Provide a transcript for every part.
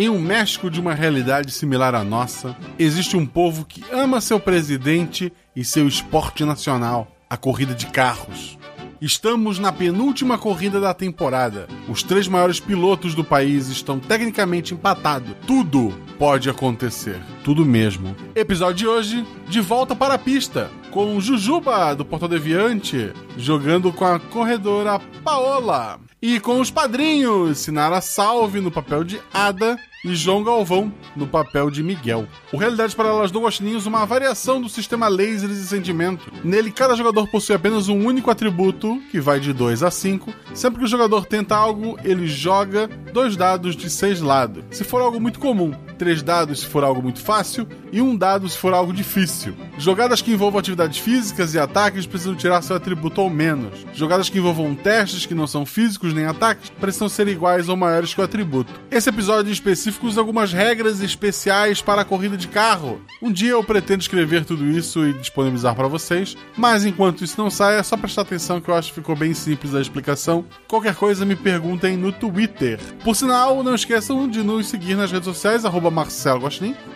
Em um México de uma realidade similar à nossa, existe um povo que ama seu presidente e seu esporte nacional, a corrida de carros. Estamos na penúltima corrida da temporada. Os três maiores pilotos do país estão tecnicamente empatados. Tudo pode acontecer. Tudo mesmo. Episódio de hoje: de volta para a pista. Com Jujuba do Portal Deviante jogando com a corredora Paola. E com os padrinhos, Sinara Salve no papel de Ada e João Galvão no papel de Miguel. O Realidades Paralelas do Guaxininhos uma variação do sistema lasers de sentimento. Nele, cada jogador possui apenas um único atributo, que vai de 2 a 5. Sempre que o jogador tenta algo, ele joga dois dados de seis lados. Se for algo muito comum, três dados se for algo muito fácil e um dado se for algo difícil. Jogadas que envolvam atividades físicas e ataques precisam tirar seu atributo ao menos. Jogadas que envolvam testes que não são físicos nem ataques precisam ser iguais ou maiores que o atributo. Esse episódio em específico usa algumas regras especiais para a corrida de carro. Um dia eu pretendo escrever tudo isso e disponibilizar para vocês, mas enquanto isso não sai, é só prestar atenção que eu acho que ficou bem simples a explicação. Qualquer coisa me perguntem no Twitter. Por sinal, não esqueçam de nos seguir nas redes sociais, arroba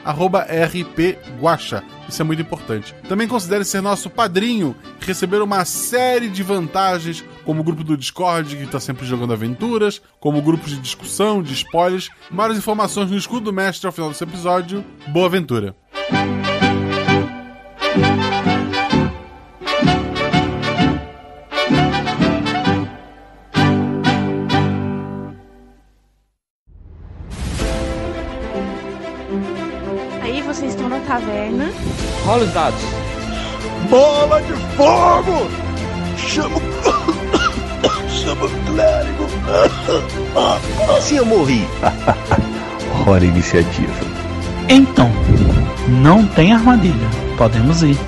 arroba RP Guaxa. Isso é muito importante. Também considere ser nosso padrinho receber uma série de vantagens, como o grupo do Discord, que está sempre jogando aventuras, como grupos de discussão, de spoilers. Maiores informações no escudo do mestre ao final desse episódio. Boa aventura! Aí vocês estão na taverna. Rola os dados. Bola de fogo! Chama o. Chama o clérigo! Se eu morri. Hora iniciativa. Então, não tem armadilha. Podemos ir.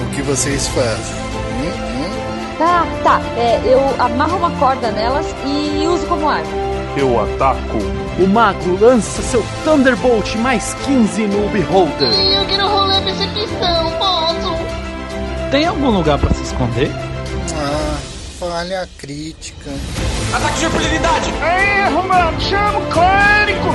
O que vocês fazem? Hum, hum? Tá, tá. É, eu amarro uma corda nelas e uso como arma. Eu ataco. O mago lança seu Thunderbolt mais 15 no Beholder. Eu quero rolar percepção, posso? Tem algum lugar para se esconder? Ah, falha crítica. Ataque de oportunidade! Erro, mano! Chama o clérigo!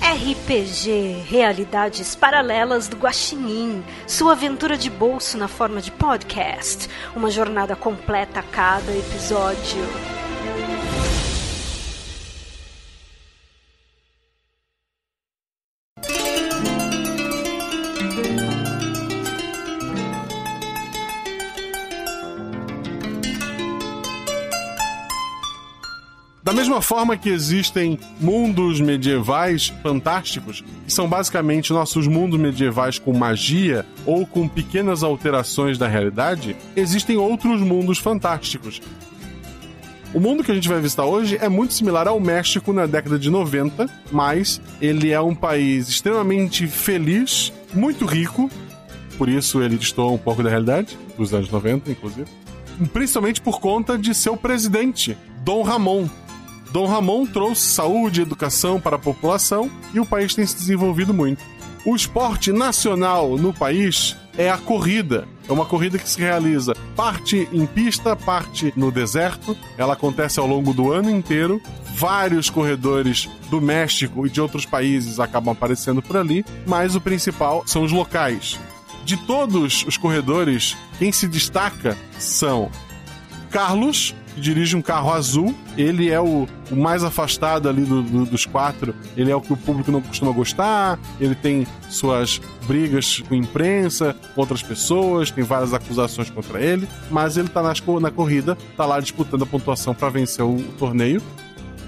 RPG Realidades Paralelas do Guaxinim. Sua aventura de bolso na forma de podcast. Uma jornada completa a cada episódio. Da mesma forma que existem mundos medievais fantásticos, que são basicamente nossos mundos medievais com magia ou com pequenas alterações da realidade, existem outros mundos fantásticos. O mundo que a gente vai visitar hoje é muito similar ao México na década de 90, mas ele é um país extremamente feliz, muito rico, por isso ele destoa um pouco da realidade, dos anos 90, inclusive. Principalmente por conta de seu presidente, Dom Ramon, Dom Ramon trouxe saúde e educação para a população e o país tem se desenvolvido muito. O esporte nacional no país é a corrida. É uma corrida que se realiza parte em pista, parte no deserto. Ela acontece ao longo do ano inteiro. Vários corredores do México e de outros países acabam aparecendo por ali, mas o principal são os locais. De todos os corredores, quem se destaca são Carlos, que dirige um carro azul. Ele é o, o mais afastado ali do, do, dos quatro. Ele é o que o público não costuma gostar. Ele tem suas brigas com imprensa, com outras pessoas, tem várias acusações contra ele. Mas ele tá nas, na corrida, tá lá disputando a pontuação para vencer o, o torneio.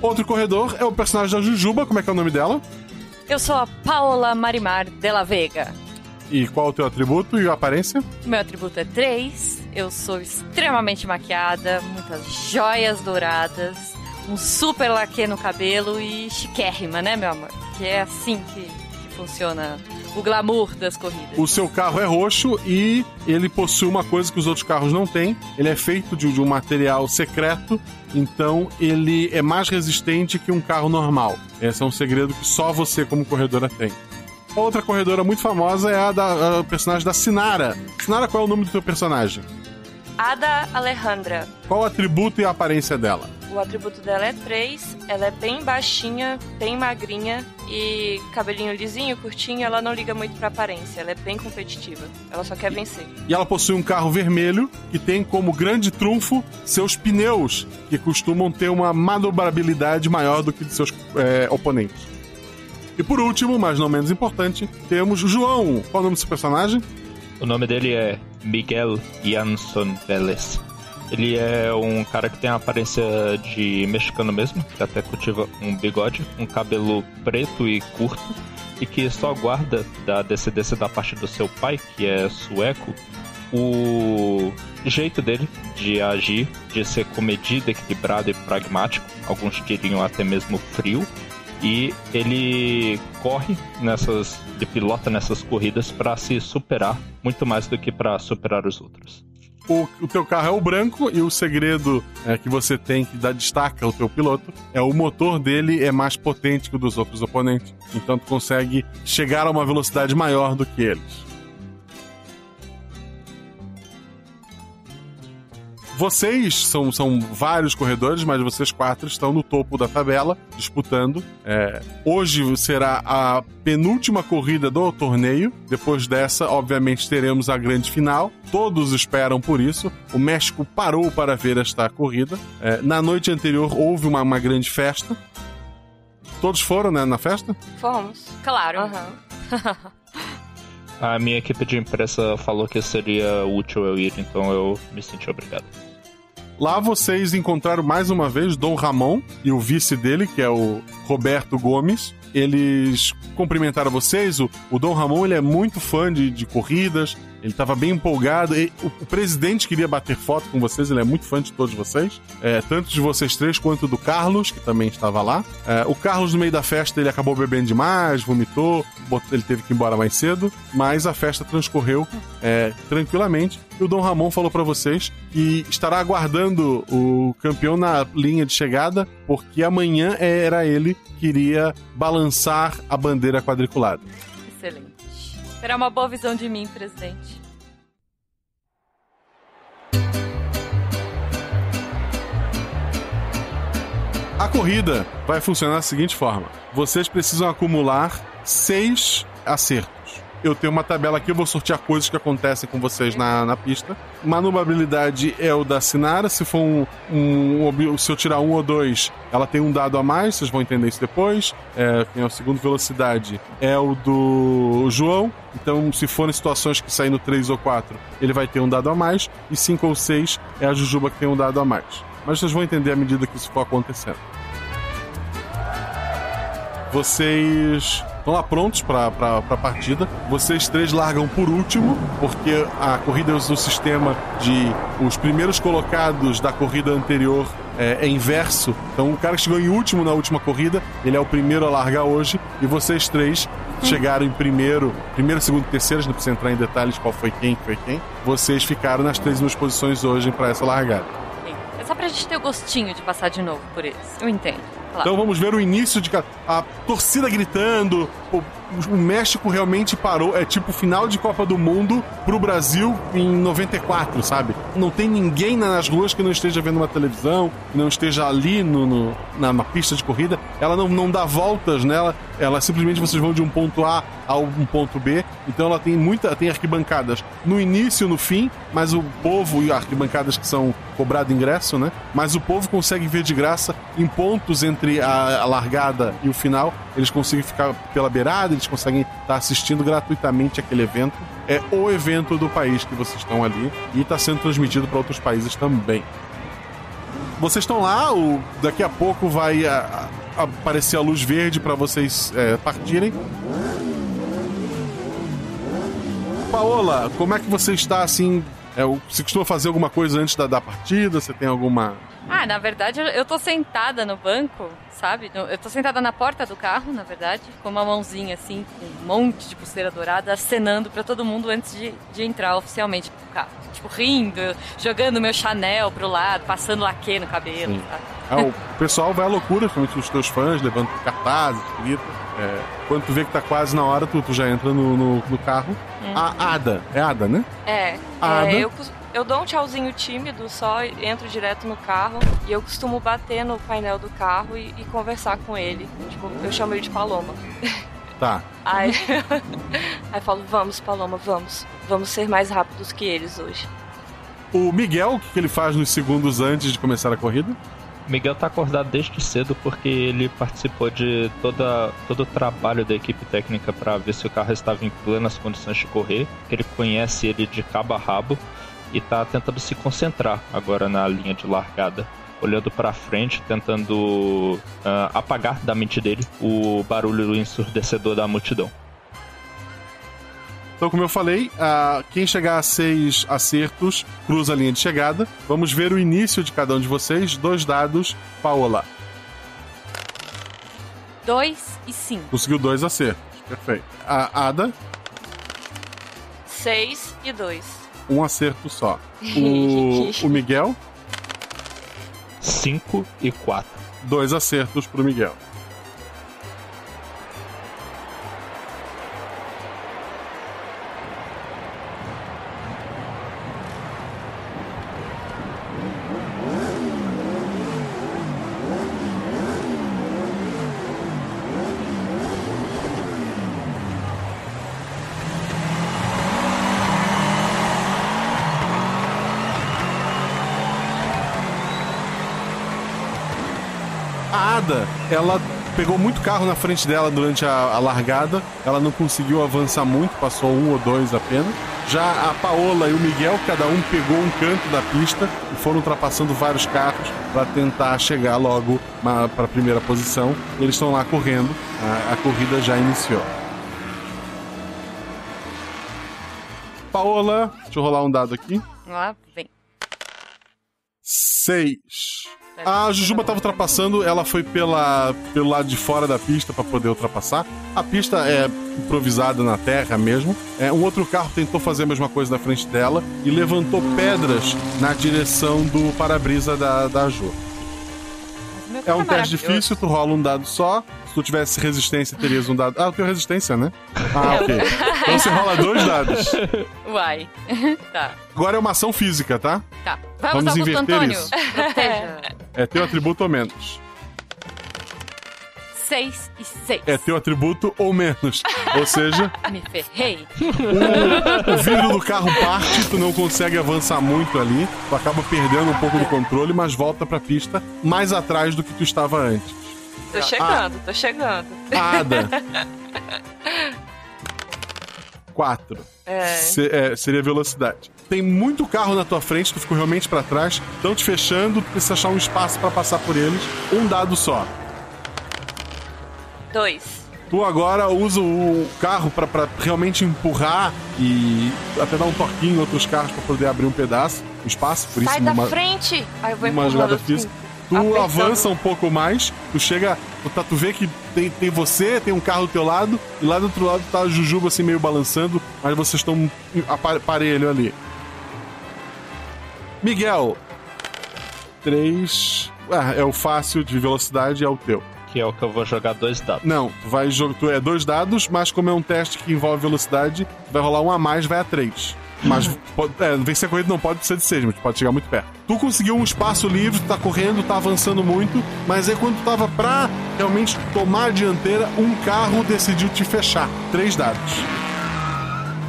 Outro corredor é o personagem da Jujuba. Como é que é o nome dela? Eu sou a Paola Marimar de la Vega. E qual o teu atributo e a aparência? Meu atributo é 3. Eu sou extremamente maquiada, muitas joias douradas, um super laque no cabelo e chiquérrima, né, meu amor? Que é assim que, que funciona o glamour das corridas. O seu carro é roxo e ele possui uma coisa que os outros carros não têm. Ele é feito de, de um material secreto, então ele é mais resistente que um carro normal. Esse é um segredo que só você, como corredora, tem. Outra corredora muito famosa é a da a personagem da Sinara. Sinara, qual é o nome do teu personagem? Ada Alejandra. Qual o atributo e a aparência dela? O atributo dela é 3, ela é bem baixinha, bem magrinha e cabelinho lisinho, curtinho, ela não liga muito pra aparência, ela é bem competitiva. Ela só quer vencer. E ela possui um carro vermelho que tem como grande trunfo seus pneus, que costumam ter uma manobrabilidade maior do que de seus é, oponentes. E por último, mas não menos importante, temos o João. Qual é o nome seu personagem? O nome dele é Miguel Jansson Vélez. Ele é um cara que tem a aparência de mexicano mesmo, que até cultiva um bigode, um cabelo preto e curto, e que só guarda da descendência da parte do seu pai, que é sueco, o jeito dele de agir, de ser comedido, equilibrado e pragmático, alguns diriam até mesmo frio, e ele corre nessas, ele pilota nessas corridas para se superar muito mais do que para superar os outros o, o teu carro é o branco e o segredo é, que você tem que dá destaca ao teu piloto é o motor dele é mais potente que o dos outros oponentes. Então tu consegue chegar a uma velocidade maior do que eles. Vocês são, são vários corredores, mas vocês quatro estão no topo da tabela, disputando. É, hoje será a penúltima corrida do torneio. Depois dessa, obviamente, teremos a grande final. Todos esperam por isso. O México parou para ver esta corrida. É, na noite anterior houve uma, uma grande festa. Todos foram né, na festa? Fomos. Claro. Uhum. A minha equipe de imprensa falou que seria útil eu ir, então eu me senti obrigado. Lá vocês encontraram mais uma vez Dom Ramon e o vice dele, que é o Roberto Gomes. Eles cumprimentaram vocês. O, o Dom Ramon ele é muito fã de, de corridas, ele estava bem empolgado. E, o, presidente queria bater foto com vocês, ele é muito fã de todos vocês. É, tanto de vocês três quanto do Carlos, que também estava lá. É, o Carlos, no meio da festa, ele acabou bebendo demais, vomitou, ele teve que ir embora mais cedo. Mas a festa transcorreu é, tranquilamente. E o Dom Ramon falou para vocês que estará aguardando o campeão na linha de chegada, porque amanhã era ele que iria balançar a bandeira quadriculada. Excelente. Terá uma boa visão de mim, presidente. A corrida vai funcionar da seguinte forma: vocês precisam acumular seis acertos eu tenho uma tabela aqui, eu vou sortear coisas que acontecem com vocês na, na pista. Manubrabilidade é o da Sinara. Se for um, um, Se eu tirar um ou dois, ela tem um dado a mais, vocês vão entender isso depois. É, quem é o segundo velocidade é o do João. Então, se forem situações que saem no 3 ou 4, ele vai ter um dado a mais. E 5 ou 6 é a Jujuba que tem um dado a mais. Mas vocês vão entender à medida que isso for acontecendo. Vocês estão lá prontos para a partida. Vocês três largam por último, porque a corrida do sistema de os primeiros colocados da corrida anterior é, é, inverso. Então o cara que chegou em último na última corrida, ele é o primeiro a largar hoje, e vocês três chegaram em primeiro, primeiro, segundo e terceiro, não precisa entrar em detalhes qual foi quem, foi quem. Vocês ficaram nas três últimas posições hoje para essa largada. É só pra gente ter o gostinho de passar de novo por eles. Eu entendo. Claro. Então vamos ver o início de a torcida gritando. O, o, México realmente parou. É tipo final de Copa do Mundo pro Brasil em 94, sabe? Não tem ninguém nas ruas que não esteja vendo uma televisão, que não esteja ali no, no na, pista de corrida. Ela não, não dá voltas nela. Ela simplesmente vocês vão de um ponto A ao um ponto B. Então ela tem muita. tem arquibancadas no início no fim, mas o povo e arquibancadas que são cobrado ingresso, né? Mas o povo consegue ver de graça em pontos entre a, a largada e o final. Eles conseguem ficar pela beirada, eles conseguem estar assistindo gratuitamente aquele evento. É o evento do país que vocês estão ali e está sendo transmitido para outros países também. Vocês estão lá, o, daqui a pouco vai a, a, aparecer a luz verde para vocês é, partirem. Paola, como é que você está assim? É, você costuma fazer alguma coisa antes da, da partida? Você tem alguma ah, na verdade, eu tô sentada no banco, sabe? Eu tô sentada na porta do carro, na verdade, com uma mãozinha assim, com um monte de pulseira dourada, acenando para todo mundo antes de, de entrar oficialmente pro carro. Tipo, rindo, jogando meu Chanel pro lado, passando laque no cabelo, ah, o pessoal vai à loucura, principalmente os teus fãs, levando cartazes, grita. É, quando tu vê que tá quase na hora, tu, tu já entra no, no, no carro. Hum. A Ada, é Ada, né? É. A Ada. É, eu Eu dou um tchauzinho tímido só, entro direto no carro e eu costumo bater no painel do carro e, e conversar com ele. Tipo, eu chamo ele de Paloma. Tá. Aí, aí falo, vamos, Paloma, vamos. Vamos ser mais rápidos que eles hoje. O Miguel, o que que ele faz nos segundos antes de começar a corrida? Miguel tá acordado desde cedo porque ele participou de toda, todo o trabalho da equipe técnica para ver se o carro estava em plenas condições de correr, que ele conhece ele de cabo a rabo e tá tentando se concentrar agora na linha de largada, olhando para frente, tentando ah, apagar da mente dele o barulho ensurdecedor da multidão. Então, como eu falei, ah, quem chegar a seis acertos cruza a linha de chegada. Vamos ver o início de cada um de vocês. Dois dados, Paola. Dois e cinco. Conseguiu dois acertos. Perfeito. A Ada, Seis e dois. Um acerto só. O, o Miguel, 5 e 4. dois acertos pro Miguel. Pegou muito carro na frente dela durante a, a largada. Ela não conseguiu avançar muito, passou um ou dois apenas. Já a Paola e o Miguel, cada um pegou um canto da pista e foram ultrapassando vários carros para tentar chegar logo para a primeira posição. Eles estão lá correndo, a, a corrida já iniciou. Paola, deixa eu rolar um dado aqui. Lá vem. Seis. A Jujuba tava ultrapassando, ela foi pela, pelo lado de fora da pista para poder ultrapassar. A pista é improvisada na terra mesmo. É, um outro carro tentou fazer a mesma coisa na frente dela e levantou pedras na direção do para-brisa da, da Ju. É um teste difícil, tu rola um dado só. Se tu tivesse resistência, terias um dado. Ah, eu tenho resistência, né? Ah, ok. Então você rola dois dados. Uai. tá. Agora é uma ação física, tá? Tá. Vamos, Vamos inverter isso. É teu atributo ou menos. Seis e seis. É teu atributo ou menos. Ou seja, Me ferrei. o, o vidro do carro parte, tu não consegue avançar muito ali, tu acaba perdendo um pouco do controle, mas volta pra pista mais atrás do que tu estava antes. Tô chegando, tô chegando. A Ada. 4. É. seria velocidade. Tem muito carro na tua frente, tu ficou realmente pra trás, estão te fechando, tu precisa achar um espaço pra passar por eles. Um dado só. Dois. Tu agora usa o carro pra realmente empurrar e até dar um toquinho em outros carros pra poder abrir um pedaço, um espaço. Por Sai isso, da uma, frente! Aí eu vou uma jogada assim, física. Tu apertando. avança um pouco mais, tu chega, tu, tá, tu vê que tem, tem você, tem um carro do teu lado, e lá do outro lado tá a Jujuba assim meio balançando, mas vocês estão a par- parelho ali. Miguel. 3. Ah, é o fácil de velocidade, é o teu. Que é o que eu vou jogar dois dados. Não, tu vai jogar. Tu é dois dados, mas como é um teste que envolve velocidade, vai rolar um a mais, vai a três. Mas pode, é, vencer a corrida não pode ser de seis, mas pode chegar muito perto. Tu conseguiu um espaço livre, tá correndo, tá avançando muito, mas aí quando tu tava pra realmente tomar a dianteira, um carro decidiu te fechar. Três dados.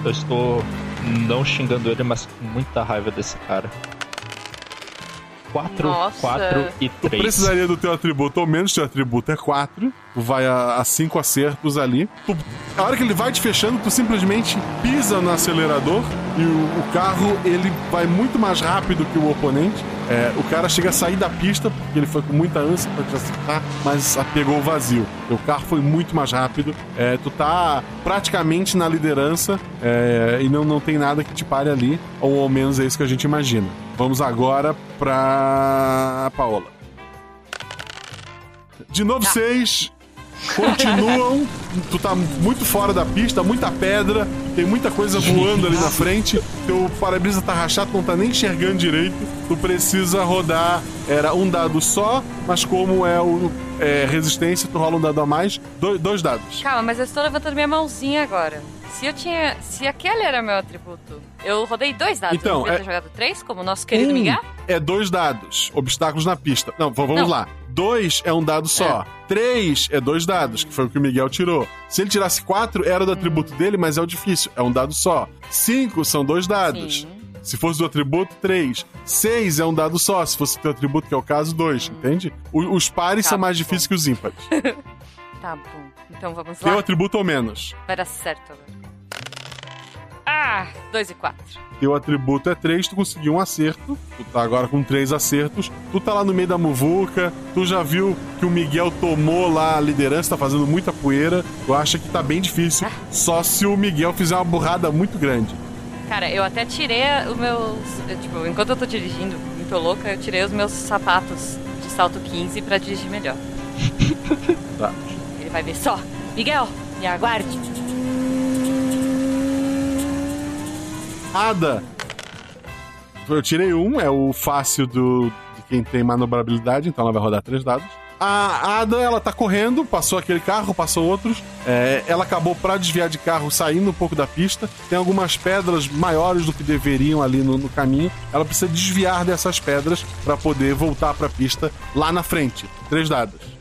Eu estou não xingando ele, mas com muita raiva desse cara. 4, Nossa. 4 e Tu 3. precisaria do teu atributo, ou menos teu atributo é 4. Tu vai a, a cinco acertos ali. Tu- a hora que ele vai te fechando, tu simplesmente pisa no acelerador e o, o carro ele vai muito mais rápido que o oponente. É, o cara chega a sair da pista porque ele foi com muita ânsia pra te acertar, mas a pegou vazio. O carro foi muito mais rápido. É, tu tá praticamente na liderança é, e não, não tem nada que te pare ali, ou ao menos é isso que a gente imagina. Vamos agora pra Paola. De novo, seis. Continuam. Tu tá muito fora da pista, muita pedra, tem muita coisa voando ali na frente. Teu para-brisa tá rachado, não tá nem enxergando direito. Tu precisa rodar. Era um dado só, mas como é o é, resistência, tu rola um dado a mais. Dois, dois dados. Calma, mas eu estou levantando minha mãozinha agora. Se eu tinha. Se aquele era meu atributo, eu rodei dois dados. Então, eu devia é- ter jogado três, como o nosso querido Um Miguel? é dois dados, obstáculos na pista. Não, vamos Não. lá. Dois é um dado só. Três é dois dados, que foi o que o Miguel tirou. Se ele tirasse quatro, era do atributo dele, mas é o difícil. É um dado só. Cinco são dois dados. Se fosse do atributo, três. Seis é um dado só. Se fosse do teu atributo, que é o caso, dois. Entende? O- os pares Tá são mais bom. difíceis que os ímpares. Tá bom. Então vamos Teu lá. atributo ou menos. Vai dar certo agora. Ah, dois e quatro. Teu atributo é 3, tu conseguiu um acerto. Tu tá agora com três acertos. Tu tá lá no meio da muvuca. Tu já viu que o Miguel tomou lá a liderança, tá fazendo muita poeira. Tu acha que tá bem difícil. Só se o Miguel fizer uma burrada muito grande. Cara, eu até tirei os meus. eu, Tipo, enquanto eu tô dirigindo, muito louca, eu tirei os meus sapatos de salto 15 pra dirigir melhor. Tá. Ele vai ver só. Miguel, me aguarde. Ada. Eu tirei um, é o fácil do, de quem tem manobrabilidade, então ela vai rodar três dados. A Ada, ela tá correndo, passou aquele carro, passou outros. É, ela acabou pra desviar de carro, saindo um pouco da pista. Tem algumas pedras maiores do que deveriam ali no, no caminho. Ela precisa desviar dessas pedras pra poder voltar pra pista lá na frente. Três dados.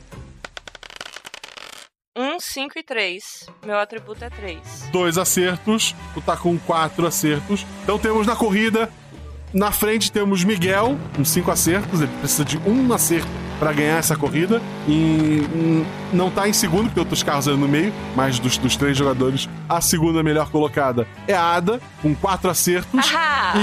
Um, cinco e três. Meu atributo é três. dois acertos, tu tá com quatro acertos. Então temos na corrida, na frente temos Miguel, com cinco acertos, ele precisa de um acerto para ganhar essa corrida. E hum, não tá em segundo, porque outros carros ali no meio, mas dos, dos três jogadores, a segunda melhor colocada é a Ada, com quatro acertos.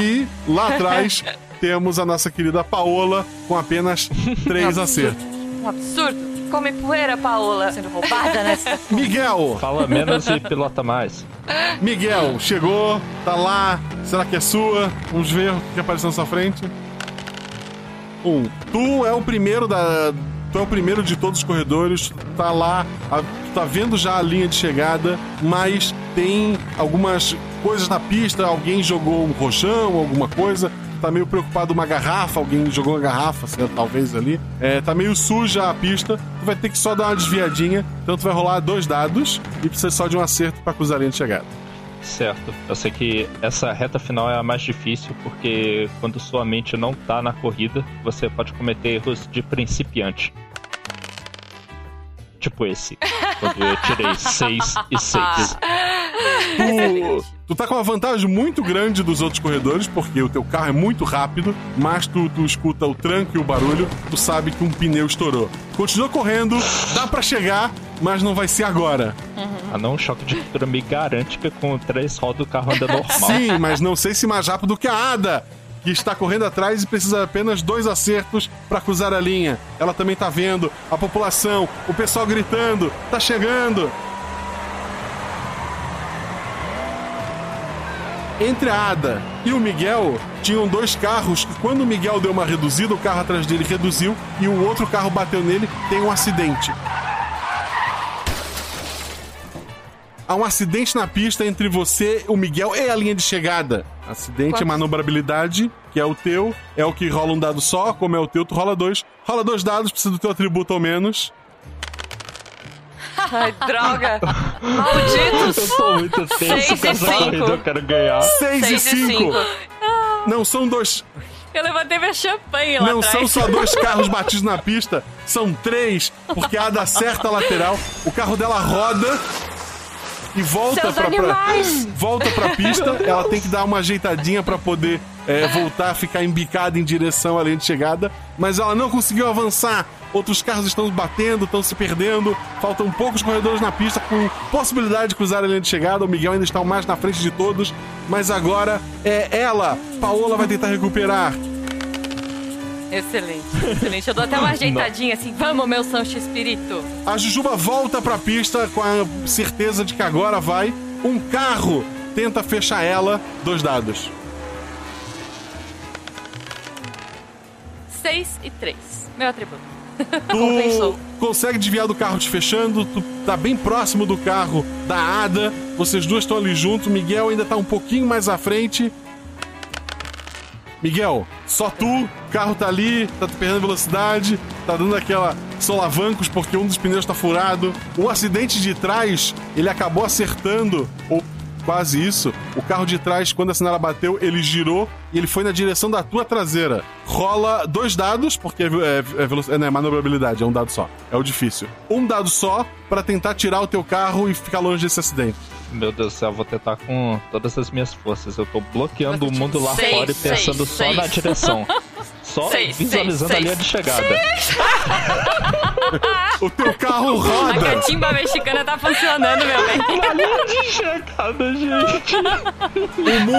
E lá atrás temos a nossa querida Paola, com apenas três acertos. Um absurdo. Come poeira, Paola. Sendo roubada nessa. Miguel! Fala menos e pilota mais. Miguel, chegou, tá lá. Será que é sua? Vamos ver o que apareceu na sua frente. Um. Tu é o primeiro da. Tu é o primeiro de todos os corredores. Tá lá, a- tu tá vendo já a linha de chegada, mas tem algumas coisas na pista. Alguém jogou um roxão, alguma coisa. Tá meio preocupado uma garrafa, alguém jogou uma garrafa, lá, talvez ali. É, tá meio suja a pista. Tu vai ter que só dar uma desviadinha. Então tu vai rolar dois dados e precisa só de um acerto pra cruzar a linha de chegada. Certo. Eu sei que essa reta final é a mais difícil, porque quando sua mente não tá na corrida, você pode cometer erros de principiante. Tipo esse. Quando eu tirei 6 e 6. Tu, tu tá com uma vantagem muito grande dos outros corredores, porque o teu carro é muito rápido, mas tu, tu escuta o tranco e o barulho, tu sabe que um pneu estourou. Continua correndo, dá pra chegar, mas não vai ser agora. Ah não, o choque de cultura me garante que com três rodas o carro anda normal. Sim, mas não sei se mais rápido que a Ada, que está correndo atrás e precisa apenas dois acertos para cruzar a linha. Ela também tá vendo a população, o pessoal gritando, tá chegando. Entre a Ada e o Miguel, tinham dois carros que quando o Miguel deu uma reduzida, o carro atrás dele reduziu e o outro carro bateu nele, tem um acidente. Há um acidente na pista entre você, o Miguel e a linha de chegada. Acidente é Quantos? manobrabilidade, que é o teu, é o que rola um dado só, como é o teu, tu rola dois. Rola dois dados, precisa do teu atributo ao menos. Ai, droga. Malditos. Eu tô muito tenso com essa corrida, eu quero ganhar. Seis, e Seis e cinco. cinco. Não, são dois. Eu levantei minha champanhe lá Não atrás. são só dois carros batidos na pista, são três, porque a Ada acerta a lateral, o carro dela roda e volta Seus pra, pra- animais! volta pra pista. Ela tem que dar uma ajeitadinha pra poder é, voltar, ficar embicada em direção à linha de chegada, mas ela não conseguiu avançar. Outros carros estão batendo, estão se perdendo. Faltam poucos corredores na pista com possibilidade de cruzar a linha de chegada. O Miguel ainda está o mais na frente de todos, mas agora é ela. Paola vai tentar recuperar. Excelente, excelente. Eu dou até uma ajeitadinha assim. Vamos, meu Sancho Espírito. A Jujuba volta pra pista com a certeza de que agora vai. Um carro tenta fechar ela. Dois dados. Seis e três. Meu atributo. Tu consegue desviar do carro te fechando, tu tá bem próximo do carro da Ada, vocês duas estão ali junto, Miguel ainda tá um pouquinho mais à frente. Miguel, só tu, carro tá ali, tá perdendo velocidade, tá dando aquela solavancos porque um dos pneus tá furado. O acidente de trás, ele acabou acertando o quase isso. O carro de trás, quando a sinala bateu, ele girou e ele foi na direção da tua traseira. Rola dois dados, porque é, é, é, é, não é manobrabilidade, é um dado só. É o difícil. Um dado só pra tentar tirar o teu carro e ficar longe desse acidente. Meu Deus do céu, eu vou tentar com todas as minhas forças. Eu tô bloqueando o mundo lá Seis, fora e pensando seis, só seis. na direção. Só Seis, visualizando seis, a linha de chegada. O teu carro A roda! catimba mexicana tá funcionando, meu bem. Na linha de chegada, gente. O mundo,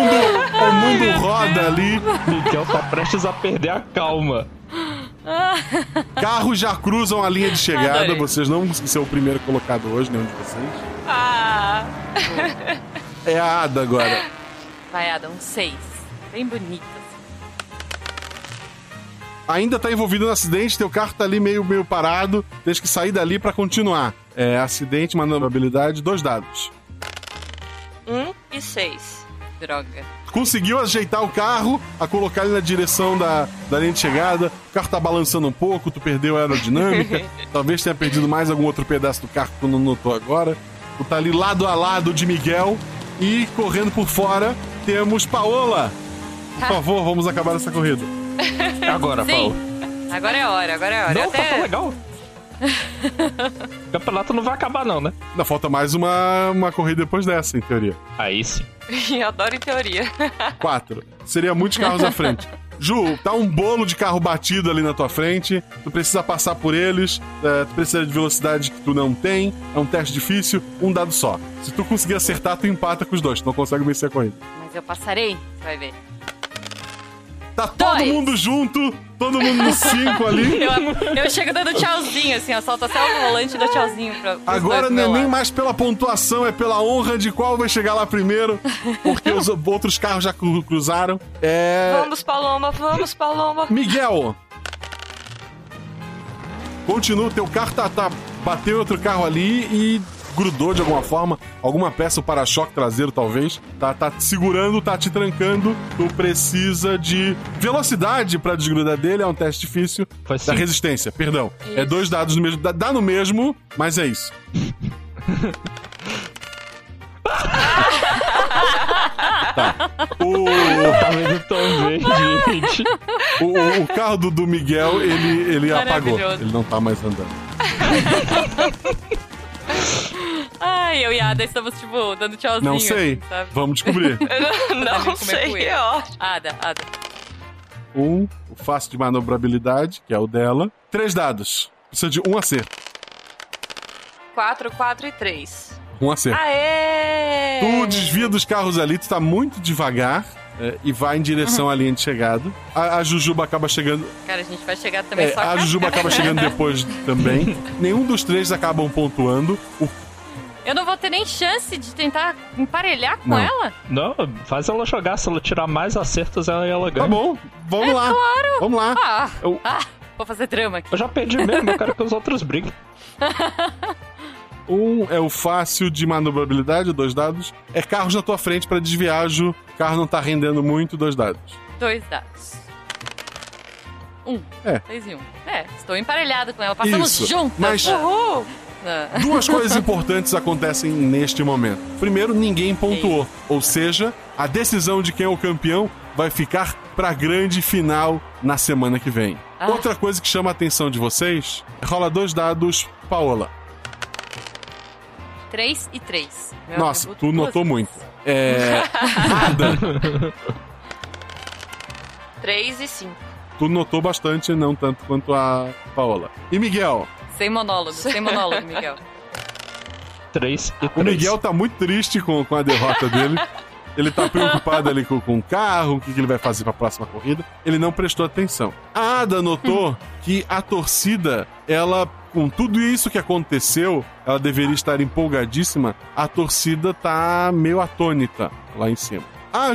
o mundo roda ali. Miguel tá prestes a perder a calma. Carros já cruzam a linha de chegada. Adorei. Vocês não vão ser o primeiro colocado hoje, nenhum de vocês. Ah! É a Ada agora. Vai, Adam, um seis. Bem bonito. Ainda tá envolvido no acidente, teu carro tá ali meio, meio parado. Tens que sair dali pra continuar. É, acidente, manobrabilidade, dois dados. Um e seis. Droga. Conseguiu ajeitar o carro, a colocar ele na direção da, da linha de chegada. O carro tá balançando um pouco, tu perdeu a aerodinâmica. Talvez tenha perdido mais algum outro pedaço do carro que tu não notou agora. Tá ali lado a lado de Miguel. E correndo por fora, temos Paola. Por favor, vamos acabar essa corrida. Agora, Sim. Paulo. Agora é a hora, agora é a hora. Não, Eu tá até... tão legal. O campeonato não vai acabar, não, né? Ainda falta mais uma, uma corrida depois dessa, em teoria. Aí sim. Adoro em teoria. Quatro. Seria muitos carros à frente. Ju, tá um bolo de carro batido ali na tua frente. Tu precisa passar por eles. é, tu precisa de velocidade que tu não tem. É um teste difícil, um dado só. Se tu conseguir acertar, tu empata com os dois. Tu não consegue vencer a corrida. Mas eu passarei, vai ver. Tá todo Dois. mundo junto, todo mundo no cinco ali. Eu, eu chego dando tchauzinho, assim, ó. Solto até o volante e dou tchauzinho pra. Agora não é nem mais pela pontuação, é pela honra de qual vai chegar lá primeiro. Porque os outros carros já cru- cruzaram. É. Vamos, Paloma, vamos, Paloma. Miguel! Continua, teu carro tá, tá. Bateu outro carro ali e grudou de alguma forma. Alguma peça, o para-choque traseiro, talvez. Tá, tá te segurando, tá te trancando. Tu precisa de velocidade pra desgrudar dele. É um teste difícil. Foi Da sim. resistência, perdão. É dois dados no mesmo. Dá, dá no mesmo, mas é isso. tá. O. O, o- o carro do, do Miguel, ele, ele apagou. Ele não tá mais andando. Ai, eu e a Ada estamos, tipo, dando tchauzinho. Não sei. sabe? Vamos descobrir. Não, não sei, é ótimo. Ada, Ada. Um, o fácil de manobrabilidade, que é o dela. Três dados. Precisa de um acerto. Quatro, quatro e três. Um acerto. Aê! Tu desvia dos carros ali, tu tá muito devagar. é, e vai em direção à linha de chegada. A, a Jujuba acaba chegando. Cara, a gente vai chegar também é, só a Jujuba acaba chegando depois também. Nenhum dos três acabam pontuando. O Eu não vou ter nem chance de tentar emparelhar com Não. ela? Não, faz ela jogar. Se ela tirar mais acertos, ela, ela ganha. Tá bom, vamos lá. Claro! Vamos lá. Ah, Eu- ah, vou fazer drama aqui. Eu já perdi mesmo, eu quero que os outros briguem. Um é o fácil de manobrabilidade, dois dados. É carros na tua frente pra desviar, Ju. O carro não tá rendendo muito, dois dados. Dois dados. Um. É. Seis e um. É, estou emparelhado com ela. Passamos Isso, juntas. mas- Uhul! Ah. Duas coisas importantes acontecem neste momento. Primeiro, ninguém pontuou. Ou seja, a decisão de quem é o campeão vai ficar pra grande final na semana que vem. Ah. Outra coisa que chama a atenção de vocês, rola dois dados, Paola. Três e três. Meu Nossa, atributo, tu notou vezes. muito. É. Ada, Três e cinco. tu notou bastante, não tanto quanto a Paola. E Miguel? Sem monólogo, sem monólogo, Miguel. Três e O três. Miguel tá muito triste com, com a derrota dele. Ele tá preocupado ali com, com o carro, o que, que ele vai fazer pra próxima corrida. Ele não prestou atenção. A Ada notou que a torcida, ela, com tudo isso que aconteceu, ela deveria estar empolgadíssima. A torcida tá meio atônita lá em cima. A,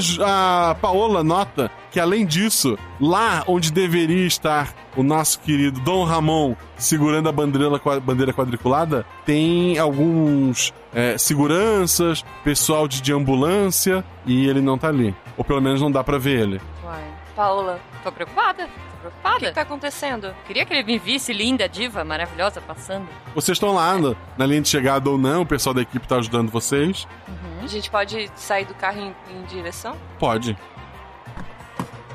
a Paola nota que, além disso, lá onde deveria estar o nosso querido Dom Ramon segurando a bandeira, bandeira quadriculada, tem alguns é, seguranças, pessoal de, de ambulância, e ele não tá ali. Ou pelo menos não dá pra ver ele. Uai. Paula, Tô preocupada. Tô o preocupada. que tá acontecendo? Queria que ele me visse linda, diva, maravilhosa, passando. Vocês estão lá na, na linha de chegada ou não, o pessoal da equipe tá ajudando vocês. A gente pode sair do carro em, em direção? Pode.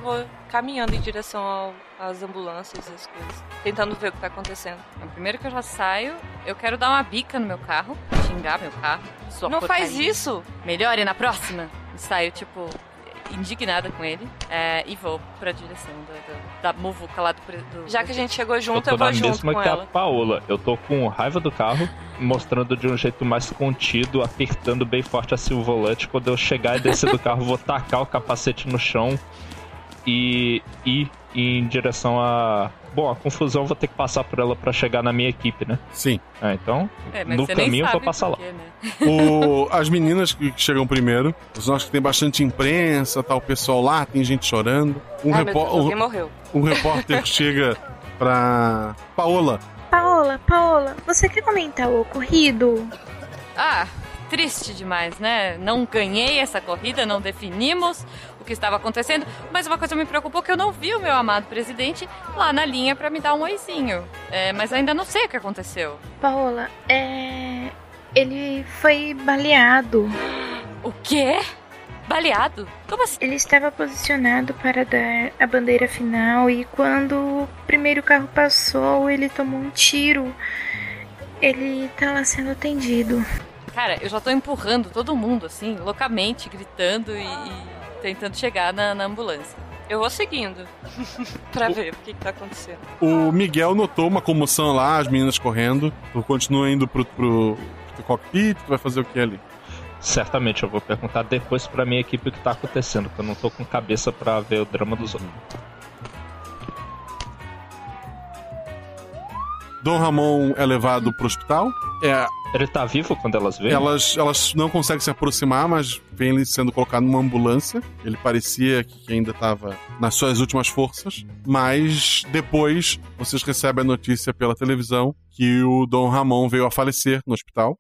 Vou caminhando em direção ao, às ambulâncias e as coisas. Tentando ver o que tá acontecendo. Então, primeiro que eu já saio, eu quero dar uma bica no meu carro, xingar meu carro. Sua Não porcaria. faz isso! Melhore na próxima. Saio, tipo, indignada com ele. é, e vou pra direção do, do- da muvuca lá do, do. Já que a gente chegou Eu junto, tô eu, vou na junto mesma com que ela. a Paola. Eu tô com raiva do carro, mostrando de um jeito mais contido, apertando bem forte assim o volante. Quando eu chegar e descer do carro, vou tacar o capacete no chão e ir em direção a. Bom, a confusão eu vou ter que passar por ela pra chegar na minha equipe, né? Sim. É, então, É, mas no caminho eu vou passar lá. né? O- as meninas que chegam primeiro, os nossos que tem bastante imprensa, tá o pessoal lá, tem gente chorando. Um, Ai, meu repó- Deus, um- morreu. um repórter chega pra Paola. Paola, Paola, você quer comentar o ocorrido? Ah, triste demais, né? Não ganhei essa corrida, não definimos que estava acontecendo, mas uma coisa me preocupou que eu não vi o meu amado presidente lá na linha pra me dar um oizinho. É, mas ainda não sei o que aconteceu. Paola, é. Ele foi baleado. O quê? Baleado? Como assim? Ele estava posicionado para dar a bandeira final e quando o primeiro carro passou, ele tomou um tiro. Ele tá lá sendo atendido. Cara, eu já tô empurrando todo mundo, assim, loucamente, gritando e tentando chegar na, na ambulância. Eu vou seguindo. pra ver o que, que tá acontecendo. O Miguel notou uma comoção lá, as meninas correndo. Tu continua indo pro, pro, pro cockpit, tu vai fazer o que ali? Certamente eu vou perguntar depois pra minha equipe o que tá acontecendo, que eu não tô com cabeça pra ver o drama dos outros. Dom Ramon é levado pro hospital. É, Ele tá vivo quando elas veem? elas, elas não conseguem se aproximar, mas vem ele sendo colocado numa ambulância. Ele parecia que ainda estava nas suas últimas forças. Mas depois vocês recebem a notícia pela televisão que o Dom Ramon veio a falecer no hospital.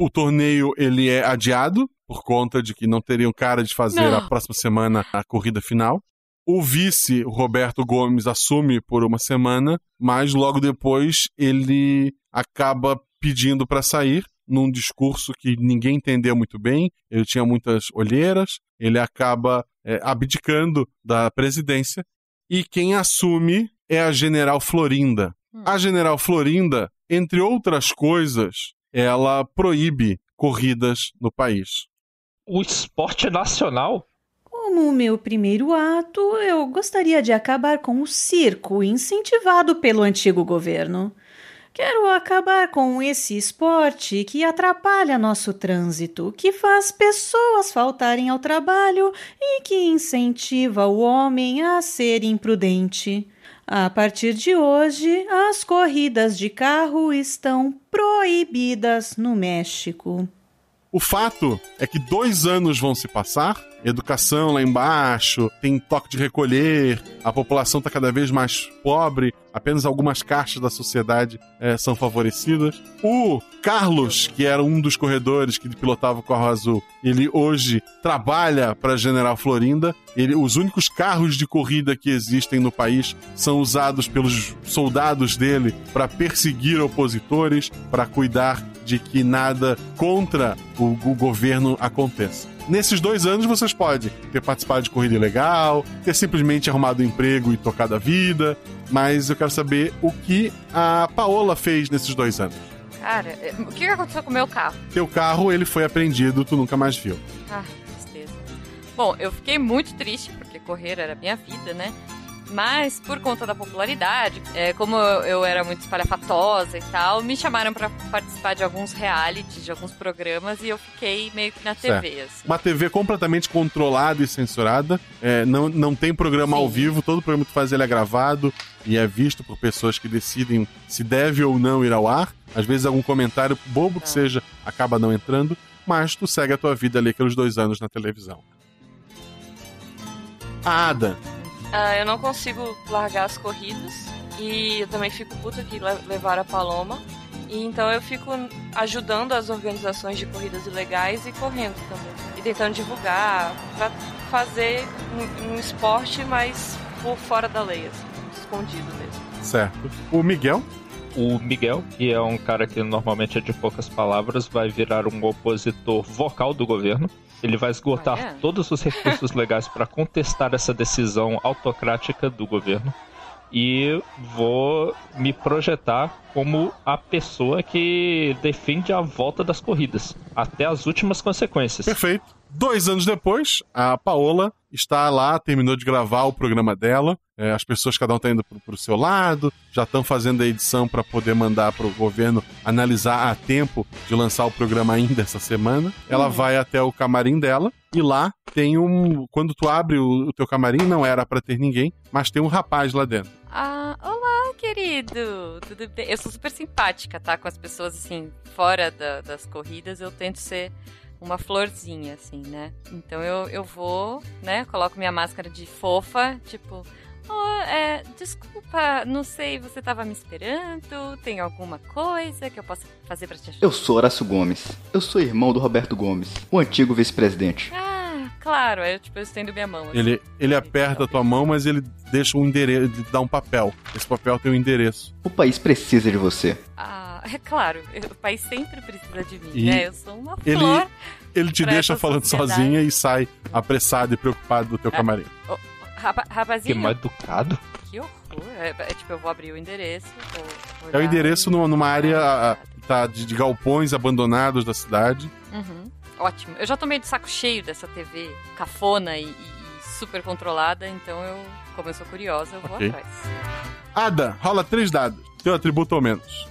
O torneio ele é adiado por conta de que não teriam cara de fazer Não. a próxima semana a corrida final. O vice, Roberto Gomes, assume por uma semana, mas logo depois ele acaba pedindo para sair num discurso que ninguém entendeu muito bem. Ele tinha muitas olheiras, ele acaba é, abdicando da presidência e quem assume é a General Florinda. A General Florinda, entre outras coisas, ela proíbe corridas no país. O esporte nacional? Como meu primeiro ato, eu gostaria de acabar com o circo incentivado pelo antigo governo. Quero acabar com esse esporte que atrapalha nosso trânsito, que faz pessoas faltarem ao trabalho e que incentiva o homem a ser imprudente. A partir de hoje, as corridas de carro estão proibidas no México. O fato é que dois anos vão se passar, educação lá embaixo, tem toque de recolher, a população está cada vez mais pobre, apenas algumas caixas da sociedade eh, são favorecidas. O Carlos, que era um dos corredores que pilotava o carro azul, ele hoje trabalha para General Florinda. Ele, os únicos carros de corrida que existem no país são usados pelos soldados dele para perseguir opositores, para cuidar de que nada contra o, o governo aconteça. Nesses dois anos vocês podem ter participado de corrida ilegal, ter simplesmente arrumado um emprego e tocado a vida, mas eu quero saber o que a Paola fez nesses dois anos. Cara, é, o que que aconteceu com o meu carro? Teu carro, ele foi apreendido, tu nunca mais viu. Ah, tristeza. Bom, eu fiquei muito triste, porque correr era minha vida, né? Mas, por conta da popularidade, é, como eu, era muito espalhafatosa e tal, me chamaram pra participar de alguns realities, de alguns programas, e eu fiquei meio que na TV, assim. Uma TV completamente controlada e censurada. é, não, não tem programa ao vivo, todo programa que tu faz ele é gravado e é visto por pessoas que decidem se deve ou não ir ao ar. Às vezes algum comentário bobo que seja acaba não entrando, mas tu segue a tua vida ali aqueles dois anos na televisão. A Ada, Ah, eu não consigo largar as corridas. E eu também fico puta que le- levaram a Paloma. E então eu fico ajudando as organizações de corridas ilegais e correndo também. E tentando divulgar pra fazer um, um esporte, mas por fora da lei, assim, escondido mesmo. certo. O Miguel, O Miguel, que é um cara que normalmente é de poucas palavras, vai virar um opositor vocal do governo. Ele vai esgotar Ah, é? todos os recursos legais para contestar essa decisão autocrática do governo. E vou me projetar como a pessoa que defende a volta das corridas, até as últimas consequências. Perfeito. Dois anos depois, a Paola está lá, terminou de gravar o programa dela. É, as pessoas, cada um está indo pro, pro seu lado, já estão fazendo a edição para poder mandar pro governo analisar a tempo de lançar o programa ainda essa semana. Ela vai até o camarim dela e lá tem um. Quando tu abre o, o teu camarim, não era para ter ninguém, mas tem um rapaz lá dentro. Ah, olá, querido! Tudo bem? Eu sou super simpática, tá? Com as pessoas, assim, fora da- das corridas, eu tento ser uma florzinha, assim, né? Então eu, eu vou, né? Coloco minha máscara de fofa, tipo. Oh, é, desculpa, não sei, você tava me esperando? Tem alguma coisa que eu possa fazer pra te ajudar? Eu sou Horácio Gomes. Eu sou irmão do Roberto Gomes, o antigo vice-presidente. Ah, claro, eu, tipo, eu estendo minha mão. assim. Ele, ele aperta a tua mão, mas ele deixa um endereço, ele dá um papel. Esse papel tem um endereço. O país precisa de você. Ah, é claro, o país sempre precisa de mim, E né? Eu sou uma Ele, flor. ele te deixa falando sociedade. sozinha e sai apressado e preocupado do teu É. camarim. Ô, Rapa, rapazinho. Que mal educado. Que horror. É, é tipo, eu vou abrir o endereço. vou É o endereço numa, numa área tá, de, de galpões abandonados da cidade. Uhum. Ótimo. Eu já tô meio de saco cheio dessa TV cafona e, e- super controlada, então eu, como eu sou curiosa, eu vou Ok. atrás. Ada, rola três dados. Teu atributo ao menos.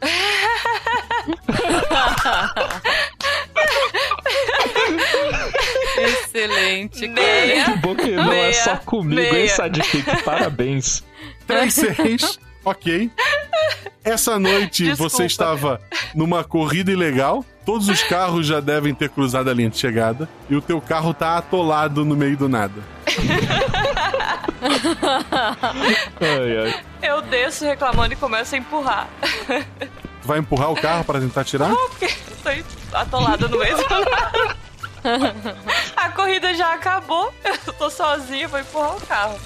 Excelente, Meia. Que bom que não é Meia. só comigo, hein, Meia. Sidekick? Parabéns. Três, seis. ok. Essa noite Desculpa. você estava numa corrida ilegal. Todos os carros já devem ter cruzado a linha de chegada. E o teu carro tá atolado no meio do nada. Ai, ai. Eu desço reclamando e começo a empurrar. Tu vai empurrar o carro para tentar tirar? Não, porque eu tô atolada no meio do nada. A corrida já acabou, eu tô sozinha, vou empurrar o carro.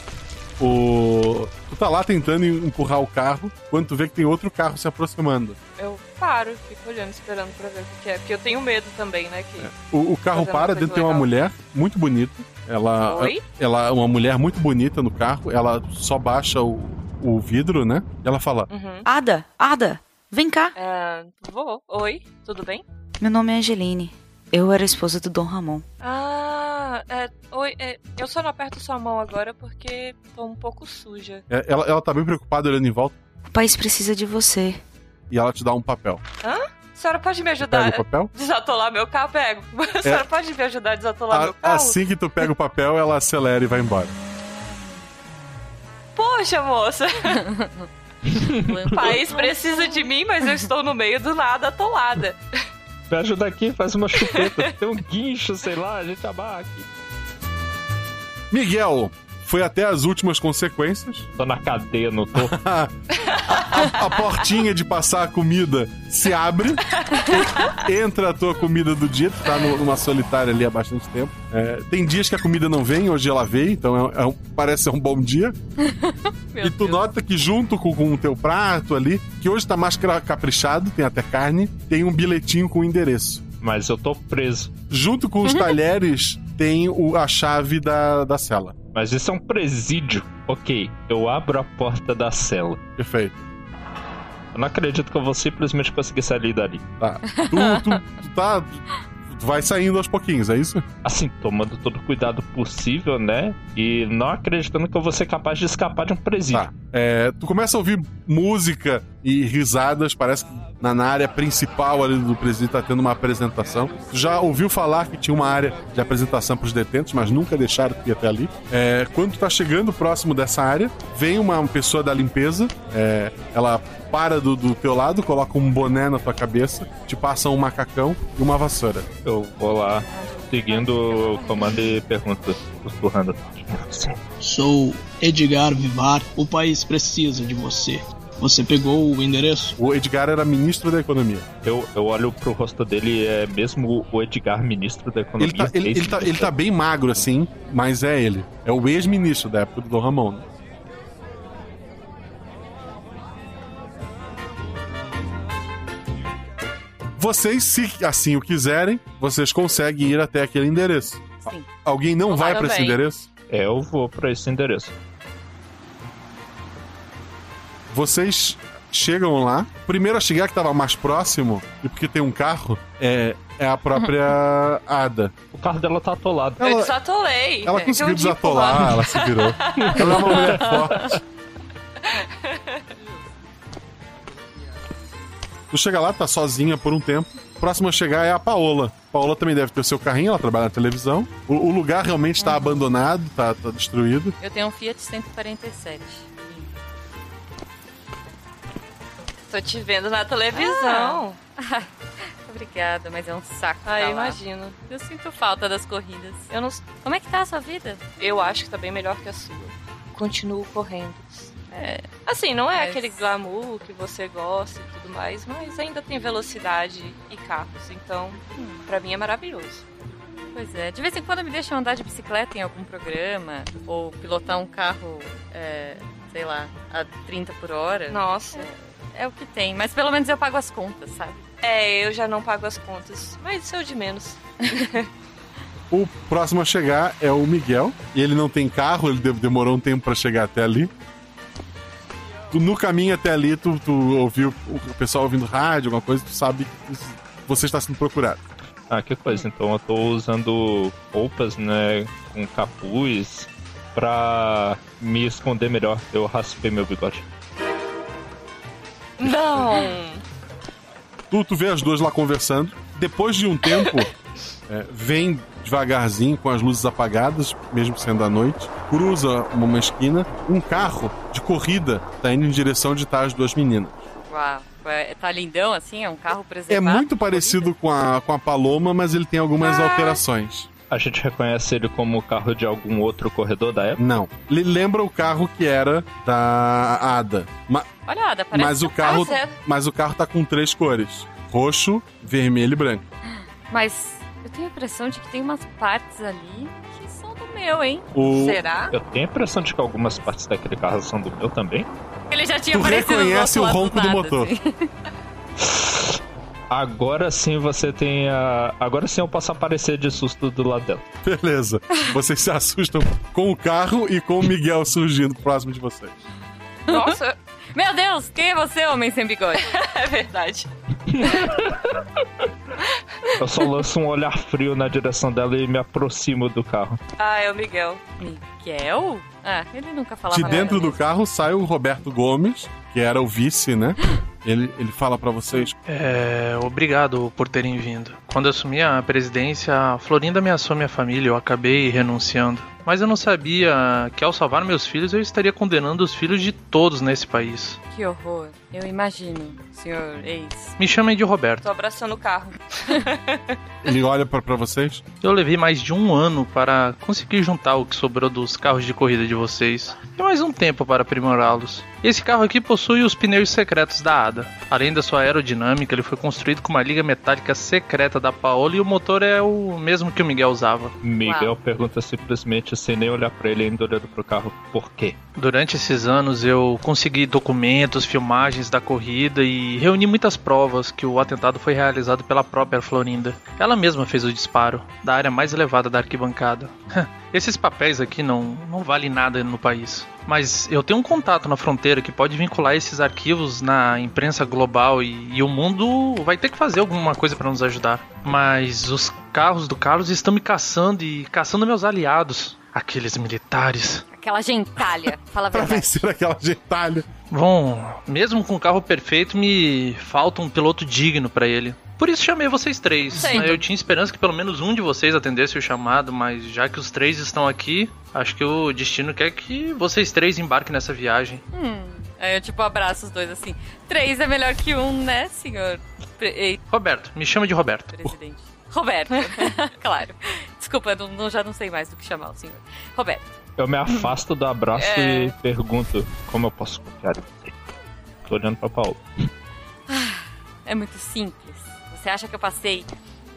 O... Tu tá lá tentando empurrar o carro, quando tu vê que tem outro carro se aproximando. Eu paro, fico olhando, esperando pra ver o que é. Porque eu tenho medo também, né? Que... O, o carro para, dentro tem uma legal. mulher muito bonita. Ela, Oi? ela é uma mulher muito bonita no carro. Ela só baixa o, o vidro, né? E ela fala: Uhum. Ada, Ada, vem cá. É, vou. Oi, tudo bem? Meu nome é Angeline. Eu era esposa do Dom Ramon. Ah, é, oi, é, eu só não aperto sua mão agora porque tô um pouco suja. É, ela, ela tá bem preocupada olhando em volta O país precisa de você. e ela te dá um papel. Hã? A senhora pode me ajudar Pega o papel? a desatolar meu carro? Pego. A senhora pode me ajudar a desatolar A- meu carro? assim que tu pega o papel, ela acelera e vai embora. Poxa, moça. o país precisa de mim, mas eu estou no meio do nada atolada. Me ajuda aqui, faz uma chupeta. Tem um guincho, sei lá, a gente abarra aqui. Miguel foi até as últimas consequências. Tô na cadeia, não tô. a, a portinha de passar a comida se abre. entra a tua comida do dia. Tu tá numa solitária ali há bastante tempo. É, tem dias que a comida não vem, hoje ela veio, então é, é um- parece ser um bom dia. e tu nota que junto com, com o teu prato ali, que hoje tá mais caprichado, tem até carne, tem um bilhetinho com o endereço. Mas eu tô preso. Junto com os talheres, tem o- a chave da, da cela. Mas isso é um presídio. Ok, eu abro a porta da cela. Perfeito. Eu não acredito que eu vou simplesmente conseguir sair dali. Tá. Tu, tu, tu tá. Tu vai saindo aos pouquinhos, é isso? Assim, tomando todo o cuidado possível, né? E não acreditando que eu vou ser capaz de escapar de um presídio. Tá. É, tu começa a ouvir música e risadas, parece que na, na área principal ali do presídio tá tendo uma apresentação. Tu já ouviu falar que tinha uma área de apresentação pros detentos, mas nunca deixaram tu ir até ali. É, quando tu tá chegando próximo dessa área, vem uma pessoa da limpeza, é, ela para do, do teu lado, coloca um boné na tua cabeça, te passa um macacão e uma vassoura. Eu vou lá, seguindo o comando e pergunto, sussurrando. Sou Edgar Vivar. O país precisa de você. Você pegou o endereço? O Edgar era ministro da economia. Eu, eu olho pro rosto dele, é mesmo o Edgar, ministro da Economia. Ele tá, ele, ele tá, ele tá bem magro assim, mas é ele. É o ex-ministro da época do Dom Ramon. Vocês, se assim o quiserem, vocês conseguem ir até aquele endereço. Sim. Alguém não vai para esse endereço? Eu vou pra esse endereço. Vocês chegam lá. Primeiro a chegar que tava mais próximo, e porque tem um carro, é, é a própria Ada. O carro dela tá atolado. Eu desatolei. Ela É, conseguiu desatolar, ela se virou. Ela é uma mulher forte. Tu chega lá, tá sozinha por um tempo. Próximo a chegar é a Paola. Paola também deve ter o seu carrinho, ela trabalha na televisão. O, o lugar realmente tá abandonado, tá, tá destruído. Eu tenho um Fiat 147. Tô te vendo na televisão. Ah. Obrigada, mas é um saco. Ah, lá. imagino. Eu sinto falta das corridas. Eu não. Como é que tá a sua vida? Eu acho que tá bem melhor que a sua. Continuo correndo. É. Assim, não é Mas- aquele glamour que você gosta e tudo mais, mas ainda tem velocidade e carros, então pra mim é maravilhoso. Pois é, de vez em quando me deixam andar de bicicleta em algum programa, ou pilotar um carro, é, sei lá, a 30 por hora. Nossa. É, é o que tem, mas pelo menos eu pago as contas, sabe? É, eu já não pago as contas, mas isso é o de menos. O próximo a chegar é o Miguel. E ele não tem carro, ele de- demorou um tempo pra chegar até ali. Tu, no caminho até ali, tu, tu ouviu o pessoal ouvindo rádio, alguma coisa, tu sabe que você está sendo procurado. Ah, que coisa. Então eu tô usando roupas, né, com capuz pra me esconder melhor. Eu raspei meu bigode. Não! Tu, tu vê as duas lá conversando. Depois de um tempo, é, vem devagarzinho com as luzes apagadas, mesmo sendo à noite, cruza uma esquina, um carro de corrida tá indo em direção de tá as duas meninas. Uau, é- tá lindão assim, é um carro É preservado. muito parecido com a, com a Paloma, mas ele tem algumas alterações. A gente reconhece ele como o carro de algum outro corredor da época? Não. Ele lembra o carro que era da Ada. Ma- Olha, Ada, parece mas, o carro, zero. mas o carro tá com três cores: roxo, vermelho e branco. Mas eu tenho a impressão de que tem umas partes ali que são do meu, hein? O- Será? Eu tenho a impressão de que algumas partes daquele carro são do meu também. Ele já tinha Tu aparecido do reconhece o ronco do nada, motor. assim. Agora sim você tem a. Agora sim eu posso aparecer de susto do lado dela. Beleza. Vocês se assustam com o carro e com o Miguel surgindo próximo de vocês. Nossa! Meu Deus, quem é você, homem sem bigode? é verdade. Eu só lanço um olhar frio na direção dela e me aproximo do carro. Ah, é o Miguel. Miguel? Ah, ele nunca falava De nada dentro do mesmo. carro sai o Roberto Gomes, que era o vice, né? Ele, ele fala pra vocês. É, obrigado por terem vindo. Quando eu assumi a presidência, a Florinda ameaçou minha família, eu acabei renunciando. Mas eu não sabia que ao salvar meus filhos eu estaria condenando os filhos de todos nesse país. Que horror. Eu imagino, senhor ex. Me chamem de Roberto. Tô abraçando o carro. Ele olha pra, pra vocês. Eu levei mais de um ano para conseguir juntar o que sobrou dos carros de corrida de vocês. E mais um tempo para aprimorá-los. Esse carro aqui possui os pneus secretos da Ada. Além da sua aerodinâmica, ele foi construído com uma liga metálica secreta da Paola e o motor é o mesmo que o Miguel usava. Miguel pergunta simplesmente, sem nem olhar pra ele, ainda olhando pro carro, por quê? Durante esses anos eu consegui documentos, filmagens da corrida e reuni muitas provas que o atentado foi realizado pela própria Florinda. Ela mesma fez o disparo, da área mais elevada da arquibancada. Esses papéis aqui não, não valem nada no país. Mas eu tenho um contato na fronteira que pode vincular esses arquivos na imprensa global e, e o mundo vai ter que fazer alguma coisa para nos ajudar. Mas os carros do Carlos estão me caçando e caçando meus aliados, aqueles militares. Aquela gentalha, fala a Pra verdade. vencer aquela gentalha. Bom, mesmo com o carro perfeito, me falta um piloto digno pra ele. Por isso chamei vocês três. Certo. Eu tinha esperança que pelo menos um de vocês atendesse o chamado, mas já que os três estão aqui, acho que o destino quer que vocês três embarquem nessa viagem. Hum. Aí eu tipo abraço os dois assim. Três é melhor que um, né, senhor? Pre- Roberto, me chama de Roberto. presidente. Roberto. claro. Desculpa, não- já não sei mais do que chamar o senhor. Roberto. Eu me afasto do abraço É. e pergunto como eu posso confiar em você. Tô olhando pra Paulo. É muito simples. Você acha que eu passei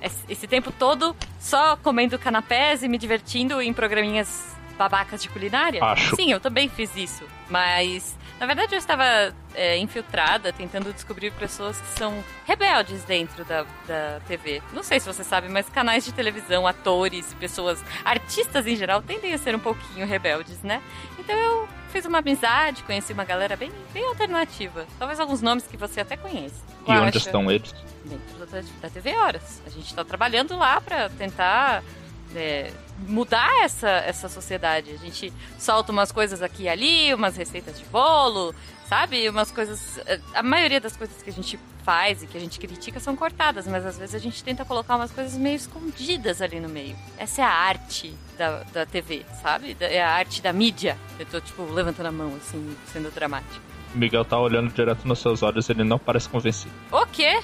esse esse tempo todo só comendo canapés e me divertindo em programinhas babacas de culinária? Acho. Sim, eu também fiz isso. Mas, na verdade, eu estava é, infiltrada tentando descobrir pessoas que são rebeldes dentro da, da TV. Não sei se você sabe, mas canais de televisão, atores, pessoas, artistas em geral, tendem a ser um pouquinho rebeldes, né? Então eu fiz uma amizade, conheci uma galera bem, bem alternativa. Talvez alguns nomes que você até conhece. E onde estão eles? Dentro da, da TV Horas. A gente está trabalhando lá para tentar é, mudar essa, essa sociedade. A gente solta umas coisas aqui e ali, umas receitas de bolo, sabe? Umas coisas. é, A maioria das coisas que a gente faz e que a gente critica são cortadas, mas às vezes a gente tenta colocar umas coisas meio escondidas ali no meio. Essa é a arte da, da TV, sabe? É a arte da mídia. Eu tô, tipo, levantando a mão, assim, sendo dramático. Miguel tá olhando direto nos seus olhos, ele não parece convencido. O quê?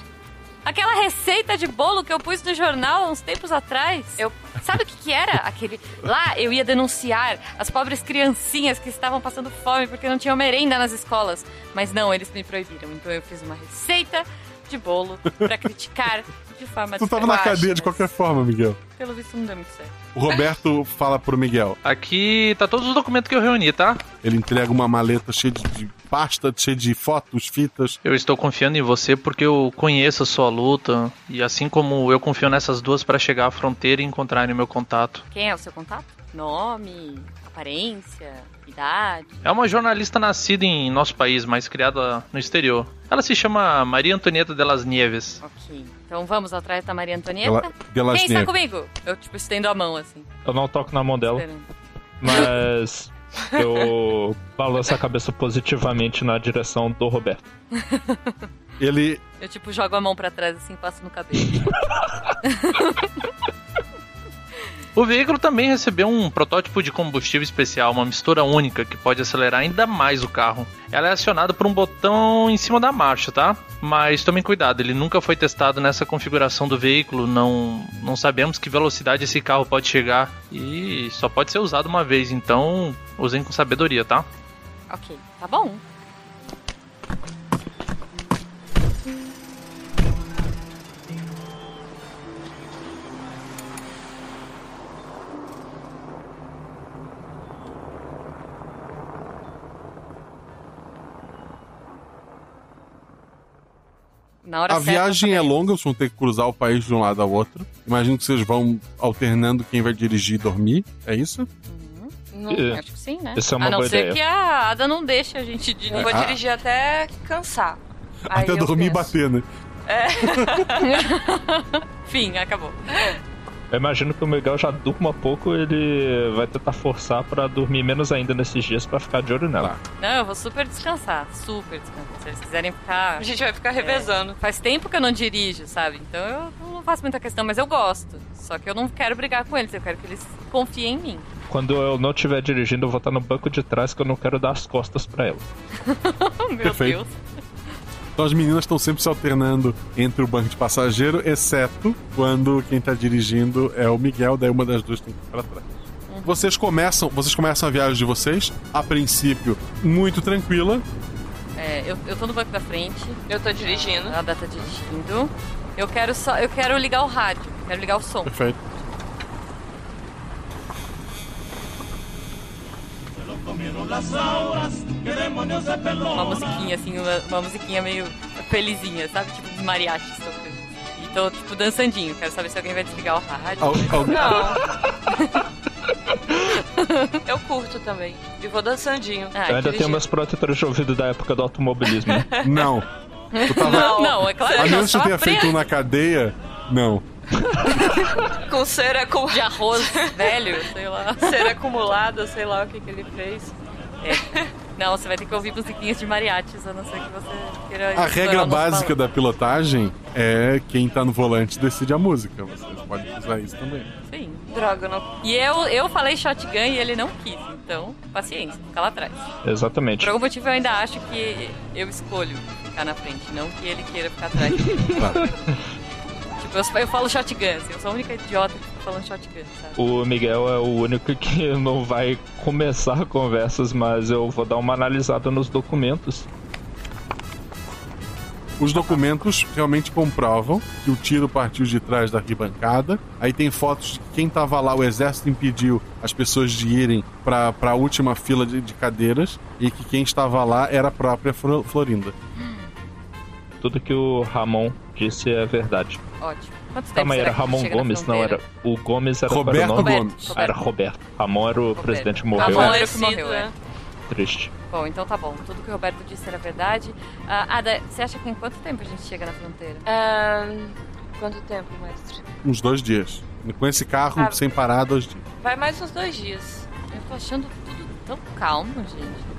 Aquela receita de bolo que eu pus no jornal há uns tempos atrás. Eu, sabe o que, que era? Aquele. Lá eu ia denunciar as pobres criancinhas que estavam passando fome porque não tinham merenda nas escolas. Mas não, eles me proibiram. Então eu fiz uma receita de bolo pra criticar de forma Tu tava na cadeia de qualquer forma, Miguel. Pelo visto não deu muito certo. O Roberto fala pro Miguel. Aqui tá todos os documentos que eu reuni, tá? Ele entrega uma maleta cheia de, de pasta, cheia de fotos, fitas. Eu estou confiando em você porque eu conheço a sua luta e assim como eu confio nessas duas para chegar à fronteira e encontrarem meu contato. Quem é o seu contato? Nome, aparência, idade. É uma jornalista nascida em nosso país, mas criada no exterior. Ela se chama Maria Antonieta de las Nieves. Ok. Então vamos atrás da Maria Antonieta. Ela- Quem está comigo? Eu, tipo, estendo a mão assim. Eu não toco na mão dela, esperando. mas eu balanço a cabeça positivamente na direção do Roberto. Ele. Eu, tipo, jogo a mão pra trás assim, passo no cabelo. O veículo também recebeu um protótipo de combustível especial, uma mistura única que pode acelerar ainda mais o carro. Ela é acionada por um botão em cima da marcha, tá? Mas tomem cuidado, ele nunca foi testado nessa configuração do veículo, não, não sabemos que velocidade esse carro pode chegar e só pode ser usado uma vez, então usem com sabedoria, tá? ok, tá bom. Na hora A certa, viagem é também. longa, vocês vão ter que cruzar o país de um lado ao outro. Imagino que vocês vão alternando quem vai dirigir e dormir. É isso? Não, É. acho que sim, né? Essa é uma a não boa ser ideia. que a Ada não deixe a gente dirigir. Eu vou Ah. dirigir até cansar. Aí Até dormir e penso. bater, né? Fim, acabou. Eu imagino que o Miguel já durma pouco, ele vai tentar forçar pra dormir menos ainda nesses dias pra ficar de olho nela. Não, eu vou super descansar, super descansar. Se eles quiserem ficar. A gente vai ficar revezando. É, faz tempo que eu não dirijo, sabe? Então eu não faço muita questão, mas eu gosto. Só que eu não quero brigar com eles, eu quero que eles confiem em mim. Quando eu não estiver dirigindo, eu vou estar no banco de trás que eu não quero dar as costas pra ela. Meu Perfeito. Deus. Então as meninas estão sempre se alternando entre o banco de passageiro, exceto quando quem tá dirigindo é o Miguel, daí uma das duas tem que ir pra trás. Vocês começam, vocês começam a viagem de vocês, a princípio, muito tranquila. É, eu, eu tô no banco da frente. Eu tô dirigindo. A Ada tá dirigindo. Eu quero só. Eu quero ligar o rádio. Quero ligar o som. Perfeito. Uma musiquinha, assim, uma, uma musiquinha meio felizinha, sabe? Tipo dos mariachis tocando. E tô, tipo, dançandinho. Quero saber se alguém vai desligar o rádio. Al- al- Não. eu curto também. E vou dançandinho. Ah, eu ainda tenho meus protetores de ouvido da época do automobilismo. né? Não. Tava- Não, não, é claro A que menos que eu tenha feito um na cadeia, não. Com cera com... de arroz velho, sei lá. cera acumulada, sei lá o que, que ele fez. É. Não, você vai ter que ouvir musiquinhas de mariachis, a não ser que você queira. A regra básica balão. da pilotagem é quem tá no volante decide a música. Vocês podem usar isso também. Sim. Droga, não. E eu, eu falei shotgun e ele não quis, então, paciência, fica lá atrás. Exatamente. Por algum motivo eu ainda acho que eu escolho ficar na frente, não que ele queira ficar atrás. eu, eu falo shotgun, assim, eu sou a única idiota que fica falando shotgun, sabe? O Miguel é o único que não vai começar conversas, mas eu vou dar uma analisada nos documentos. Os documentos realmente comprovam que o tiro partiu de trás da arquibancada. Aí tem fotos de quem tava lá, o exército impediu as pessoas de irem para a última fila de, de cadeiras e que quem estava lá era a própria Florinda. Tudo que o Ramon disse é verdade. Ótimo. Quanto tempo Calma aí, era Ramon Gomes? Não, era. O Gomes era Roberto o nome? Gomes. Ah, era Roberto. Ramon era o presidente que morreu. Ramon né? era o que morreu, é. Triste. Bom, então tá bom. Tudo que o Roberto disse era verdade. Ah, Ada, você acha que em quanto tempo a gente chega na fronteira? Ahn, quanto tempo, mestre? Uns dois dias. Com esse carro Ah. sem parar, dois dias. Vai mais uns dois dias. Eu tô achando tudo tão calmo, gente.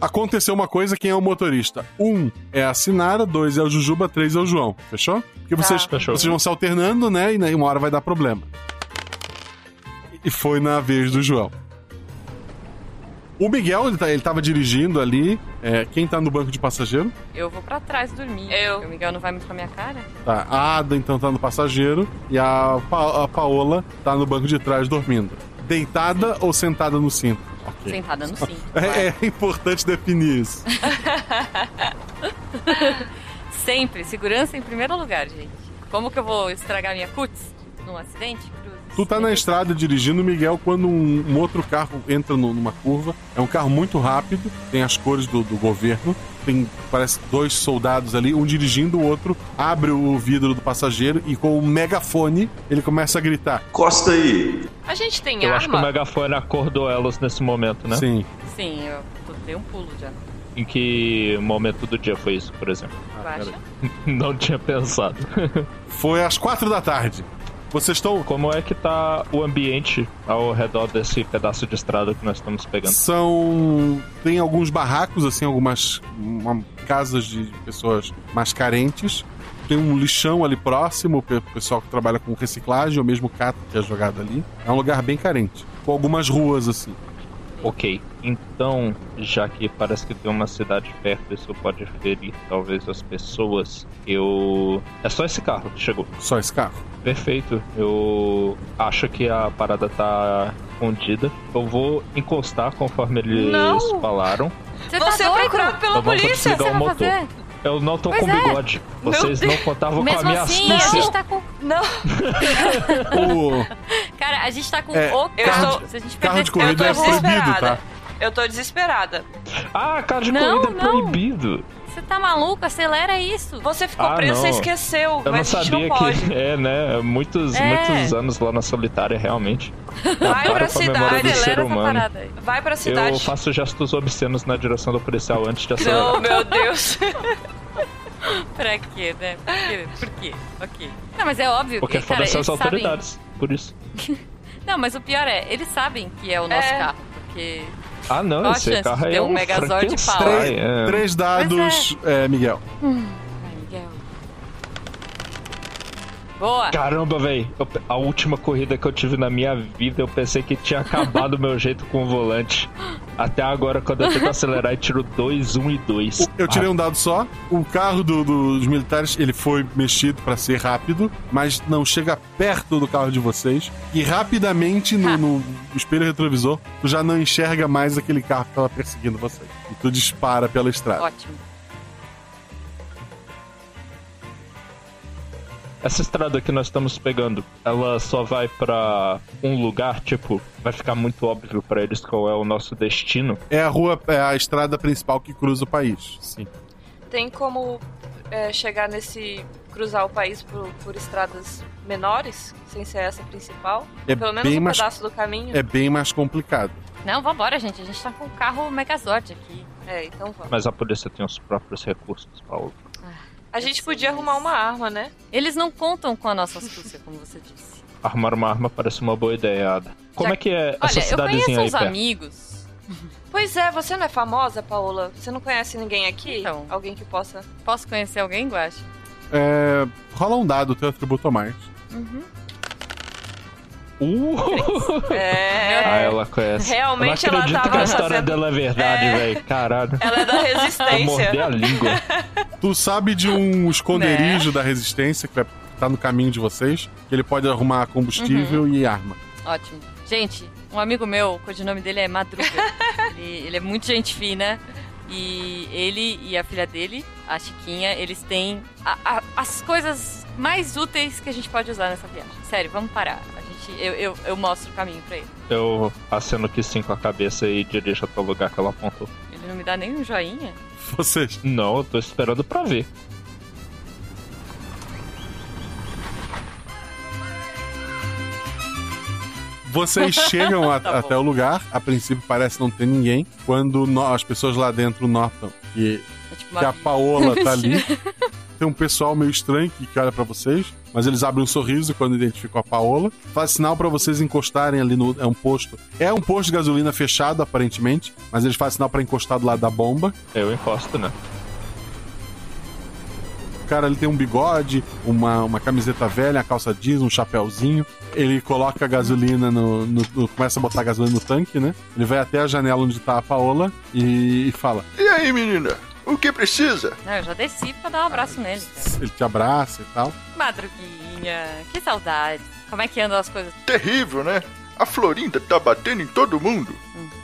Aconteceu uma coisa, quem é o motorista? Um é a Sinara, dois é o Jujuba, três é o João. Fechou? Porque vocês, Fechou. vocês vão se alternando, né? E né, uma hora vai dar problema. E foi na vez do João. O Miguel, ele, tá, ele tava dirigindo ali. É, quem tá no banco de passageiro? Eu vou pra trás dormir. Eu. O Miguel não vai muito com a minha cara? Tá. A Ada, então, tá no passageiro. E a, Pa- a Paola tá no banco de trás dormindo. Deitada ou sentada no cinto? Ok. Sentada no cinto. É, é importante definir isso. Sempre. Segurança em primeiro lugar, gente. Como que eu vou estragar minha cutis num acidente? Cruz? Tu tá na estrada dirigindo, Miguel, quando um, um outro carro entra no- numa curva. É um carro muito rápido, tem as cores do, do governo. Tem, parece, dois soldados ali, um dirigindo, o outro abre o vidro do passageiro e com o megafone ele começa a gritar: Costa aí! A gente tem Eu acho que o arma? megafone acordou elas nesse momento, né? Sim. Sim, eu dei um pulo já. Em que momento do dia foi isso, por exemplo? Acha? Não tinha pensado. Foi às quatro da tarde. Vocês estão. Como é que tá o ambiente ao redor desse pedaço de estrada que nós estamos pegando? São. Tem alguns barracos, assim, algumas uma- casas de pessoas mais carentes. Tem um lixão ali próximo, o pessoal que trabalha com reciclagem, ou mesmo cato que é jogado ali. É um lugar bem carente. Com algumas ruas, assim. Ok, então, já que parece que tem uma cidade perto, isso pode ferir talvez as pessoas, eu. É só esse carro que chegou. Só esse carro. Perfeito, eu acho que a parada tá escondida. Eu vou encostar conforme eles Não! falaram. Você, Você é procurado pela Eu não vou polícia. desligar o vai motor. fazer? Eu não tô Pois com é. bigode. Vocês não Deus. contavam com a Mesmo minha assim, a astúcia. gente tá com. Não. O Cara, a gente tá com É, o eu carro. tô- Se a gente carro perder de esse corrida carro, é proibido, desesperada. tá? Eu tô desesperada. Ah, carro de Não, corrida é não. proibido. Você tá maluco? Acelera isso. Você ficou Ah, preso, não. você esqueceu. Eu não sabia não que. É, né? Muitos, É. muitos anos lá na solitária, realmente. Vai pra cidade. Acelera essa parada aí. Vai pra cidade. Eu faço gestos obscenos na direção do policial antes de acelerar. Não, meu Deus. Pra quê, né? Por quê? Por quê? Ok. Não, mas é óbvio. Porque foda-se as eles sabem- autoridades. Por isso. Não, mas o pior é, eles sabem que é o nosso É. carro. Porque. Ah, não, Qual a esse carro é um um Megazord de pau? Frankenstein, Três, é. três dados, é, Miguel. Ai, Miguel. Boa! Caramba, velho. A última corrida que eu tive na minha vida, eu pensei que tinha acabado o meu jeito com o volante. Até agora, quando eu tento acelerar, eu tiro 2, 1 e 2. Eu tirei um dado só. O carro do- dos militares ele foi mexido para ser rápido, mas não chega perto do carro de vocês. E rapidamente no, no espelho retrovisor, tu já não enxerga mais aquele carro que tava perseguindo vocês. E tu dispara pela estrada. Ótimo. Essa estrada que nós estamos pegando, ela só vai pra um lugar, tipo, vai ficar muito óbvio pra eles qual é o nosso destino. É a rua, é a estrada principal que cruza o país. Sim. Tem como é, chegar nesse. cruzar o país por, por estradas menores, sem ser essa principal? É Pelo menos bem um mais- pedaço do caminho? É bem mais complicado. Não, vambora, gente. A gente tá com o carro Megazord aqui. É, então vamos. Mas a polícia tem os próprios recursos, Paulo. A gente podia arrumar uma arma, né? Eles não contam com a nossa astúcia, como você disse. Armar uma arma parece uma boa ideia, Ada. Como Já- é que é essa Olha, eu cidadezinha conheço aí perto? amigos. Pois é, você não é famosa, Paola? Você não conhece ninguém aqui? Então. Alguém que possa. Posso conhecer alguém, Guache? É, rola um dado, teu atributo mais. Uhum. Uh! É. Ah, ela conhece. Realmente eu não ela acredito tava que a história fazendo- dela é verdade, É. velho. Caralho. Ela é da Vou resistência. morder a língua. Tu sabe de um Né? esconderijo da resistência que vai estar no caminho de vocês, que ele pode arrumar combustível Uhum. e arma. Ótimo. Gente, um amigo meu, o codinome dele é Madruga. ele, ele é muito gente fina. E ele e a filha dele, a Chiquinha, eles têm a- a- as coisas mais úteis que a gente pode usar nessa viagem. Sério, vamos parar. Gente, eu, eu, eu mostro o caminho pra ele. Eu aceno que sim com a cabeça e dirijo até o lugar que ela apontou. Ele não me dá nem um joinha. Vocês. Não, eu tô esperando pra ver. Vocês chegam a- Tá até o lugar, a princípio parece não ter ninguém. Quando no- as pessoas lá dentro notam que, tipo que a Paola tá ali, tem um pessoal meio estranho que, que olha pra vocês, mas eles abrem um sorriso quando identificam a Paola. Faz sinal pra vocês encostarem ali no. É um posto. É um posto de gasolina fechado, aparentemente, mas eles fazem sinal pra encostar do lado da bomba. Eu encosto, né? O cara ele tem um bigode, uma, uma camiseta velha, uma calça jeans, um chapéuzinho. Ele coloca a gasolina no, no- no- Começa a botar a gasolina no tanque, né? Ele vai até a janela onde tá a Paola e, e fala. E aí, menina? O que precisa? Não, eu já desci pra dar um abraço nele. Ele te abraça e tal. Madruguinha, que saudade. Como é que andam as coisas? Terrível, né? A Florinda tá batendo em todo mundo.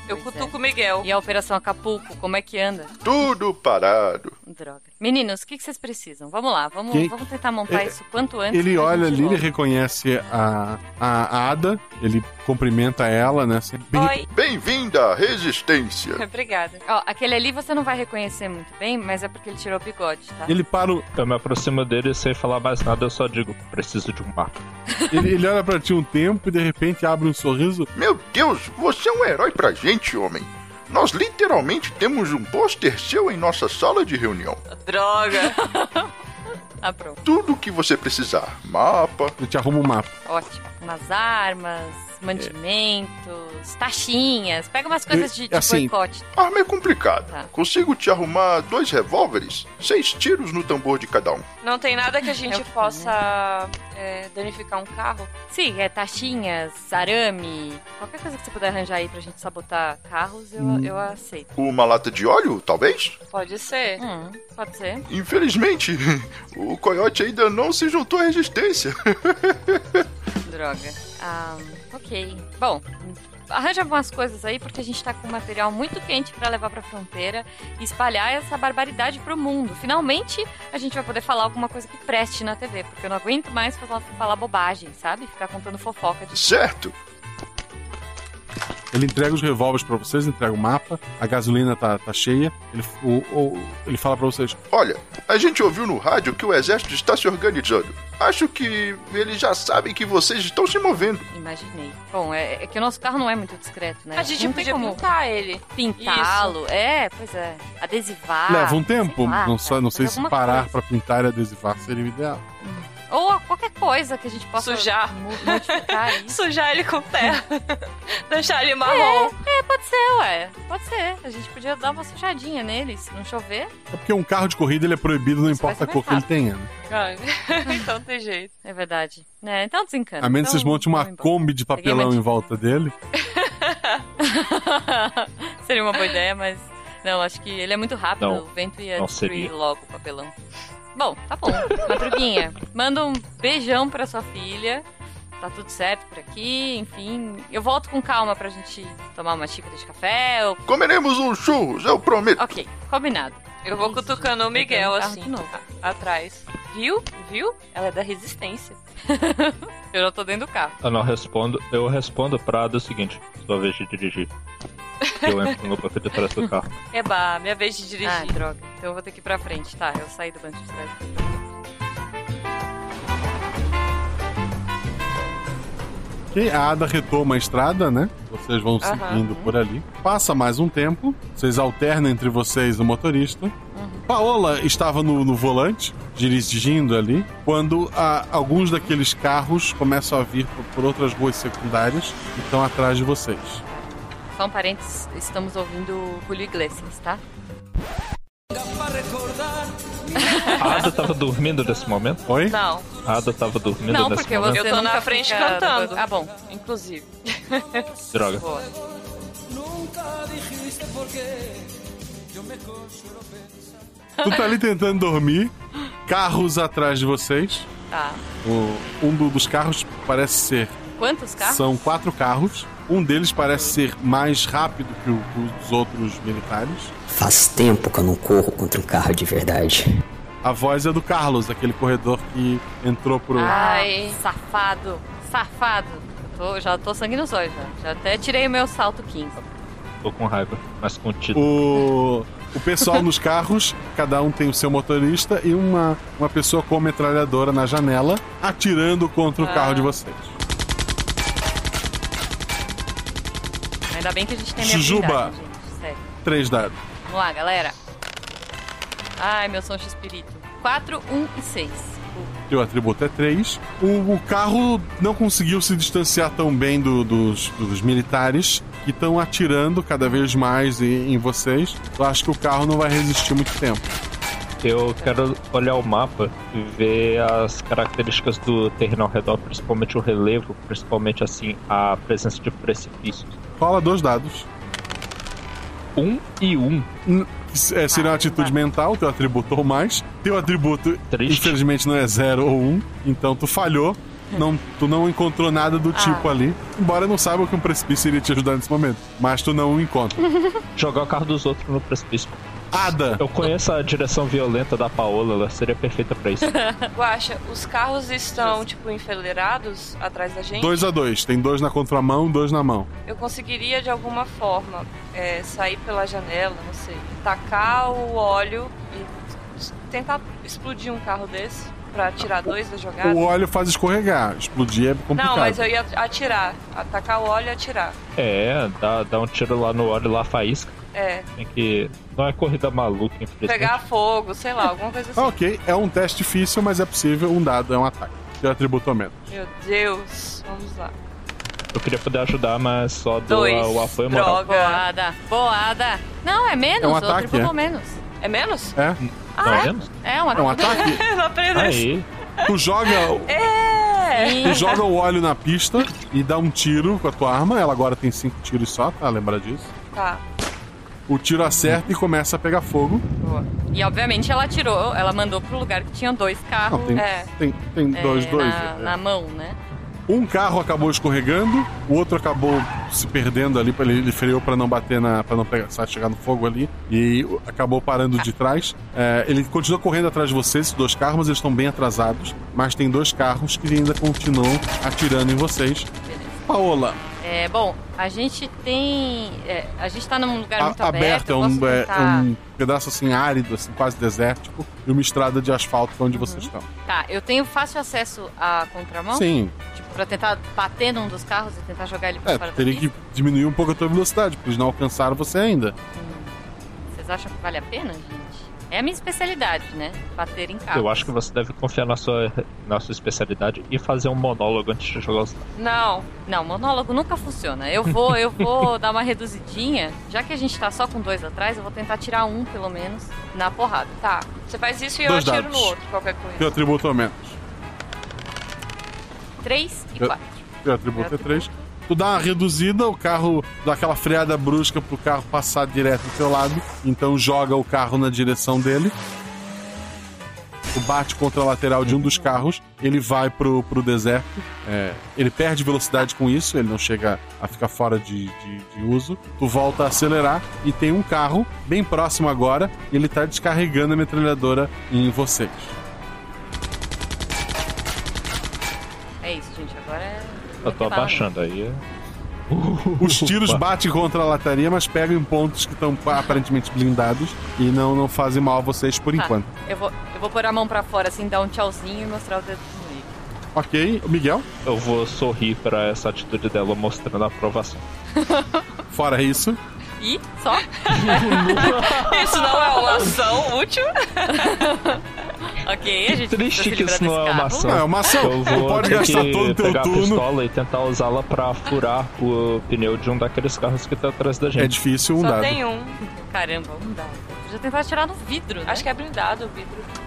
Eu cutuco o Miguel. E a Operação Acapulco, como é que anda? Tudo parado. Droga. Meninos, o que, que vocês precisam? Vamos lá, vamos, Quem- vamos tentar montar É, isso quanto antes. Ele olha ali, ele volta. reconhece a, a Ada, ele cumprimenta ela, né? assim, bem- Oi. Bem-vinda à Resistência. Obrigada. Ó, aquele ali você não vai reconhecer muito bem, mas é porque ele tirou o bigode, tá? Ele para o- Eu me aproximo dele sem falar mais nada, eu só digo, preciso de um mapa. Ele, ele olha pra ti um tempo e de repente abre um sorriso. Meu Deus, você é um herói pra gente, homem. Nós literalmente temos um pôster seu em nossa sala de reunião. Droga. Ah, pronto. Tudo o que você precisar. Mapa. Ele te arruma um mapa. Ótimo. Umas armas, mantimentos, taxinhas. Pega umas coisas de, de assim, boicote. Arma é complicado. Tá. Consigo te arrumar dois revólveres, seis tiros no tambor de cada um. Não tem nada que a É gente o que possa é, danificar um carro? Sim, é taxinhas, arame, qualquer coisa que você puder arranjar aí pra gente sabotar carros, eu, Hum. eu aceito. Uma lata de óleo, talvez? Pode ser. Hum, pode ser. Infelizmente, o coiote ainda não se juntou à resistência. Droga. Ah, ok. Bom, arranja algumas coisas aí, porque a gente tá com material muito quente pra levar pra fronteira e espalhar essa barbaridade pro mundo. Finalmente, a gente vai poder falar alguma coisa que preste na TV, porque eu não aguento mais falar, falar bobagem, sabe? Ficar contando fofoca de. Certo. Ele entrega os revólveres pra vocês, entrega o mapa, a gasolina tá, tá cheia. Ele, o- o- ele fala pra vocês: Olha, a gente ouviu no rádio que o exército está se organizando. Acho que eles já sabem que vocês estão se movendo. Imaginei. Bom, é, é que o nosso carro não é muito discreto, né? A gente não podia como pintar ele. pintá-lo. É, pois é. Adesivar. leva um tempo. lá, não, sa- não sei se parar pra pintar e adesivar seria o ideal. Ou qualquer coisa que a gente possa Sujar. modificar isso. Sujar ele com terra. Deixar ele marrom. É, é, pode ser, ué. Pode ser. A gente podia dar uma sujadinha nele, se não chover. É porque um carro de corrida ele é proibido, não importa a cor que ele tenha. Né? então tem jeito. É verdade. É, então desencana. A menos que então, vocês montem uma Kombi de papelão em volta dele. Seria uma boa ideia, mas. Não, acho que ele é muito rápido. Não, o vento ia não destruir seria. logo o papelão. Bom, tá bom. Madruguinha, manda um beijão pra sua filha. Tá tudo certo por aqui, enfim. Eu volto com calma pra gente tomar uma xícara de café. Ou... Comeremos uns churros, eu prometo. Ok, combinado. Eu vou cutucando o Miguel assim, a- atrás. Viu? Viu? Ela é da resistência. Eu já tô dentro do carro. Eu não respondo, eu respondo pra Ada o seguinte, sua vez de dirigir. Eu entro no banco de trás do carro. Eba, minha vez de dirigir. Ah, droga. Então eu vou ter que ir pra frente. Tá, eu saí do banco de trás. Ok, a Ada retoma a estrada, né? Vocês vão Aham. seguindo por ali. Passa mais um tempo, vocês alternam entre vocês o motorista. Paola estava no, no volante, dirigindo ali, quando ah, alguns daqueles carros começam a vir por, por outras ruas secundárias e estão atrás de vocês. Só um parênteses, estamos ouvindo Julio Iglesias, tá? A Ada tava dormindo nesse momento? Oi? Não. A Ada tava dormindo Não, nesse porque momento? você Eu tô na frente fica cantando. Ah, bom. Inclusive. Droga. Boa. Tu tá ali tentando dormir, carros atrás de vocês. Tá. O- um do- dos carros parece ser Quantos carros? São quatro carros. Um deles parece ser mais rápido que, o, que os outros militares. Faz tempo que eu não corro contra um carro de verdade. A voz é do Carlos, aquele corredor que entrou pro. Ai, safado, safado. Eu tô- já tô sangue nos olhos, já. Já até tirei o meu salto 15. Tô com raiva, mas contido. O, o pessoal nos carros, cada um tem o seu motorista e uma, uma pessoa com metralhadora na janela atirando contra o Ah. carro de vocês. Ainda bem que a gente tem minha Jujuba. Sério. Três dados. Vamos lá, galera. Ai, meu São Espírito. 4, 1 e 6. Teu atributo é 3. O, o carro não conseguiu se distanciar tão bem do- dos, dos militares que estão atirando cada vez mais em, em vocês. Eu acho que o carro não vai resistir muito tempo. Eu quero olhar o mapa e ver as características do terreno ao redor, principalmente o relevo, principalmente assim a presença de precipícios. Rola dois dados. Um e um. É, seria uma atitude mental, teu atributo ou mais. Teu atributo, infelizmente, não é zero ou um. Então tu falhou. Não, tu não encontrou nada do tipo ali. Embora não saiba que um precipício iria te ajudar nesse momento. Mas tu não o encontra. Jogar o carro dos outros no precipício. Ada! Eu conheço a direção violenta da Paola, ela seria perfeita pra isso. Guaxa, os carros estão, tipo, enfileirados atrás da gente? Dois a dois. Tem dois na contramão, dois na mão. Eu conseguiria, de alguma forma, é, sair pela janela, não sei, tacar o óleo e tentar explodir um carro desse pra tirar dois da jogada? O óleo faz escorregar. Explodir é complicado. Não, mas eu ia atirar. Atacar o óleo e atirar. É, dá, dá um tiro lá no óleo, lá faísca. É. Tem que. Não é corrida maluca, infelizmente. Pegar fogo, sei lá, alguma coisa assim. Ah, ok, é um teste difícil, mas é possível. Um dado é um ataque. Teu atributo aumenta. Meu Deus, vamos lá. Eu queria poder ajudar, mas só dou Dois. o apoio moral. Boada, boada. Não, é menos, É um o ataque, triplo é? menos. É menos? É? Não é menos? É um É um ataque? não aprendeu Aí. Tu joga, É! tu joga o óleo na pista e dá um tiro com a tua arma. Ela agora tem cinco tiros só, tá? Lembra disso? Tá. O tiro acerta e começa a pegar fogo. E obviamente ela tirou, ela mandou pro lugar que tinha dois carros. Não, tem, é, tem, tem dois, é, dois. Na, é. na mão, né? Um carro acabou escorregando, o outro acabou se perdendo ali, ele, ele freou pra não bater na. para não pegar, sabe, chegar no fogo ali, e acabou parando de trás. É, ele continua correndo atrás de vocês, esses dois carros, mas eles estão bem atrasados. Mas tem dois carros que ainda continuam atirando em vocês. Paola, É, bom, a gente tem. é, a gente tá num lugar a- muito aberto, aberto. é um, posso é- tentar- é um pedaço assim árido, assim, quase desértico, e uma estrada de asfalto é onde vocês estão. Tá, eu tenho fácil acesso à contramão? Sim. Tipo, pra tentar bater num dos carros e tentar jogar ele pra É, fora teria que diminuir um pouco a tua velocidade, porque eles não alcançaram você ainda. Vocês acham que vale a pena, gente? É a minha especialidade, né? Bater em carros. Eu acho que você deve confiar na sua, na sua especialidade e fazer um monólogo antes de jogar os dados. Não. Não, monólogo nunca funciona. Eu vou, eu vou dar uma reduzidinha. Já que a gente tá só com dois atrás, eu vou tentar tirar um, pelo menos, na porrada. Tá. Você faz isso e eu Dois atiro dados. no outro, qualquer coisa. Teu atributo aumenta. Três e Teu- quatro. Teu atributo é 3. Tu dá uma reduzida, o carro dá aquela freada brusca pro carro passar direto do teu lado. Então joga o carro na direção dele. Tu bate contra a lateral de um dos carros, ele vai pro, pro deserto. É, ele perde velocidade com isso, ele não chega a ficar fora de, de, de uso. Tu volta a acelerar e tem um carro bem próximo agora, e ele tá descarregando a metralhadora em vocês. Eu tô abaixando aí. Os tiros batem contra a lataria, mas pegam em pontos que estão aparentemente blindados e não, não fazem mal a vocês por Tá, enquanto. Eu vou, eu vou pôr a mão pra fora, assim, dar um tchauzinho e mostrar o dedo do meio. Ok, Miguel? Eu vou sorrir pra essa atitude dela mostrando a aprovação. Fora isso, E só? Isso não é uma ação útil? ok, a gente Triste que isso não é uma ação. Não, é uma ação. Eu vou pode ter gastar que todo o teu pegar turno. a pistola e tentar usá-la pra furar o pneu de um daqueles carros que tá atrás da gente. é difícil um Só dado. tem um. Caramba, um dado. Podia tentar atirar no vidro, né? Acho que é blindado o vidro.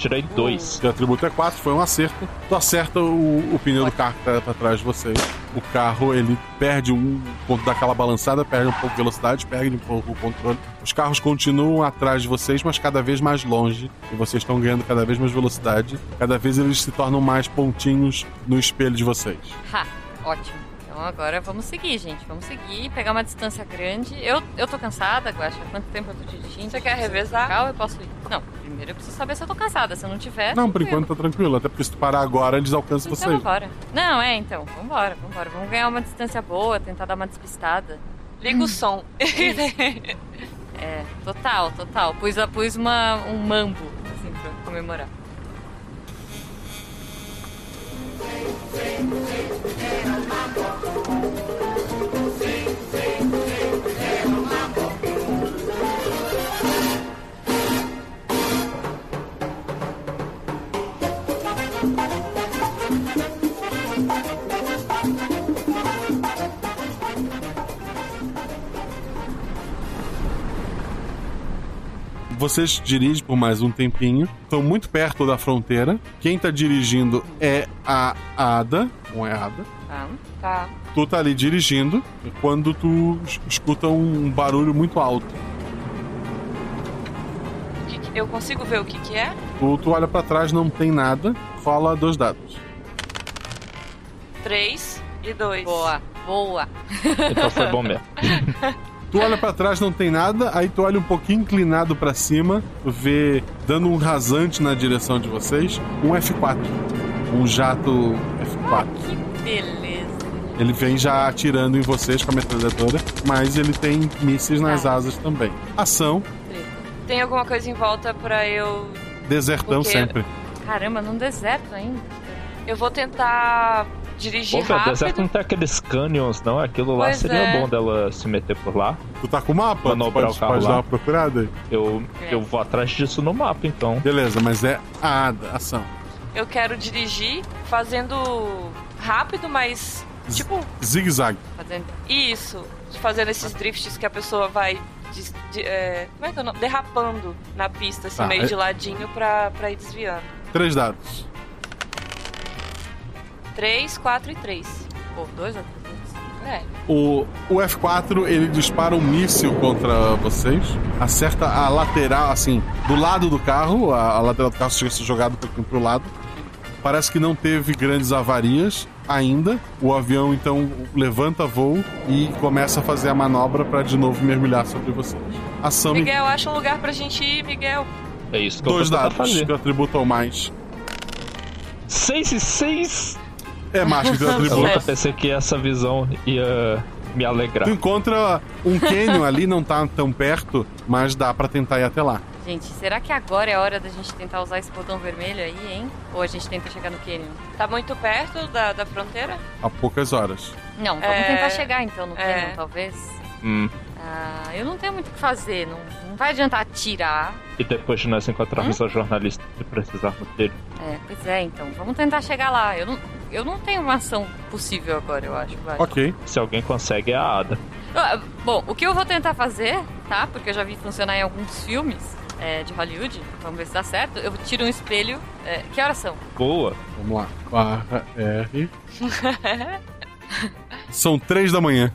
Tirei dois. Teu atributo é 4, foi um acerto. Tu acerta o, o pneu do carro que tá pra trás de vocês. o carro ele perde um ponto daquela balançada, perde um pouco de velocidade, perde um pouco o controle. Os carros continuam atrás de vocês, mas cada vez mais longe, e vocês estão ganhando cada vez mais velocidade. Cada vez eles se tornam mais pontinhos no espelho de vocês. Ha, ótimo. Então agora vamos seguir, gente. Vamos seguir, pegar uma distância grande. Eu, eu tô cansada, Guaxa. Quanto tempo eu tô dirigindo? Você quer revezar? Carro, eu posso ir. Não, primeiro eu preciso saber se eu tô cansada. Se eu não tiver. Não, por enquanto tá tranquilo, até porque se tu parar agora, eles alcançam Então vocês. vambora. Não, é, então. Vambora, vambora. Vamos ganhar uma distância boa, tentar dar uma despistada. Liga o som. é, total, total. Pus, pus uma, um mambo, assim, pra comemorar. Thank you. Vocês dirigem por mais um tempinho, estão muito perto da fronteira. Quem tá dirigindo é a Ada, não é a Ada. Tá. Tá. Tu tá ali dirigindo quando tu es- escuta um barulho muito alto. O que que- Eu consigo ver o que que é? Tu, tu olha pra trás, não tem nada, rola dois dados. Três e dois. Boa, boa. Então foi bom mesmo. Tu olha pra trás, não tem nada, aí tu olha um pouquinho inclinado pra cima, tu vê dando um rasante na direção de vocês, um F4. Um jato F4. Beleza. Ele vem já atirando em vocês com a metralhadora, mas ele tem mísseis nas asas também. Ação, Tem alguma coisa em volta pra eu. desertão Porque- sempre. Caramba, num deserto ainda. Eu vou tentar dirigir Pô, cara, rápido. deserto não tem aqueles canyons, não? Aquilo lá Pois seria é. bom dela se meter por lá. Tu tá com o mapa? Tu Manobrar pode, o carro pode lá. dar uma procurada aí? Eu, É. eu vou atrás disso no mapa, então. Beleza, mas é a ação. Eu quero dirigir fazendo rápido, mas. Tipo, Zigue-zague. Fazendo. isso. Fazendo esses drifts que a pessoa vai. des- de- é, como é que é o nome? Derrapando na pista, assim, Tá, meio é- de ladinho pra, pra ir desviando. Três dados. 3, 4 e 3. Pô, dois ou três? É. O, o F4 ele dispara um míssil contra vocês, acerta a lateral, assim, do lado do carro, a, a lateral do carro chega a ser jogado um pouquinho pro lado. Parece que não teve grandes avarias ainda. O avião então levanta voo e começa a fazer a manobra para de novo mergulhar sobre vocês. Ação Miguel, acha um lugar pra gente ir, Miguel. É isso que eu dois vou tentar dados fazer. que atributam mais. 6 e 6? É macho que tu Eu nunca pensei que essa visão ia me alegrar. Tu encontra um canyon ali, não tá tão perto, mas dá pra tentar ir até lá. Gente, será que agora é a hora da gente tentar usar esse botão vermelho aí, hein? Ou a gente tenta chegar no Canyon? Tá muito perto da, da fronteira? Há poucas horas. Não, vamos É, tentar chegar então no é. Canyon, talvez. Hum. Ah, eu não tenho muito o que fazer, não, não vai adiantar atirar. E depois de nós encontrarmos Hum? a jornalista e precisarmos dele. É, pois é, então, vamos tentar chegar lá. Eu não, eu não tenho uma ação possível agora, eu acho. vai. Ok. Se alguém consegue, é a Ada. Ah, Bom, o que eu vou tentar fazer, tá? Porque eu já vi funcionar em alguns filmes é, de Hollywood. Vamos ver se dá certo. Eu tiro um espelho. é, que horas são? Boa. Vamos lá. Barra R. São três da manhã.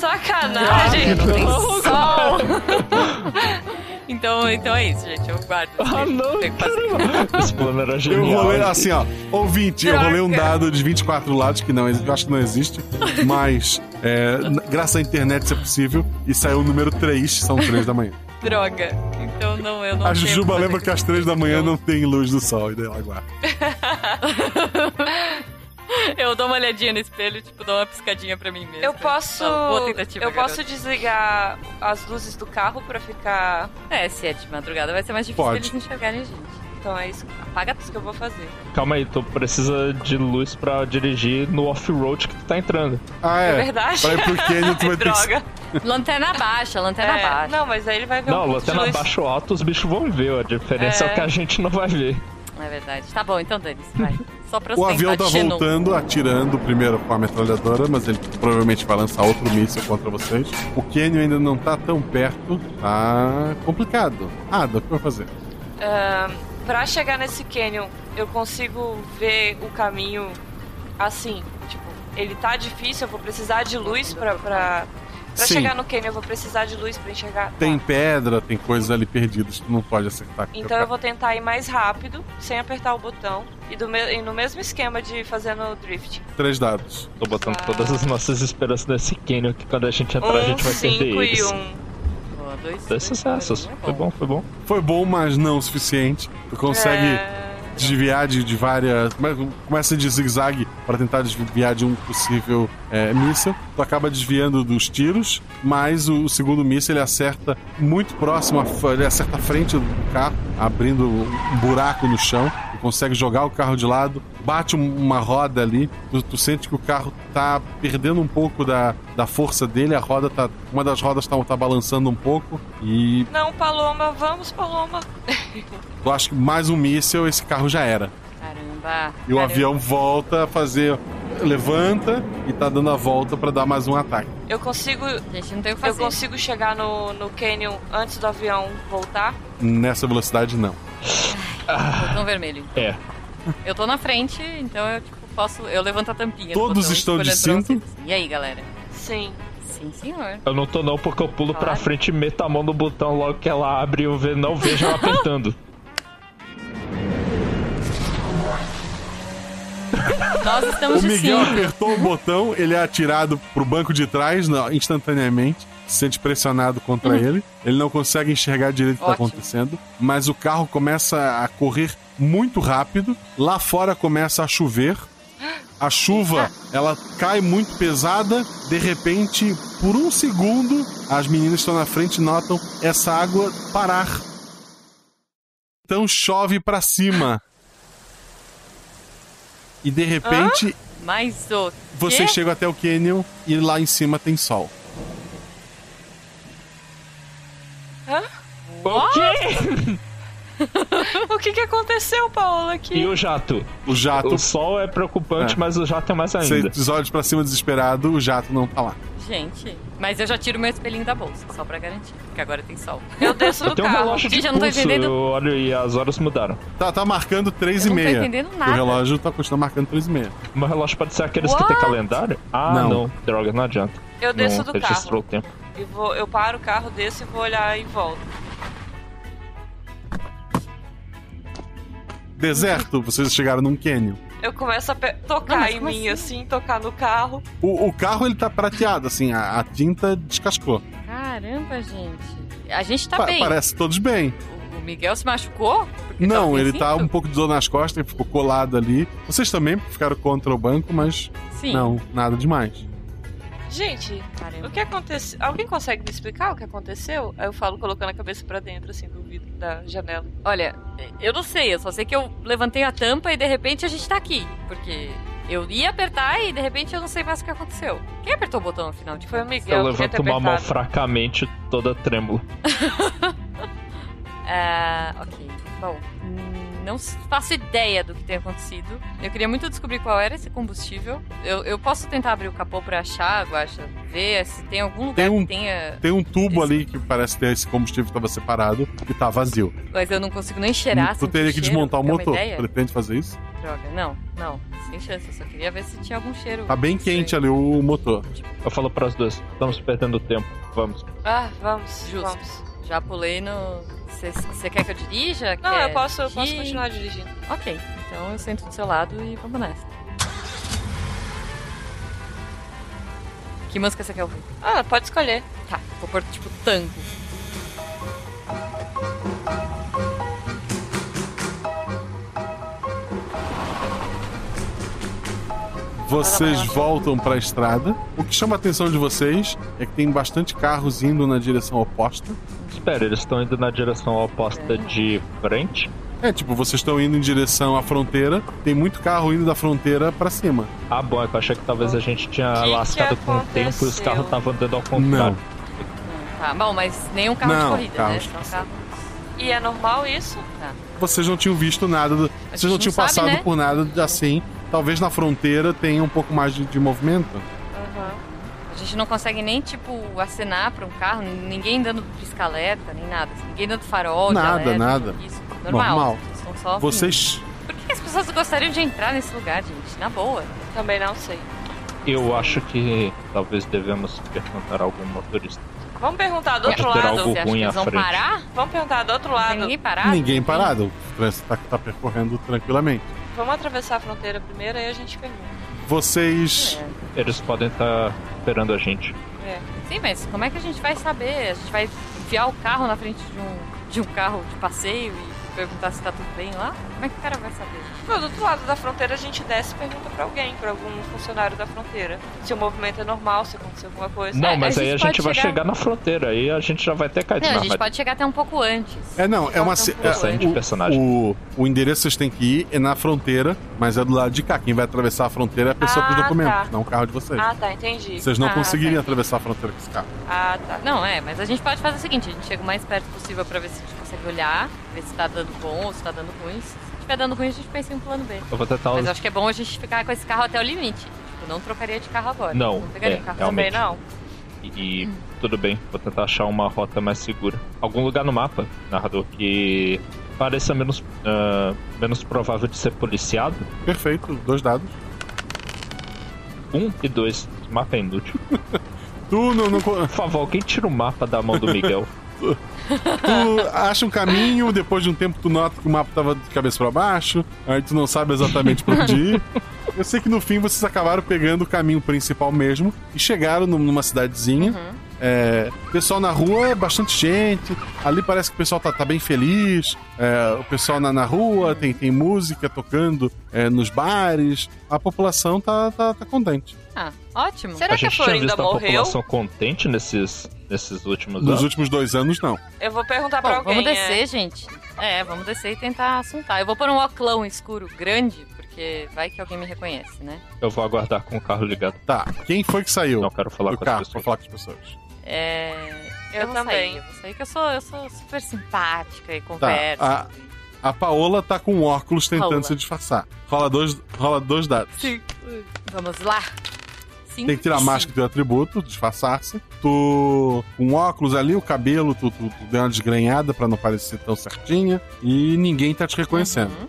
Sacanagem! sol. então, então é isso, gente. Eu guardo. Ah, não. Tem que fazer. Esse plano era Eu genial. rolei, assim, ó, ouvinte, eu Droga. rolei um dado de 24 lados, que não, eu acho que não existe, mas é, graças à internet isso é possível, e saiu o número 3, são 3 da manhã. Droga. Então não, eu não a Jujuba lembra que às 3 da manhã não tem luz do sol, e daí ela guarda. Eu dou uma olhadinha no espelho, tipo, dou uma piscadinha pra mim mesmo. Eu posso. Eu posso desligar as luzes do carro pra ficar. É, se é de madrugada vai ser mais difícil Pode. eles enxergarem a gente. Então é isso. Apaga isso que eu vou fazer. Calma aí, tu precisa de luz pra dirigir no off-road que tu tá entrando. Ah, É verdade? Pra ir pro Canyon, tu vai que... Droga. Lanterna baixa, lanterna É, baixa. Não, mas aí ele vai ver Não, um lanterna baixo alto, os bichos vão ver. A diferença é, É. o que a gente não vai ver. É verdade. Tá bom, então dane-se, vai. Só pra O avião tá xenon. voltando, atirando primeiro com a metralhadora, mas ele provavelmente vai lançar outro míssil contra vocês. O Canyon ainda não tá tão perto, tá complicado. Ah, o que vai fazer? Ahn, pra chegar nesse canyon, eu consigo ver o caminho assim. Tipo, ele tá difícil, eu vou precisar de luz pra. pra... Pra Sim. chegar no Canyon eu vou precisar de luz pra enxergar. Tem pedra, tem coisas ali perdidas que tu não pode acertar. o Então eu vou tentar ir mais rápido, sem apertar o botão. E, do me- e no mesmo esquema de fazendo drift. Três dados. Tô botando todas as nossas esperanças nesse Canyon que quando a gente entrar a Um, gente vai cinco perder e eles. um. Dois sucessos. Foi bom, foi bom. Foi bom, mas não o suficiente. Tu consegue É. desviar de, de várias. come- Começa de zigue-zague para tentar desviar de um possível é, míssil. Tu acaba desviando dos tiros, mas o, o segundo míssil ele acerta muito próximo, a ele acerta a frente do carro, abrindo um buraco no chão. Consegue jogar o carro de lado, bate um- uma roda ali. Tu, tu sente que o carro tá perdendo um pouco da, da força dele, a roda tá. Uma das rodas tá, tá balançando um pouco e Não, Paloma, vamos, Paloma. Tu acha que mais um míssil, esse carro já era. Caramba. E o caramba. avião volta a fazer. Levanta e tá dando a volta pra dar mais um ataque. Eu consigo. Gente, não tem o que Eu fazer. consigo chegar no, no Canyon antes do avião voltar? Nessa velocidade, não. Botão vermelho. É. Eu tô na frente, então eu tipo, posso. Eu levanto a tampinha. do Todos botão, estão de pra cinto? E aí, galera? Sim. Sim, senhor. Eu não tô não porque eu pulo pra Claro. frente e meto a mão no botão logo que ela abre e eu não vejo ela apertando. Nós estamos O de Miguel cinto. apertou o botão, ele é atirado pro banco de trás não, instantaneamente. Se sente pressionado contra ele. Ele não consegue enxergar direito o que tá Ótimo. acontecendo. Mas o carro começa a correr muito rápido. Lá fora começa a chover. A chuva, ela cai muito pesada. De repente, por um segundo, as meninas que estão na frente e notam essa água parar. Então chove pra cima. E de repente, Mais o. vocês chegam até o Canyon e lá em cima tem sol. Hã? O quê? o que que aconteceu, Paola, aqui? E o jato? O jato. O sol é preocupante, É. mas o jato é mais Você ainda. olha pra cima desesperado, o jato não tá lá. Gente, mas eu já tiro meu espelhinho da bolsa, só pra garantir, porque agora tem sol. Eu desço Eu tenho um relógio de Gente, eu não tô pulso, entendendo. eu olho e as horas mudaram. Tá, tá marcando 3 Eu e não tô meia. entendendo nada. O relógio tá continuando marcando 3 e meia. Meu relógio pode ser aqueles que tem What? calendário? Ah, Não. não. Droga, não adianta. Eu desço não do carro. o tempo. E vou, eu paro o carro, desço e vou olhar em volta. Deserto, vocês chegaram num Canyon. Eu começo a tocar Não, mas em mim, assim? tocar no carro. O, o carro ele tá prateado, assim, a, a tinta descascou. Caramba, gente. A gente tá Pa- bem. Parece todos bem. O Miguel se machucou? Porque Não, ele tá um pouco de dor nas costas, ele ficou colado ali. Vocês também ficaram contra o banco, mas Sim. não, nada demais. Gente, o que aconteceu? Alguém consegue me explicar o que aconteceu? Aí eu falo colocando a cabeça pra dentro, assim, do vidro da janela. Olha, eu não sei, eu só sei que eu levantei a tampa e de repente a gente tá aqui. Porque eu ia apertar e de repente eu não sei mais o que aconteceu. Quem apertou o botão afinal de Foi o? Miguel. Eu levanto uma mão fracamente, toda trêmula. Ah, ok. Bom, hum, não faço ideia do que tem acontecido. Eu queria muito descobrir qual era esse combustível. Eu, eu posso tentar abrir o capô pra achar, Guaxa? Ver se tem algum lugar Tem um, que tenha. tem um tubo ali que parece ter esse combustível que tava separado e tá vazio. Mas eu não consigo nem cheirar. tu teria que cheiro, desmontar o motor. Pretende fazer isso? Droga, não, não. Sem chance. Eu só queria ver se tinha algum cheiro. Tá bem quente ali o motor. Eu falo pras duas, estamos perdendo tempo, vamos. Ah, vamos, Justo. vamos. Já pulei no. Você quer que eu dirija? Não, Quer eu posso, eu posso continuar dirigindo. Ok, então eu sento do seu lado e vamos nessa. Que música você quer ouvir? Ah, pode escolher. Tá, vou pôr tipo tango. Vocês voltam pra estrada. O que chama a atenção de vocês é que tem bastante carros indo na direção oposta. Espera, eles estão indo na direção oposta de frente? É, tipo, vocês estão indo em direção à fronteira, tem muito carro indo da fronteira pra cima. Ah, bom, é que eu achei que talvez a gente tinha Que que lascado com o tempo e os carros estavam andando ao contrário. Não. Tá, bom, mas nenhum carro Não, de corrida, né? Só carro. E é normal isso? Tá. Vocês não tinham visto nada, do- vocês não não tinham sabe, passado né? por nada assim. Talvez na fronteira tenha um pouco mais de, de movimento. Gente não consegue nem, tipo, acenar pra um carro, ninguém dando pisca-alerta, nem nada. assim, ninguém dando farol, de Nada, alerta, nada. Isso, normal. Normal. Só Vocês que as pessoas gostariam de entrar nesse lugar, gente? Na boa. Também não sei. Eu acho que talvez devemos perguntar a algum motorista. Vamos perguntar do outro lado. algo Você acha ruim eles vão frente. parar? Vamos perguntar do outro tem lado. ninguém parado? Ninguém parado. O trânsito tá, tá percorrendo tranquilamente. Vamos atravessar a fronteira primeiro e a gente pergunta. Vocês. Eles podem estar esperando a gente. É. Sim, mas como é que a gente vai saber? A gente vai enfiar o carro na frente de um, de um carro de passeio e perguntar se tá tudo bem lá? Como é que o cara vai saber? Pô, do outro lado da fronteira a gente desce e pergunta pra alguém, pra algum funcionário da fronteira. Se o movimento é normal, se aconteceu alguma coisa. Não, É, mas a aí a gente pode vai chegar- chegar na fronteira, aí a gente já vai ter caído Não, na a gente pode chegar até um pouco antes. É, não, é uma. Um é, o, personagem. O, o endereço que vocês têm que ir é na fronteira, mas é do lado de cá. Quem vai atravessar a fronteira é a pessoa com os Ah, documentos, tá. não o carro de vocês. Ah, tá, entendi. Vocês não ah, conseguiriam tá. atravessar a fronteira com esse carro. Ah, tá. Não, é, mas a gente pode fazer o seguinte, a gente chega o mais perto possível pra ver se a gente consegue olhar, ver se tá dando bom ou se tá dando ruim. Se estiver dando ruim, a gente pensa em um plano B. Eu vou tentar Mas eu acho que é bom a gente ficar com esse carro até o limite. Tipo, não trocaria de carro agora. Não, Não pegaria é, um carro realmente. Também não. E tudo bem, vou tentar achar uma rota mais segura. Algum lugar no mapa, narrador, que pareça menos, ah, menos provável de ser policiado. Perfeito, dois dados. Um e dois. O mapa é inútil. Tu não, não, Por favor, alguém tira o mapa da mão do Miguel. tu acha um caminho, depois de um tempo tu nota que o mapa tava de cabeça pra baixo, aí tu não sabe exatamente pra onde ir. Eu sei que no fim vocês acabaram pegando o caminho principal mesmo e chegaram num- numa cidadezinha. É, pessoal na rua, bastante gente. Ali parece que o pessoal tá, tá bem feliz. É, o pessoal na, na rua tem, tem música tocando é, nos bares. A população tá, tá, tá contente. Ah, ótimo. Será a que a gente tinha Florinda visto a morreu? população contente nesses, nesses últimos Nos anos. últimos dois anos, não. Eu vou perguntar Bom, pra alguém. vamos descer, é. gente. É, vamos descer e tentar assuntar. Eu vou pôr um oclão escuro grande, porque vai que alguém me reconhece, né? Eu vou aguardar com o carro ligado. Tá, quem foi que saiu? Não quero falar do com carro as pessoas. falar com as pessoas. É. Eu vou também. Sair, eu vou sair que eu sou, eu sou super simpática e Tá, converso. a, a Paola tá com óculos tentando Paola. se disfarçar. Rola dois, rola dois dados. Sim. Vamos lá. Sim. Tem que tirar a máscara do teu atributo, disfarçar-se. Tu, com óculos ali, o cabelo, tu, tu, tu deu uma desgrenhada pra não parecer tão certinha. E ninguém tá te reconhecendo. Uhum.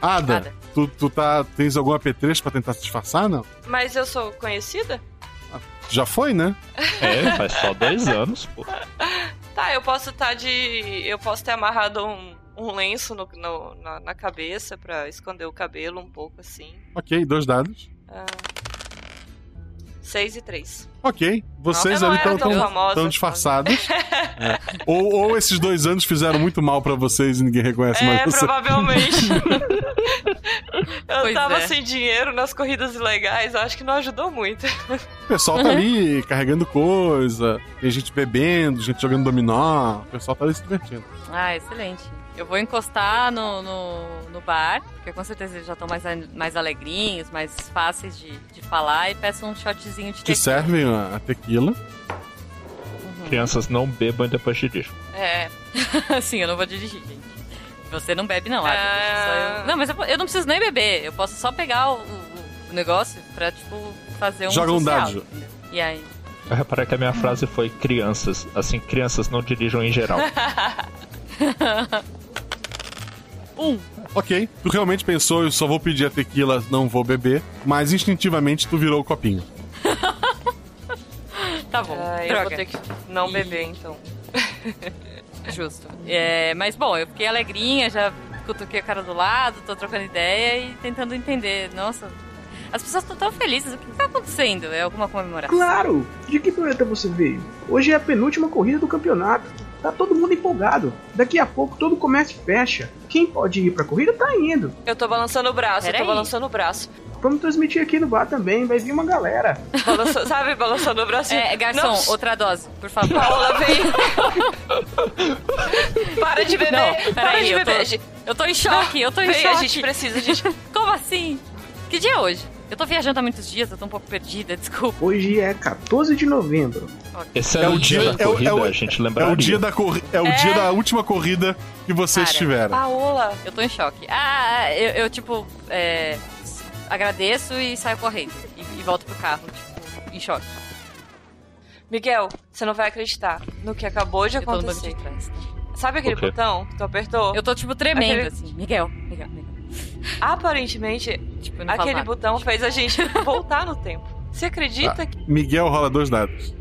Ada, Ada. Tu, tu tá, tens algum apetrecho pra tentar se disfarçar, não? Mas eu sou conhecida? Já foi, né? É, faz só dois anos, pô. Tá, eu posso estar de. Eu posso ter amarrado um, um lenço no, no- na, na cabeça pra esconder o cabelo um pouco assim. Ok, dois dados. Ah, seis e três. Ok, vocês não ali estão tão famosa. disfarçados. É. Ou, ou esses dois anos fizeram muito mal pra vocês e ninguém reconhece mais É, você. provavelmente. eu Pois tava é. sem dinheiro nas corridas ilegais, acho que não ajudou muito. O pessoal tá ali carregando coisa, tem gente bebendo, gente jogando dominó, o pessoal tá ali se divertindo. Ah, excelente. Eu vou encostar no, no, no bar, porque com certeza eles já estão mais, mais alegrinhos, mais fáceis de, de falar, e peço um shotzinho de Te tequila. servem a, a tequila. Crianças não bebam depois dirigam. É. Sim, eu não vou dirigir, gente. Você não bebe, não, Adam. Ah. Eu- Não, mas eu, eu não preciso nem beber. Eu posso só pegar o, o- o negócio pra, tipo, fazer um. Joga um dado. E aí? Eu reparei que a minha frase foi crianças. Assim, crianças não dirijam em geral. um. Ok, tu realmente pensou, eu só vou pedir a tequila, não vou beber, mas instintivamente tu virou o copinho. Tá bom. Ah, eu droga. vou ter que não beber então. Justo. É, mas bom, eu fiquei alegrinha, já cutuquei a cara do lado, tô trocando ideia e tentando entender. Nossa, as pessoas estão tão felizes. O que tá acontecendo? É alguma comemoração? Claro! De que planeta você veio? Hoje é a penúltima corrida do campeonato. Tá todo mundo empolgado. Daqui a pouco todo o comércio fecha. Quem pode ir pra corrida tá indo. Eu tô balançando o braço, eu Peraí. tô balançando o braço. Vamos transmitir aqui no bar também, vai vir uma galera. Balança- sabe, balançando o braço. É, garçom, Não, outra dose, por favor. Paola, vem. Para de beber. Não, para peraí, de eu beber. tô, gente. eu tô em choque, eu tô em Vem, choque. a gente precisa, gente. Como assim? Que dia é hoje? Eu tô viajando há muitos dias, eu tô um pouco perdida, desculpa. Hoje é 14 de novembro. Esse era o dia da é corrida, é o- a gente É lembraria. o dia da, corri é o É. dia da última corrida que vocês Para. tiveram. Paola. Eu tô em choque. Ah, eu, eu, tipo, é, agradeço e saio correndo. E, e volto pro carro, tipo, em choque. Miguel, você não vai acreditar no que acabou de Eu tô no banco acontecer. de trás. Sabe aquele O quê? botão que tu apertou? Eu tô, tipo, tremendo, Aquele- assim. Miguel, Miguel, Miguel. Aparentemente, falo aquele nada. botão fez a gente voltar no tempo. Você acredita Tá. que Miguel rola dois dados.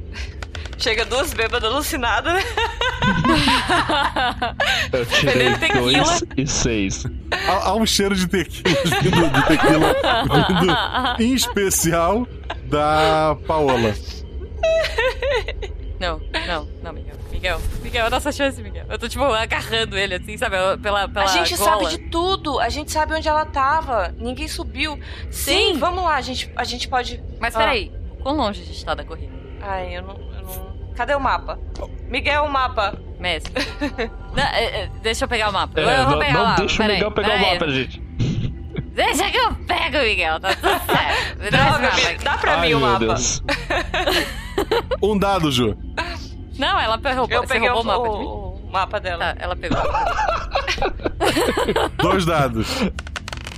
chega duas bêbadas alucinadas, né? Eu tirei dois e seis. Há, há um cheiro de tequila, vindo de tequila, vindo em especial da Paola. Não, não, não, Miguel. Miguel, Miguel, é a nossa chance, Miguel. Eu tô, tipo, agarrando ele, assim, sabe? Pela, pela a gente gola. sabe de tudo, a gente sabe onde ela tava. Ninguém subiu. Sim, Sim. vamos lá, a gente, a gente pode. Mas Ah. peraí, quão longe a gente tá da corrida? Ai, eu não, eu não. Cadê o mapa? Miguel, o mapa. Mestre. Não, é, é, deixa eu pegar o mapa. É, eu vou não, pegar não o mapa. deixa o peraí, Miguel pegar o peraí. mapa, gente. Deixa que eu pego, Miguel. Tá tudo certo. Me dá dá pra Ai, mim o mapa. Um dado, Ju. Não, ela roubou, Eu você peguei o, roubou o mapa de mim? o, o mapa dela. Tá, ela pegou. Dois dados.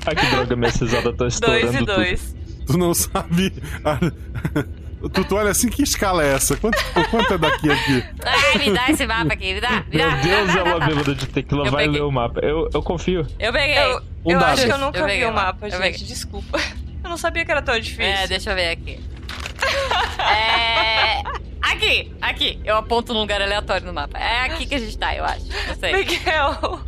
Ai, que droga, minha cisada tá estourando Dois e dois. Tu não sabe. Tu, tu olha assim, que escala é essa? Quanto, quanto é daqui a aqui? Ai, me dá esse mapa aqui, me dá, me dá. Meu Deus, ela bêbada de tequila Eu vai peguei. ler o mapa. Eu, eu confio. Eu peguei. Eu, Um eu dado. acho que eu nunca Eu vi o o mapa. gente. peguei. Desculpa. Eu não sabia que era tão difícil. É, deixa eu ver aqui. É. Aqui, aqui. Eu aponto num lugar aleatório no mapa. É aqui que a gente tá, eu acho. Não sei. Miguel,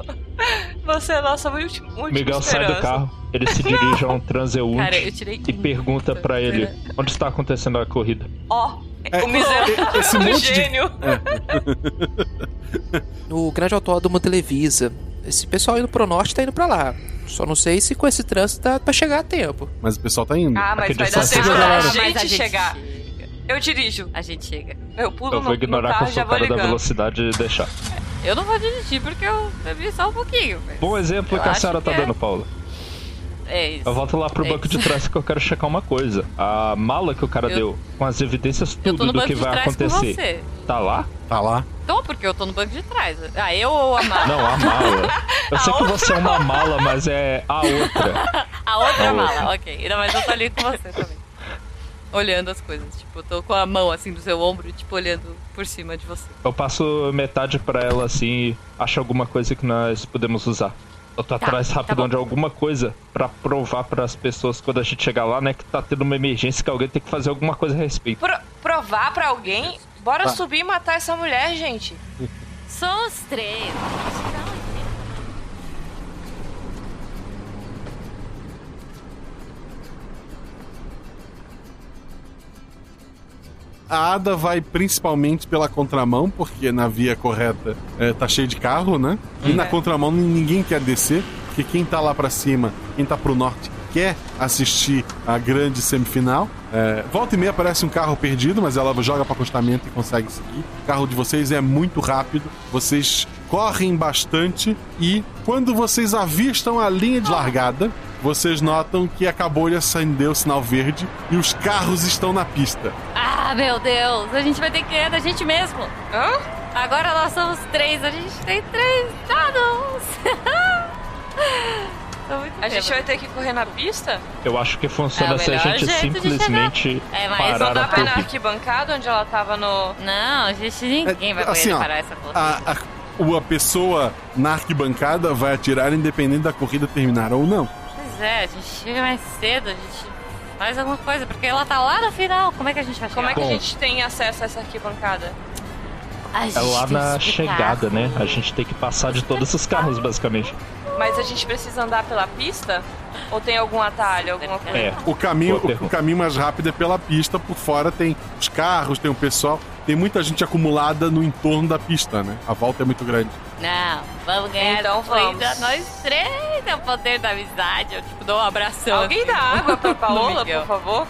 você é nossa última, última Miguel sai do esperança. carro, ele se dirige a um transeunte Cara, eu tirei e pergunta pra ele onde está acontecendo a corrida. Ó, É, o miserável esse do monte de- gênio. No grande autódromo Televisa. Esse pessoal indo pro norte tá indo pra lá. Só não sei se com esse trânsito dá pra chegar a tempo. Mas o pessoal tá indo. Ah, mas Aqui vai dar tempo da Galera. gente, gente chegar. Eu dirijo. A gente chega. Eu pulo Eu no, vou no ignorar que carro eu e já sou o da ligando. velocidade e deixar. Eu não vou dirigir porque eu bebi só um pouquinho. mas Bom exemplo eu que a senhora tá é- dando, Paula. É isso. Eu volto lá pro É banco isso. de trás que eu quero checar uma coisa. A mala que o cara Eu- deu, com as evidências Eu tô tudo no do banco que de vai trás com acontecer. você. Tá lá? Tá lá. Tô, porque eu tô no banco de trás. Ah, eu ou a mala? Não, a mala. Eu sei que você é uma mala, mas é a outra. A outra A mala, outra. ok. Ainda mais eu tô ali com você também. Olhando as coisas. Tipo, eu tô com a mão assim do seu ombro, tipo, olhando por cima de você. Eu passo metade pra ela assim e acho alguma coisa que nós podemos usar. Eu tô Tá, atrás tá rapidão bom. de alguma coisa pra provar pras pessoas quando a gente chegar lá, né, que tá tendo uma emergência que alguém tem que fazer alguma coisa a respeito. Pro- provar pra alguém? Bora Tá. subir e matar essa mulher, gente. São os três. A Ada vai principalmente pela contramão, porque na via correta é, tá cheio de carro, né? E na contramão ninguém quer descer, porque quem tá lá pra cima, quem tá pro norte, quer assistir a grande semifinal. É, volta e meia aparece um carro perdido, mas ela joga para acostamento e consegue seguir. O carro de vocês é muito rápido, vocês correm bastante e quando vocês avistam a linha de largada, vocês notam que acabou de acender o sinal verde e os carros estão na pista. Ah, meu Deus, a gente vai ter que ganhar da gente mesmo. Hã? Agora nós somos três, a gente tem três dados. A gente vai ter que correr na pista? Eu acho que funciona É se a gente simplesmente É, mas parar não a dá Vai na corrida. arquibancada onde ela tava no. Não, gente, ninguém vai poder assim, ó, parar essa corrida. a, a, a pessoa na arquibancada vai atirar independente da corrida terminar ou não. Pois é, a gente chega mais cedo, a gente faz alguma coisa, porque ela tá lá no final. Como é que a gente vai chegar? Como é que a Bom. gente tem acesso a essa arquibancada? A gente É lá tem na que explicar. chegada, né? A gente tem que passar de todos os carros, basicamente. Mas a gente precisa andar pela pista? Ou tem algum atalho, alguma coisa? É. O caminho, o, caminho mais rápido é pela pista, por fora tem os carros, tem o pessoal, tem muita gente acumulada no entorno da pista, né? A volta é muito grande. Não, vamos ganhar Então vamos. nós três, é o poder da amizade. Eu, tipo, dou um abração. Alguém dá água pra Paola, por favor?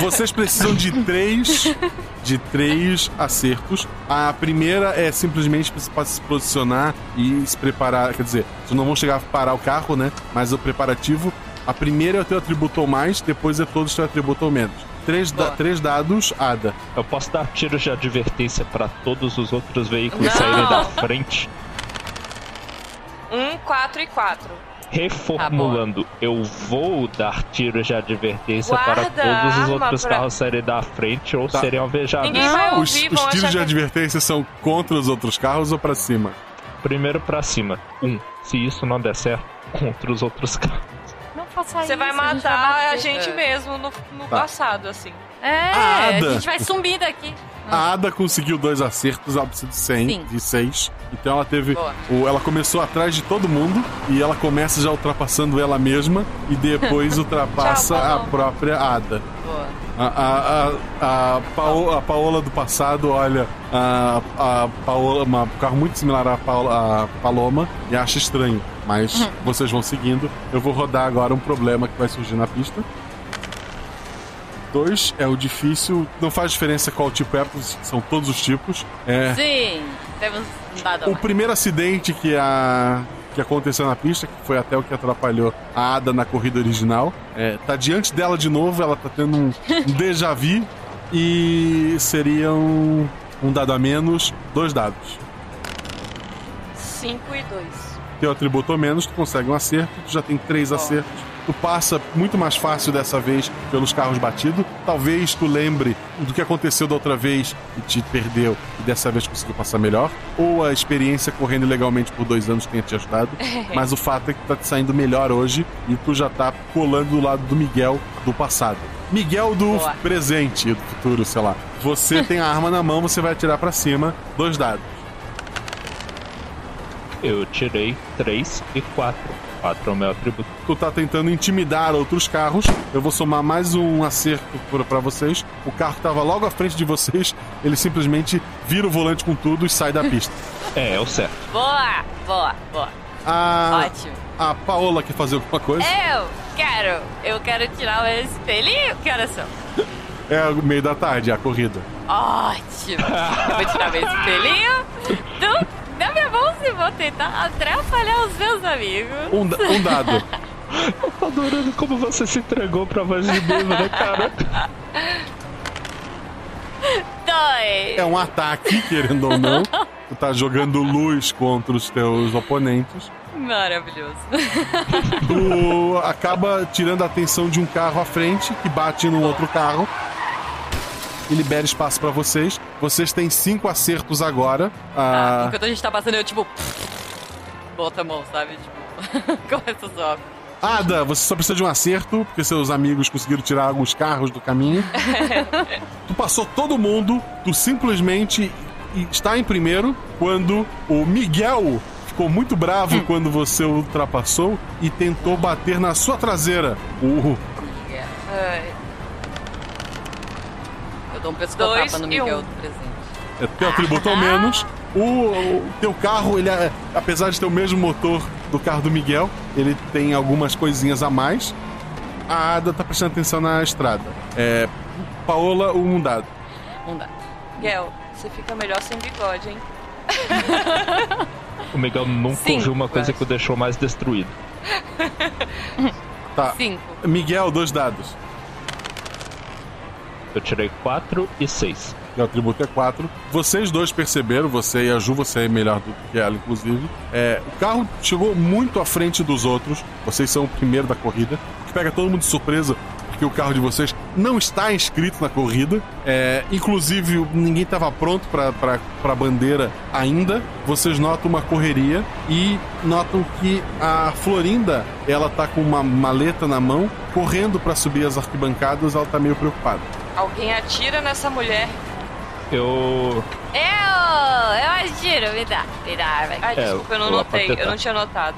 Vocês precisam de três de três acertos. A primeira é simplesmente para se posicionar e se preparar. Quer dizer, vocês não vão chegar a parar o carro, né? Mas o preparativo. A primeira é o teu atributo ou mais, depois é todos os teu atributo ou menos. Três, da- três dados, Ada. Eu posso dar tiros de advertência pra todos os outros veículos Não. saírem da frente. Um, quatro e quatro. Reformulando, eu vou dar tiros de advertência Guarda para todos os outros pra- carros saírem da frente ou Tá. serem alvejados. Ninguém vai Os, ouvir, os tiros de que... advertência são contra os outros carros ou pra cima? Primeiro pra cima. Um. Se isso não der certo, contra os outros caras. Você isso. vai a gente vai matar bater. a gente É. mesmo no, no Tá. passado, assim. É, A a Ada. gente vai sumir daqui. A Ada conseguiu dois acertos, ela precisa de 100, Sim. de 6. Então ela teve. Boa. O, ela começou atrás de todo mundo e ela começa já ultrapassando ela mesma e depois ultrapassa Tchau, a própria Ada. Boa. A, a, a, Paola, a Paola do passado olha a, a Paola, uma- um carro muito similar à Paola, a Paloma e acha estranho. Mas Uhum. vocês vão seguindo. Eu vou rodar agora um problema que vai surgir na pista. Dois é o difícil. Não faz diferença qual tipo é, porque são todos os tipos. É, Sim, temos um dado o mais. primeiro acidente que a que aconteceu na pista, que foi até o que atrapalhou a Ada na corrida original, é, tá diante dela de novo, ela tá tendo um, déjà vu e seriam um dado a menos, dois dados. 5 e 2. Teu atributo a menos, tu consegue um acerto, tu já tem três acertos. Tu passa muito mais fácil dessa vez pelos carros batidos. Talvez tu lembre do que aconteceu da outra vez e te perdeu e dessa vez conseguiu passar melhor. Ou a experiência correndo ilegalmente por dois anos tenha te ajudado. Mas o fato é que tu tá te saindo melhor hoje e tu já tá colando do lado do Miguel do passado. Miguel do Boa. presente, do futuro, sei lá. Você tem a arma na mão, você vai atirar pra cima, dois dados. Eu tirei 3 e 4. 4 é o meu atributo. tu tá tentando intimidar outros carros. Eu vou somar mais um acerto pra- pra vocês. O carro que tava logo à frente de vocês, ele simplesmente vira o volante com tudo e sai da pista. É, é o certo. Boa, boa, boa. A, Ótimo. a Paola quer fazer alguma coisa? Eu quero, eu quero tirar o espelhinho. Que horas são? É o meio da tarde, a corrida. Ótimo. Eu vou tirar meu espelhinho do, da minha bolsa e vou tentar atrapalhar os meus amigos. Um, um dado. Eu tô adorando como você se entregou pra voz de né, cara? Dois. É um ataque, querendo ou não. Tu tá jogando luz contra os teus oponentes. Maravilhoso. Tu acaba tirando a atenção de um carro à frente que bate num outro carro e libera espaço pra vocês. Vocês têm cinco acertos agora. Ah, Enquanto a gente tá passando, eu tipo. Bota a mão, sabe? Tipo. Começa a zoar. Ada, você só precisa de um acerto, porque seus amigos conseguiram tirar alguns carros do caminho. tu passou todo mundo, tu simplesmente está em primeiro quando o Miguel ficou muito bravo quando você o ultrapassou e tentou bater na sua traseira. O Ai. Eu dou um pescotapa Dois no e Miguel um. do presente. é teu atributo ao menos. O, o teu carro, ele é- apesar de ter o mesmo motor do carro do Miguel, ele tem algumas coisinhas a mais. A Ada tá prestando atenção na estrada. É, Paola, um dado. Um dado. Gel, você fica melhor sem bigode, hein? O Miguel nunca Cinco, ouviu uma coisa que o deixou mais destruído. Tá. Cinco. Miguel, dois dados. Eu tirei 4 e 6. O atributo é 4. Vocês dois perceberam, você e a Ju, você é melhor do que ela, inclusive. É, o carro chegou muito à frente dos outros. Vocês são o primeiro da corrida. O que pega todo mundo de surpresa, porque o carro de vocês não está inscrito na corrida. É, inclusive, ninguém estava pronto para a bandeira ainda. Vocês notam uma correria e notam que a Florinda ela tá com uma maleta na mão, correndo para subir as arquibancadas. Ela tá meio preocupada. Alguém atira nessa mulher. Eu. Eu! Eu atiro, me dá. Me dá, arma. Ai, É, desculpa, eu não notei. Eu não tinha notado.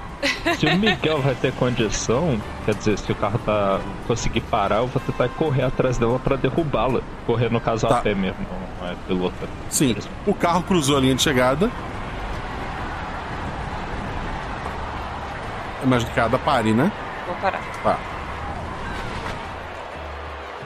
Se o Miguel vai ter condição, quer dizer, se o carro tá conseguir parar, eu vou tentar correr atrás dela pra derrubá-la. Correr no caso Tá. a pé mesmo, não é pilota. Sim, o carro cruzou a linha de chegada. É mais do que a Ada pare, né? Vou parar. Tá.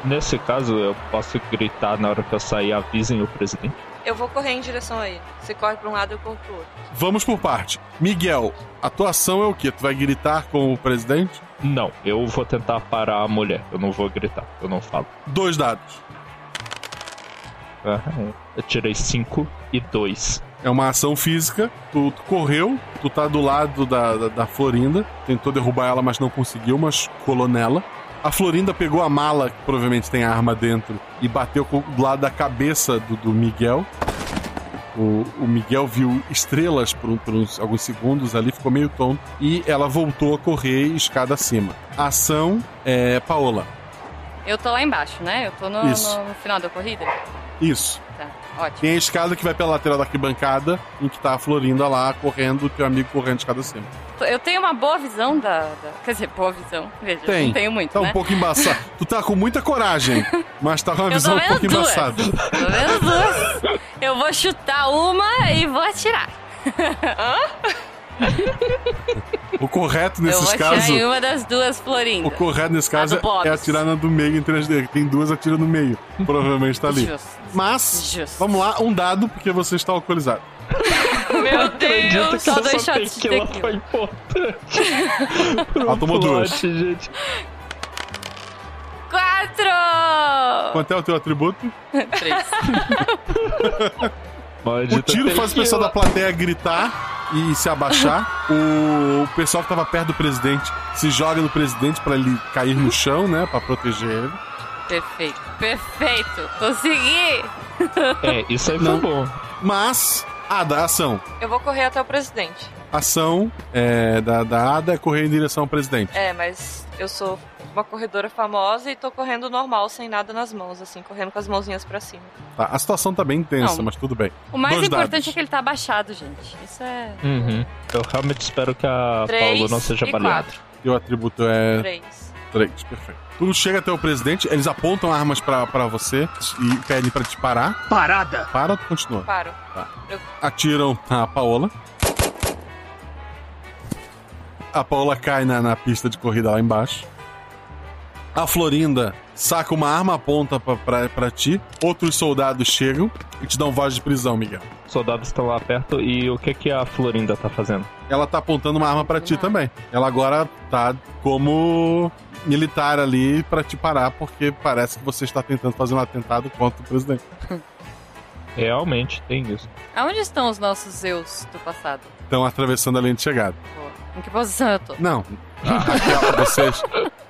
Nesse caso, eu posso gritar na hora que eu sair, avisem o presidente. Eu vou correr em direção a ele. Você corre pra um lado, eu corro pro outro. Vamos por parte. Miguel, a tua ação é o quê? Tu vai gritar com o presidente? Não, eu vou tentar parar a mulher. Eu não vou gritar, eu não falo. Dois dados. Aham. Eu tirei 5 e 2. É uma ação física. Tu, tu correu, tu tá do lado da, da, da Florinda. Tentou derrubar ela, mas não conseguiu, mas colou nela. A Florinda pegou a mala, que provavelmente tem a arma dentro, e bateu com- do lado da cabeça do, do Miguel. O, o Miguel viu estrelas por, um- por uns, alguns segundos ali, ficou meio tonto. E ela voltou a correr escada acima. Ação é Paola. Eu tô lá embaixo, né? Eu tô no- no final da corrida. Isso. Ótimo. Tem a escada que vai pela lateral da arquibancada, em que tá a Florinda lá correndo, teu amigo correndo escada acima. Eu tenho uma boa visão da. da- Quer dizer, boa visão. Veja, Tem. não tenho muito, Tá né? um pouco embaçado. tu tá com muita coragem, mas tá com uma Eu visão um pouco duas. embaçada. Tô vendo duas. Eu vou chutar uma e vou atirar. O correto eu nesses casos. em uma das duas Florinda. O correto nesse caso é atirar na do meio em 3D. Tem duas, atira no meio. Provavelmente tá ali. Justo. Mas, vamos lá, um dado, porque você está alcoolizado. Meu Deus, só dois shots de tequila. foi importante. Ela tomou duas. gente. Quatro! Quanto é o teu atributo? Três. O tiro faz o pessoal da plateia gritar e se abaixar. O pessoal que tava perto do presidente se joga no presidente pra ele cair no chão, né? Pra proteger ele. Perfeito, perfeito. Consegui! É, isso aí foi Não. bom. Mas, Ada, ação. Eu vou correr até o presidente. Ação é, da, da Ada é correr em direção ao presidente. É, mas eu sou uma corredora famosa e tô correndo normal, sem nada nas mãos, assim, correndo com as mãozinhas pra cima. Tá, a situação tá bem intensa, Não. mas tudo bem. O mais Dois importante dados. é que ele tá abaixado, gente. Isso é. Uhum. Eu realmente espero que a Três Paulo não seja e baleada. quatro. E o atributo é. Três. Três, perfeito. Tu chega até o presidente, eles apontam armas pra, pra você e pedem pra te parar. Parada! Para ou tu continua? Paro. Tá. Eu- Atiram a Paola. A Paola cai na, na pista de corrida lá embaixo. A Florinda saca uma arma, aponta pra, pra, pra ti. Outros soldados chegam e te dão voz de prisão, Miguel. Os soldados estão lá perto e o que que a Florinda tá fazendo? Ela tá apontando uma arma pra ti também. Ela agora tá como militar ali pra te parar, porque parece que você está tentando fazer um atentado contra o presidente. Realmente tem isso. Aonde estão os nossos Zeus do passado? Estão atravessando a linha de chegada. Em que posição eu tô? Não. A- Aquela, vocês.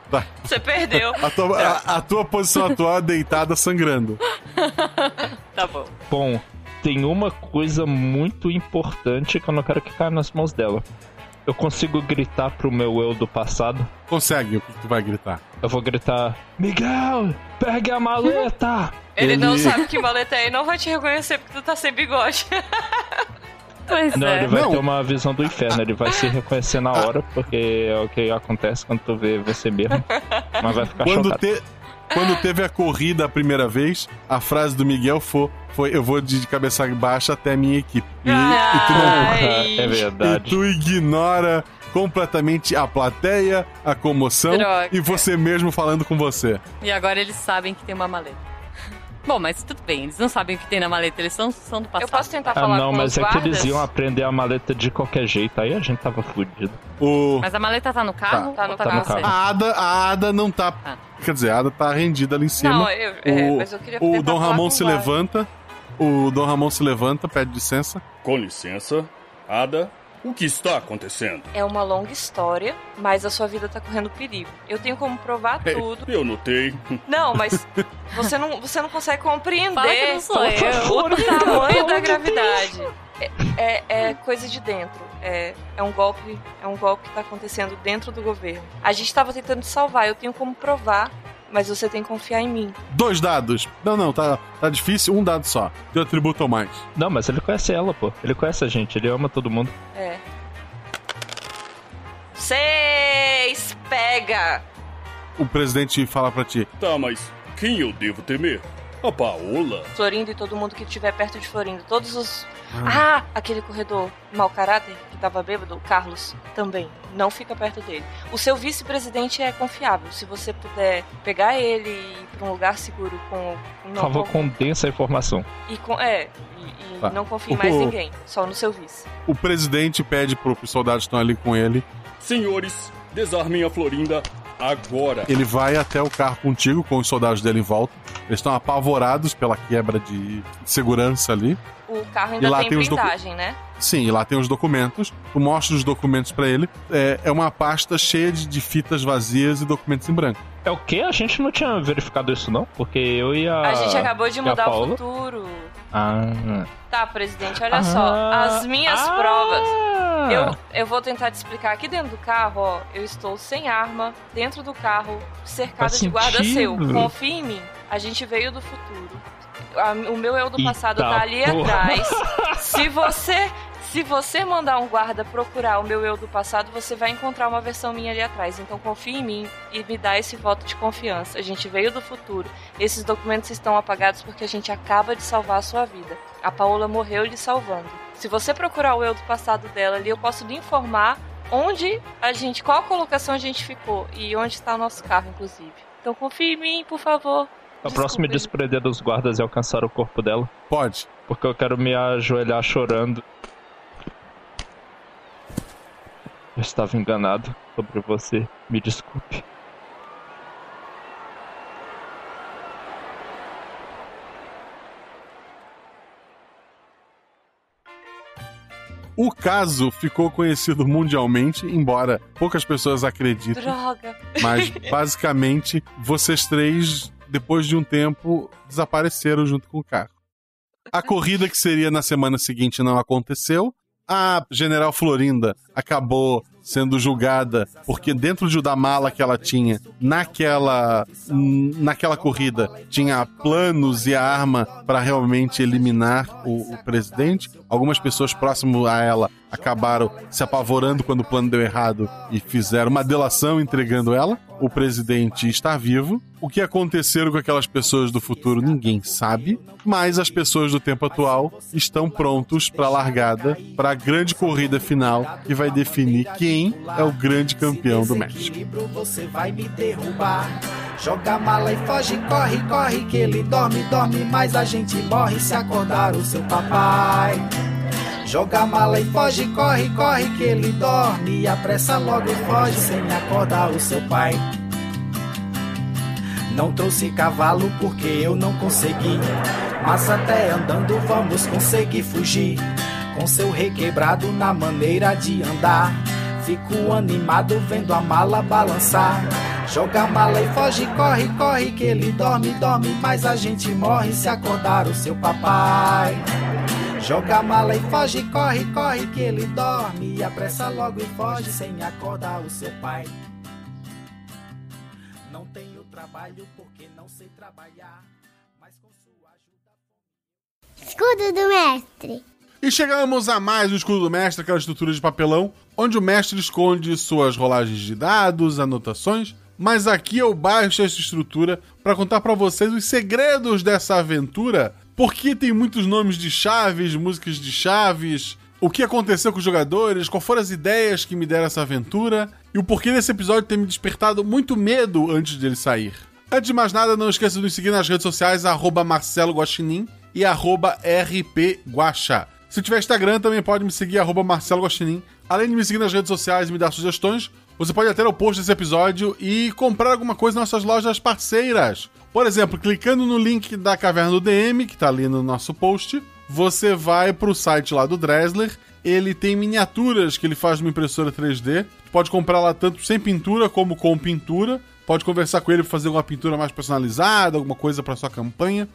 Tá. Você perdeu. A tua, a- a tua posição atual é deitada sangrando. Tá bom. Bom, tem uma coisa muito importante que eu não quero que caia nas mãos dela. Eu consigo gritar pro meu eu do passado. Consegue, o que tu vai gritar? Eu vou gritar: Miguel, pegue a maleta! Ele, não sabe que maleta é e não vai te reconhecer porque tu tá sem bigode. Pois Não, é. ele vai Não. ter uma visão do inferno, ele vai se reconhecer na hora, porque é o que acontece quando tu vê você mesmo. Mas vai ficar Quando, chocado. te- quando teve a corrida a primeira vez, a frase do Miguel foi, foi eu vou de cabeça baixa até a minha equipe. E, e tu não. É verdade. E tu ignora completamente a plateia, a comoção Droga. e você mesmo falando com você. E agora eles sabem que tem uma maleta. Bom, mas tudo bem, eles não sabem o que tem na maleta, eles são, são do passado. Eu posso tentar Ah, falar não, com mas os é que eles iam aprender a maleta de qualquer jeito, aí a gente tava fudido. O... Mas a maleta tá no carro? Tá no ou tá carro. com você? A Ada, a Ada não tá. Ah. Quer dizer, a Ada tá rendida ali em cima. Não, eu- é, o, mas eu queria o Dom Ramon se guarda. levanta. O Dom Ramon se levanta, pede licença. Com licença, Ada, o que está acontecendo? É uma longa história, mas a sua vida tá correndo perigo. Eu tenho como provar tudo. Eu notei. Não, mas você não, você não consegue compreender Fala que não sou o eu. tamanho da gravidade. É, é- é coisa de dentro. É, é um golpe, é um golpe que tá acontecendo dentro do governo. A gente tava tentando te salvar, eu tenho como provar, mas você tem que confiar em mim. Dois dados. Não, não, tá, tá difícil. Um dado só. Teu atributo ou mais. Não, mas ele conhece ela, pô. Ele conhece a gente, ele ama todo mundo. É. Seis! Pega! O presidente fala pra ti. Tá, mas quem eu devo temer? A Paola? Florinda e todo mundo que estiver perto de Florinda. Todos os. Ah, aquele corredor mau caráter que tava bêbado, o Carlos, também. Não fica perto dele. O seu vice-presidente é confiável. Se você puder pegar ele e ir pra um lugar seguro com. com Por favor, com- condensa a informação. e com, é, e, e Tá. não confie O- mais ninguém. Só no seu vice. O presidente pede pro, pros soldados que estão ali com ele. Senhores, desarmem a Florinda agora. Ele vai até o carro contigo, com os soldados dele em volta. Eles estão apavorados pela quebra de segurança ali. O carro E ainda lá tem, tem blindagem, né? Sim, e lá tem os documentos. Tu mostra os documentos pra ele. É, é uma pasta cheia de, de fitas vazias e documentos em branco. É o quê? A gente não tinha verificado isso, não? Porque eu e a. A gente acabou de e mudar o futuro. Ah. Tá, presidente, olha Ah, só. As minhas ah. provas. Eu, eu vou tentar te explicar. Aqui dentro do carro, ó, eu estou sem arma, dentro do carro, cercada Faz de guarda seu. sentido. Confia em mim. A gente veio do futuro. A- o meu eu do passado Eita tá ali porra. atrás. Se você. Se você mandar um guarda procurar o meu eu do passado, você vai encontrar uma versão minha ali atrás. Então confie em mim e me dá esse voto de confiança. A gente veio do futuro. Esses documentos estão apagados porque a gente acaba de salvar a sua vida. A Paola morreu lhe salvando. Se você procurar o eu do passado dela ali, eu posso lhe informar onde a gente, qual colocação a gente ficou e onde está o nosso carro, inclusive. Então confie em mim, por favor. A próxima desprender dos guardas e alcançar o corpo dela? Pode. Porque eu quero me ajoelhar chorando. Eu estava enganado sobre você. Me desculpe. O caso ficou conhecido mundialmente, embora poucas pessoas acreditem. Droga. Mas basicamente, vocês três, depois de um tempo, desapareceram junto com o carro. A corrida que seria na semana seguinte não aconteceu. A General Florinda acabou sendo julgada porque dentro de, da mala que ela tinha naquela naquela corrida tinha planos e a arma para realmente eliminar o, o presidente. Algumas pessoas próximas a ela acabaram se apavorando quando o plano deu errado e fizeram uma delação entregando ela. O presidente está vivo. O que aconteceu com aquelas pessoas do futuro ninguém sabe, mas as pessoas do tempo atual estão prontos para a largada, para a grande corrida final que vai definir quem é o grande campeão do México. você vai me derrubar. Joga mala e foge, corre, corre, que ele dorme, dorme, mas a gente morre se acordar o seu papai. Joga a mala e foge, corre, corre, que ele dorme, e apressa logo e foge sem acordar o seu pai. Não trouxe cavalo porque eu não consegui, mas até andando vamos conseguir fugir. Com seu requebrado na maneira de andar. Fico animado vendo a mala balançar. Joga a mala e foge, corre, corre, que ele dorme, dorme, mas a gente morre se acordar o seu papai. Joga a mala e foge, corre, corre, que ele dorme, e apressa logo e foge sem acordar o seu pai. Não tenho trabalho porque não sei trabalhar, mas com sua ajuda. Escudo do mestre. E chegamos a mais um escudo do mestre, aquela estrutura de papelão, onde o mestre esconde suas rolagens de dados, anotações. Mas aqui eu baixo essa estrutura para contar para vocês os segredos dessa aventura. Porque tem muitos nomes de chaves, músicas de chaves, o que aconteceu com os jogadores, quais foram as ideias que me deram essa aventura e o porquê desse episódio ter me despertado muito medo antes dele sair. Antes de mais nada, não esqueça de nos seguir nas redes sociais, arroba Marcelo Guaxinim e arroba. Se tiver Instagram, também pode me seguir, arroba Marcelo Guaxinim. Além de me seguir nas redes sociais e me dar sugestões, você pode até o post desse episódio e comprar alguma coisa nas nossas lojas parceiras. Por exemplo, clicando no link da Caverna do DM, que tá ali no nosso post, você vai pro site lá do Dresler. Ele tem miniaturas que ele faz numa impressora 3D. Tu pode comprar lá tanto sem pintura como com pintura. Pode conversar com ele para fazer uma pintura mais personalizada, alguma coisa para sua campanha.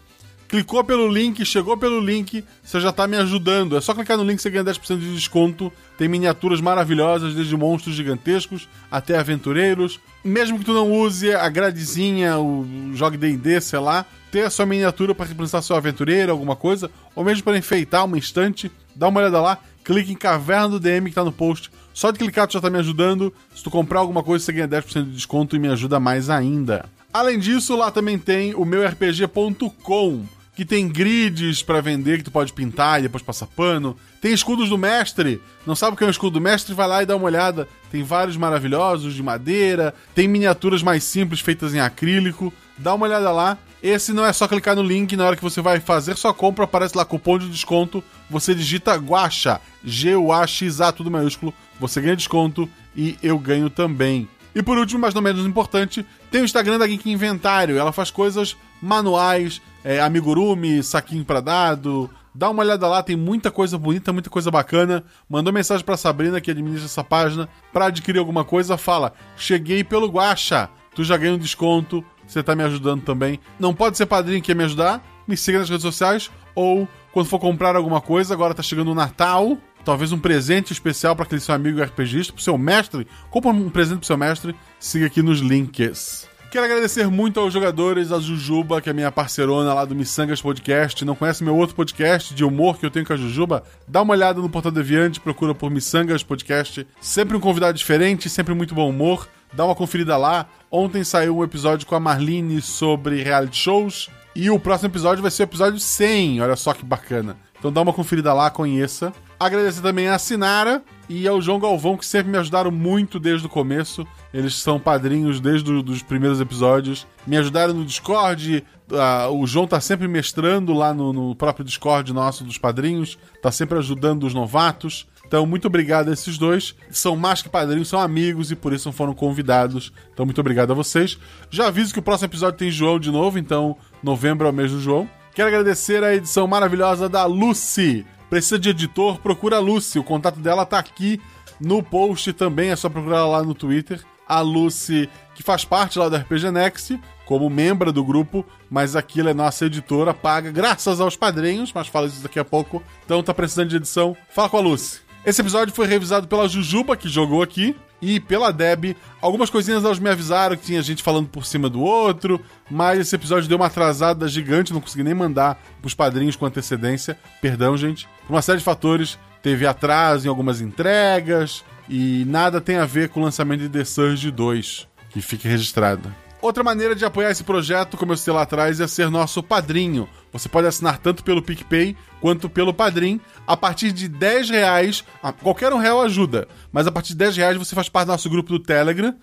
Clicou pelo link, chegou pelo link, você já tá me ajudando. É só clicar no link que você ganha 10% de desconto. Tem miniaturas maravilhosas, desde monstros gigantescos até aventureiros. Mesmo que tu não use a gradezinha, o jogue D&D, sei lá, ter a sua miniatura para representar seu aventureiro, alguma coisa, ou mesmo para enfeitar uma estante, dá uma olhada lá, clique em Caverna do DM que tá no post. Só de clicar tu já tá me ajudando. Se tu comprar alguma coisa, você ganha 10% de desconto e me ajuda mais ainda. Além disso, lá também tem o meu RPG.com, que tem grids para vender que tu pode pintar e depois passar pano. Tem escudos do mestre. Não sabe o que é um escudo do mestre? Vai lá e dá uma olhada. Tem vários maravilhosos de madeira, tem miniaturas mais simples feitas em acrílico. Dá uma olhada lá. Esse não é só clicar no link na hora que você vai fazer sua compra, aparece lá cupom de desconto. Você digita Guaxa, G-U-A-X-A, tudo maiúsculo. Você ganha desconto e eu ganho também. E por último, mas não menos importante, tem o Instagram da Geek Inventário. Ela faz coisas manuais, é, amigurumi, saquinho pra dado. Dá uma olhada lá, tem muita coisa bonita, muita coisa bacana. Mandou mensagem pra Sabrina, que administra essa página, pra adquirir alguma coisa. Fala, cheguei pelo Guaxa, tu já ganha um desconto, você tá me ajudando também. Não pode ser padrinho que quer me ajudar? Me siga nas redes sociais ou quando for comprar alguma coisa, agora tá chegando o Natal, talvez um presente especial para aquele seu amigo RPGista, pro seu mestre. Compra um presente pro seu mestre, siga aqui nos links. Quero agradecer muito aos jogadores, a Jujuba, que é minha parceirona lá do Missangas Podcast. Não conhece meu outro podcast de humor que eu tenho com a Jujuba? Dá uma olhada no Portal Deviante, procura por Missangas Podcast. Sempre um convidado diferente, sempre muito bom humor. Dá uma conferida lá. Ontem saiu um episódio com a Marlene sobre reality shows. E o próximo episódio vai ser o episódio 100. Olha só que bacana. Então dá uma conferida lá, conheça. Agradecer também a Sinara e ao João Galvão, que sempre me ajudaram muito desde o começo. Eles são padrinhos desde os primeiros episódios. Me ajudaram no Discord. Uh, o João tá sempre mestrando lá no, no, próprio Discord nosso dos padrinhos. Tá sempre ajudando os novatos. Então, muito obrigado a esses dois. São mais que padrinhos, são amigos e por isso foram convidados. Então, muito obrigado a vocês. Já aviso que o próximo episódio tem João de novo, então novembro é o mês do João. Quero agradecer a edição maravilhosa da Lucy. Precisa de editor? Procura a Lucy. O contato dela tá aqui no post também. É só procurar lá no Twitter. A Lucy, que faz parte lá do RPG Next, como membro do grupo, mas aqui ela é nossa editora, paga graças aos padrinhos, mas fala isso daqui a pouco. Então tá precisando de edição? Fala com a Lucy. Esse episódio foi revisado pela Jujuba, que jogou aqui e pela Deb. Algumas coisinhas elas me avisaram que tinha gente falando por cima do outro, mas esse episódio deu uma atrasada gigante, não consegui nem mandar pros padrinhos com antecedência. Perdão, gente. Por uma série de fatores, teve atraso em algumas entregas e nada tem a ver com o lançamento de The Surge 2, que fique registrado. Outra maneira de apoiar esse projeto, como eu citei lá atrás, é ser nosso padrinho. Você pode assinar tanto pelo PicPay quanto pelo Padrim. A partir de 10 reais, qualquer um real ajuda, mas a partir de 10 reais você faz parte do nosso grupo do Telegram.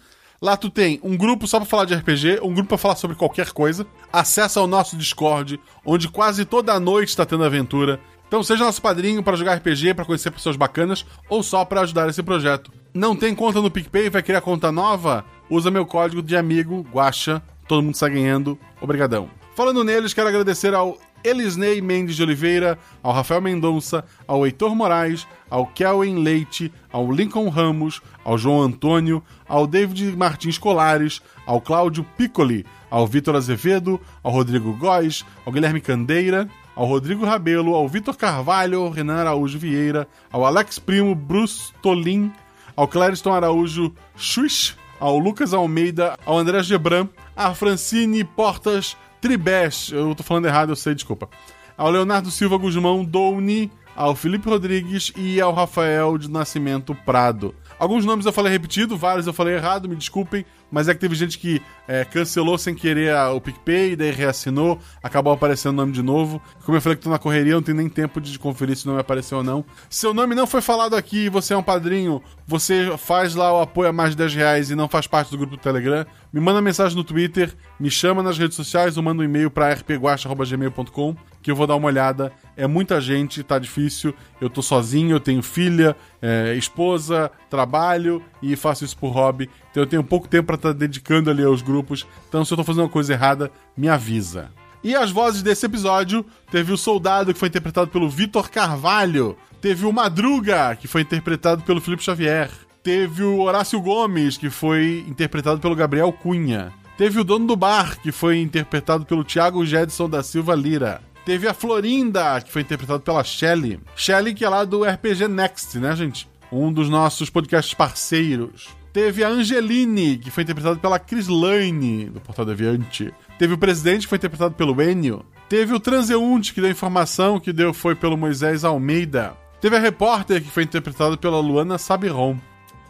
Lá tu tem um grupo só para falar de RPG, um grupo para falar sobre qualquer coisa, acesso ao nosso Discord, onde quase toda noite está tendo aventura. Então seja nosso padrinho para jogar RPG, para conhecer pessoas bacanas ou só para ajudar esse projeto. Não tem conta no PicPay, vai criar conta nova? Usa meu código de amigo, Guacha. Todo mundo está ganhando. Obrigadão. Falando neles, quero agradecer ao Elisnei Mendes de Oliveira, ao Rafael Mendonça, ao Heitor Moraes, ao Kelvin Leite, ao Lincoln Ramos, ao João Antônio, ao David Martins Colares, ao Cláudio Piccoli, ao Vitor Azevedo, ao Rodrigo Góes, ao Guilherme Candeira, ao Rodrigo Rabelo, ao Vitor Carvalho, ao Renan Araújo Vieira, ao Alex Primo, Bruce Tolin, ao Clériston Araújo Xuix, ao Lucas Almeida, ao André Gebran, a Francine Portas Tribes, eu tô falando errado, eu sei, desculpa. Ao Leonardo Silva Guzmão Douni, ao Felipe Rodrigues e ao Rafael de Nascimento Prado. Alguns nomes eu falei repetido, vários eu falei errado, me desculpem, mas é que teve gente que é, cancelou sem querer o PicPay, daí reassinou, acabou aparecendo o nome de novo. Como eu falei que tô na correria, não tem nem tempo de conferir se o nome apareceu ou não. Seu nome não foi falado aqui você é um padrinho, você faz lá o apoio a mais de 10 reais e não faz parte do grupo do Telegram, me manda mensagem no Twitter, me chama nas redes sociais ou manda um e-mail para rpguacha.gmail.com que eu vou dar uma olhada. É muita gente, tá difícil. Eu tô sozinho, eu tenho filha, é, esposa, trabalho e faço isso por hobby. Então eu tenho pouco tempo para estar tá dedicando ali aos grupos. Então se eu tô fazendo uma coisa errada, me avisa. E as vozes desse episódio, teve o Soldado, que foi interpretado pelo Vitor Carvalho. Teve o Madruga, que foi interpretado pelo Felipe Xavier. Teve o Horácio Gomes, que foi interpretado pelo Gabriel Cunha. Teve o dono do bar, que foi interpretado pelo Thiago Jedson da Silva Lira. Teve a Florinda, que foi interpretada pela Shelly. Shelly, que é lá do RPG Next, né, gente? Um dos nossos podcasts parceiros. Teve a Angeline, que foi interpretada pela Chris Lane, do Portal Deviante. Teve o Presidente, que foi interpretado pelo Enio. Teve o Transeunte, que deu informação, que deu foi pelo Moisés Almeida. Teve a Repórter, que foi interpretado pela Luana Sabiron.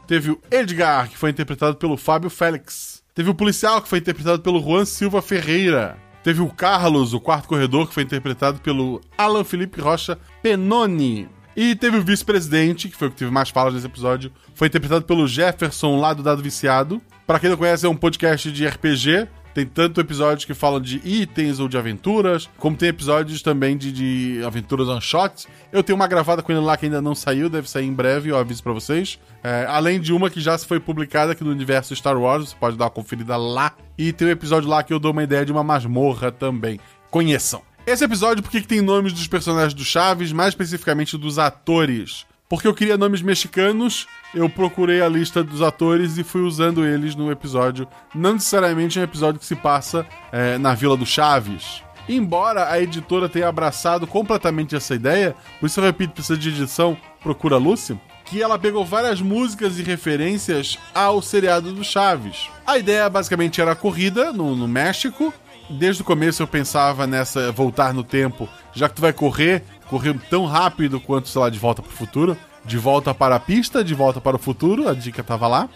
Teve o Edgar, que foi interpretado pelo Fábio Félix. Teve o Policial, que foi interpretado pelo Juan Silva Ferreira. Teve o Carlos, o quarto corredor, que foi interpretado pelo Alan Felipe Rocha Penoni. E teve o vice-presidente, que foi o que teve mais falas nesse episódio, foi interpretado pelo Jefferson, lá do Dado Viciado. Para quem não conhece, é um podcast de RPG tem tanto episódios que falam de itens ou de aventuras, como tem episódios também de, de aventuras one-shots. Eu tenho uma gravada com ele lá que ainda não saiu, deve sair em breve, eu aviso para vocês. É, além de uma que já foi publicada aqui no universo Star Wars, você pode dar uma conferida lá. E tem um episódio lá que eu dou uma ideia de uma masmorra também. Conheçam. Esse episódio, por que tem nomes dos personagens do Chaves, mais especificamente dos atores? Porque eu queria nomes mexicanos, eu procurei a lista dos atores e fui usando eles no episódio. Não necessariamente um episódio que se passa é, na Vila do Chaves. Embora a editora tenha abraçado completamente essa ideia, por isso eu repito, precisa de edição, procura Lucy, que ela pegou várias músicas e referências ao seriado do Chaves. A ideia basicamente era a corrida no, no México. Desde o começo eu pensava nessa voltar no tempo, já que tu vai correr, correr tão rápido quanto, sei lá, de volta para o futuro. De volta para a pista, de volta para o futuro, a dica tava lá.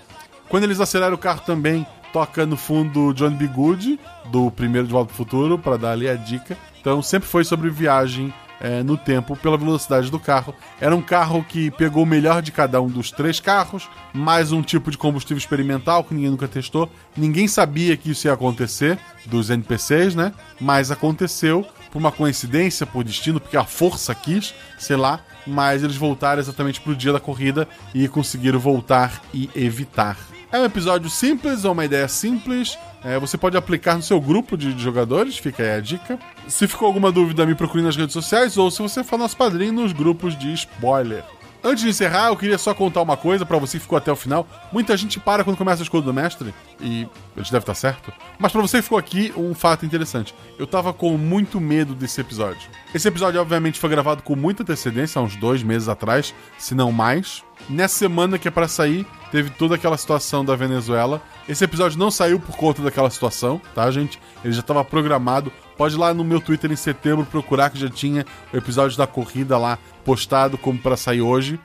Quando eles aceleram o carro também, toca no fundo John B. Good, do primeiro De Volta para o Futuro, para dar ali a dica. Então sempre foi sobre viagem é, no tempo pela velocidade do carro. Era um carro que pegou o melhor de cada um dos três carros, mais um tipo de combustível experimental que ninguém nunca testou. Ninguém sabia que isso ia acontecer, dos NPCs, né? Mas aconteceu por uma coincidência, por destino, porque a força quis, sei lá. Mas eles voltaram exatamente pro dia da corrida e conseguiram voltar e evitar. É um episódio simples, é uma ideia simples. É, você pode aplicar no seu grupo de jogadores, fica aí a dica. Se ficou alguma dúvida, me procure nas redes sociais ou se você for nosso padrinho nos grupos de spoiler. Antes de encerrar, eu queria só contar uma coisa para você que ficou até o final. Muita gente para quando começa a escola do mestre, e eles devem estar certo. Mas para você que ficou aqui, um fato interessante. Eu tava com muito medo desse episódio. Esse episódio, obviamente, foi gravado com muita antecedência, há uns dois meses atrás, se não mais. Nessa semana que é para sair, teve toda aquela situação da Venezuela. Esse episódio não saiu por conta daquela situação, tá, gente? Ele já estava programado. Pode ir lá no meu Twitter em setembro procurar que já tinha o episódio da corrida lá postado como para sair hoje.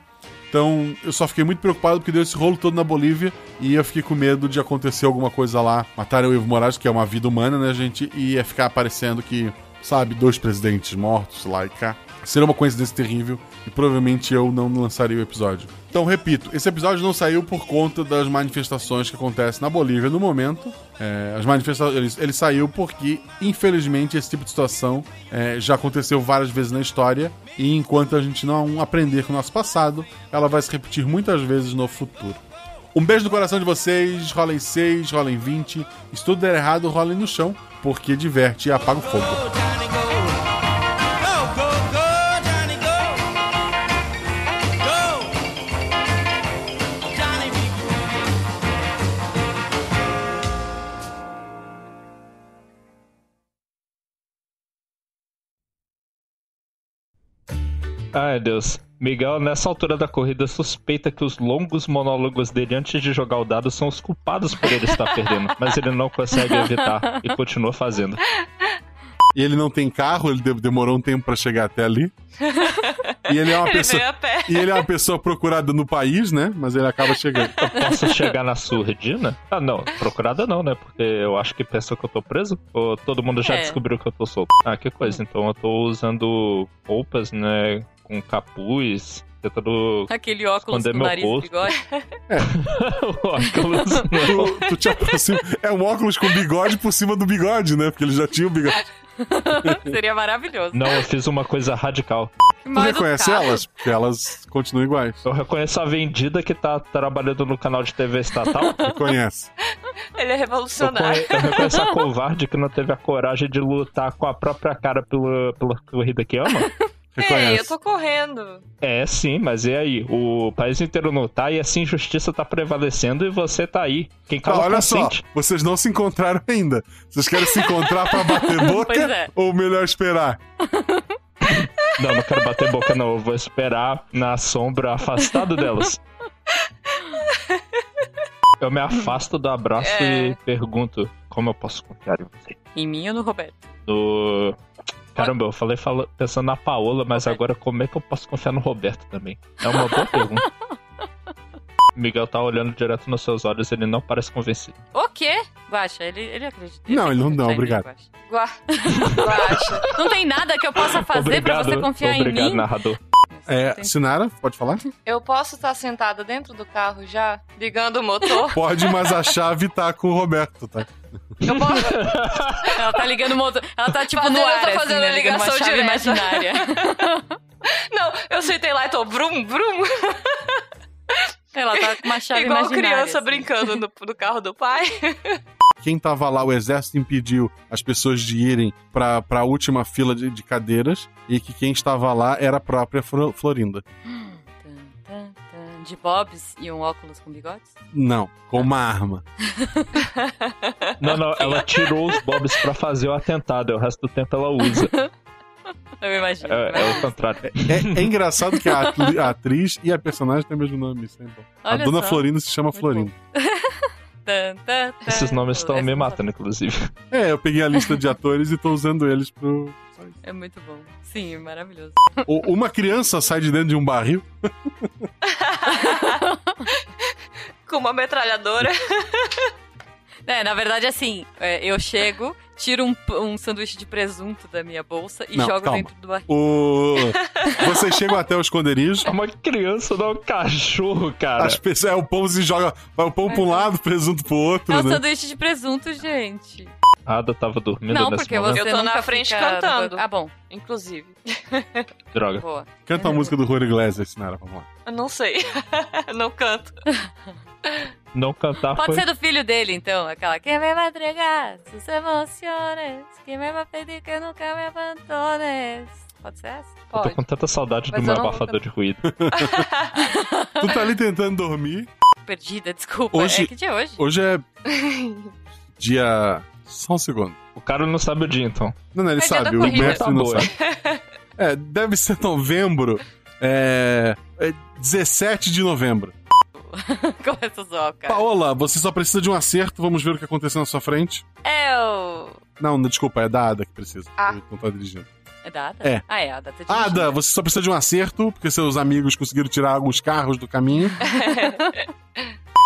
Então eu só fiquei muito preocupado porque deu esse rolo todo na Bolívia e eu fiquei com medo de acontecer alguma coisa lá. Matarem o Evo Morales, que é uma vida humana, né, gente? E ia ficar aparecendo que, sabe, dois presidentes mortos lá e cá. Seria uma coincidência terrível e provavelmente eu não lançaria o episódio. Então, repito, esse episódio não saiu por conta das manifestações que acontecem na Bolívia no momento. É, as manifestações, ele, ele, saiu porque, infelizmente, esse tipo de situação é, já aconteceu várias vezes na história e enquanto a gente não aprender com o nosso passado, ela vai se repetir muitas vezes no futuro. Um beijo no coração de vocês, rolem 6, rolem 20. Se tudo der errado, rolem no chão, porque diverte e apaga o fogo. Ai, Deus. Miguel, nessa altura da corrida, suspeita que os longos monólogos dele antes de jogar o dado são os culpados por ele estar perdendo, mas ele não consegue evitar e continua fazendo. E ele não tem carro, ele demorou um tempo para chegar até ali. E ele é uma Ele pessoa. veio a pé. E ele é uma pessoa procurada no país, né? Mas ele acaba chegando. Eu posso chegar na surdina? Ah, não. Procurada não, né? Porque eu acho que pensou que eu tô preso. Ou todo mundo já É. descobriu que eu tô solto? Ah, que coisa. Então eu tô usando roupas, né? Com capuz. Tentando Aquele óculos com meu nariz e rosto. bigode. o óculos. Tu, tu te aproxima. É um óculos com bigode por cima do bigode, né? Porque ele já tinha o bigode. Seria maravilhoso. Não, eu fiz uma coisa radical. Que Tu reconhece elas? Porque elas continuam iguais. Eu reconheço a vendida que tá trabalhando no canal de TV estatal. Reconhece. Ele é Eu, revolucionário. conhe- eu reconheço a covarde que não teve a coragem de lutar com a própria cara pela, pela corrida que ama. Ei, eu tô correndo. É, sim, mas e aí? O país inteiro não tá e essa injustiça tá prevalecendo e você tá aí. Quem Ah, cala olha só, consente. vocês não se encontraram ainda. Vocês querem se encontrar pra bater boca Pois é. ou melhor esperar? Não, não quero bater boca não, eu vou esperar na sombra afastado delas. Eu me afasto do abraço É. e pergunto como eu posso confiar em você. Em mim ou no Roberto? No... Caramba, eu falei fala- pensando na Paola, mas agora como é que eu posso confiar no Roberto também? É uma boa pergunta. Miguel tá olhando direto nos seus olhos, ele não parece convencido. O quê? Guaxa, ele, ele acredita. Não, ele não dá, Sai obrigado. Gua... Guaxa. Guaxa. Não tem nada que eu possa fazer pra você confiar em obrigado, mim? narrador. É, Sinara, pode falar? Eu posso estar sentada dentro do carro já, ligando o motor? Pode, mas a chave tá com o Roberto, tá? Eu posso... Ela tá ligando o motor. Ela tá tipo Fazendo- no eu ar, tô assim, fazendo né? a Ligando uma ligação chave imaginária. Não, eu sentei lá e tô brum, brum. Ela tá com uma chave Igual imaginária. criança assim. brincando no, no carro do pai. Quem tava lá, o exército impediu as pessoas de irem pra, pra última fila de, de cadeiras e que quem estava lá era a própria Florinda. de bobs e um óculos com bigodes? Não, com uma arma. Não, não, ela tirou os bobs pra fazer o atentado, o resto do tempo ela usa. Eu imagino. É, é o contrário. É, é engraçado que a, atri- a atriz e a personagem têm o mesmo nome. Isso é bom. A Olha dona só. Florinda se chama Florinda. Tan, tan, tan. Esses nomes estão me matando, inclusive. É, eu peguei a lista de atores e tô usando eles pro. É muito bom. Sim, maravilhoso. O- Uma criança sai de dentro de um barril. Com uma metralhadora. É, na verdade, assim, é, eu chego, tiro um, um sanduíche de presunto da minha bolsa e Não, jogo calma. dentro do barril. O... Vocês chegam até o esconderijo. É uma criança, não é um cachorro, cara. As pessoas, é, o pão se joga. Vai o pão pra um lado, o presunto pro outro, É um né? sanduíche de presunto, gente. Ada tava dormindo Não, nesse porque momento. você Eu tô na frente cantando. Ah, bom. Inclusive. Droga. Boa. Canta a música do Rory Iglesias, Sinara, vamos lá. Eu não sei. não canto. Não cantar Pode foi... ser do filho dele, então. Aquela que me vai entregar sus emociones, que me vai pedir que nunca me abandones. Pode ser essa? Eu tô com tanta saudade Mas do meu abafador de ruído. Tu tá ali tentando dormir. Perdida, desculpa. Hoje- É que dia é hoje? Hoje é dia. Só um segundo. O cara não sabe o dia, então. Não, não, ele É sabe, o mestre Tá não boa. sabe. É, deve ser novembro. É, é 17 de novembro. Começa a zoar, cara. Paola, você só precisa de um acerto. Vamos ver o que aconteceu na sua frente. Eu. Não, não, desculpa, é da Ada que precisa. Ah. Ele Não tá dirigindo. É da Ada? É. Ah, é, a Ada tá dirigindo. Ada, você só precisa de um acerto, porque seus amigos conseguiram tirar alguns carros do caminho.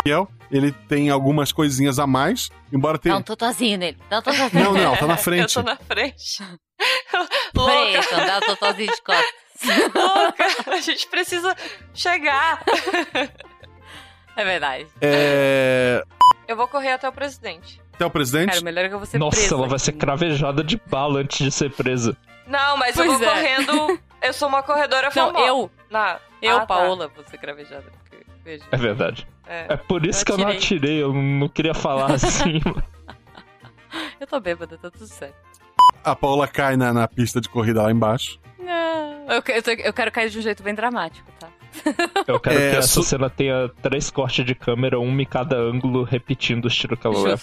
Miguel, ele tem algumas coisinhas a mais, embora tenha. Dá um totozinho nele. Dá um totozinho. Não, não, tá na frente. Eu tô na frente. Louca. Preto, dá um totozinho de costas. Louca. A gente precisa chegar. É verdade. É. Eu vou correr até o presidente. Até o presidente? Cara, o melhor é que eu vou ser Nossa, presa ela vai ser cravejada de bala antes de ser presa. Não, mas eu Pois vou é. correndo. Eu sou uma corredora Não, famosa. eu. Na... Eu, Ah, tá. Paola, vou ser cravejada. Porque, veja. É verdade. É. É por isso Eu que eu não atirei. eu não queria falar assim. Eu tô bêbada, tá tudo certo. A Paola cai na, na pista de corrida lá embaixo. Não. Eu, eu, tô- eu quero cair de um jeito bem dramático, tá? Eu quero É, que essa su- cena tenha três cortes de câmera, um em cada ângulo, repetindo os tiros que ela leva.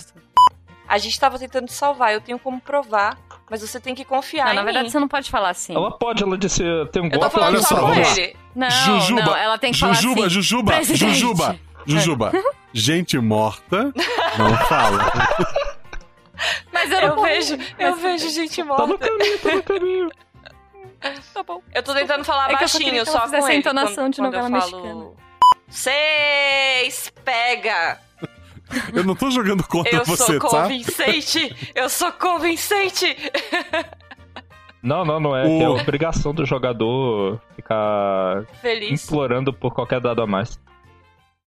A gente tava tentando te salvar, eu tenho como provar, mas você tem que confiar Não, em na verdade, mim. você não pode falar assim. Ela pode, ela disse, tem um Eu tô golpe. falando olha só com ele. Não, Jujuba, não, ela tem que falar Jujuba, assim. Jujuba, "Presidente." Jujuba, Jujuba. Gente morta não fala. Mas eu, Eu vejo, eu vejo gente Tá no morta. caminho, tá no caminho. Tá bom. Eu tô tentando falar É que eu só baixinho, que ela só com ele. entonação quando, de quando eu novela falo... Seis, pega! Eu não tô jogando contra Eu você, sou tá? convincente! Eu sou convincente! Não, não, não é. O- que É obrigação do jogador ficar Feliz. implorando por qualquer dado a mais.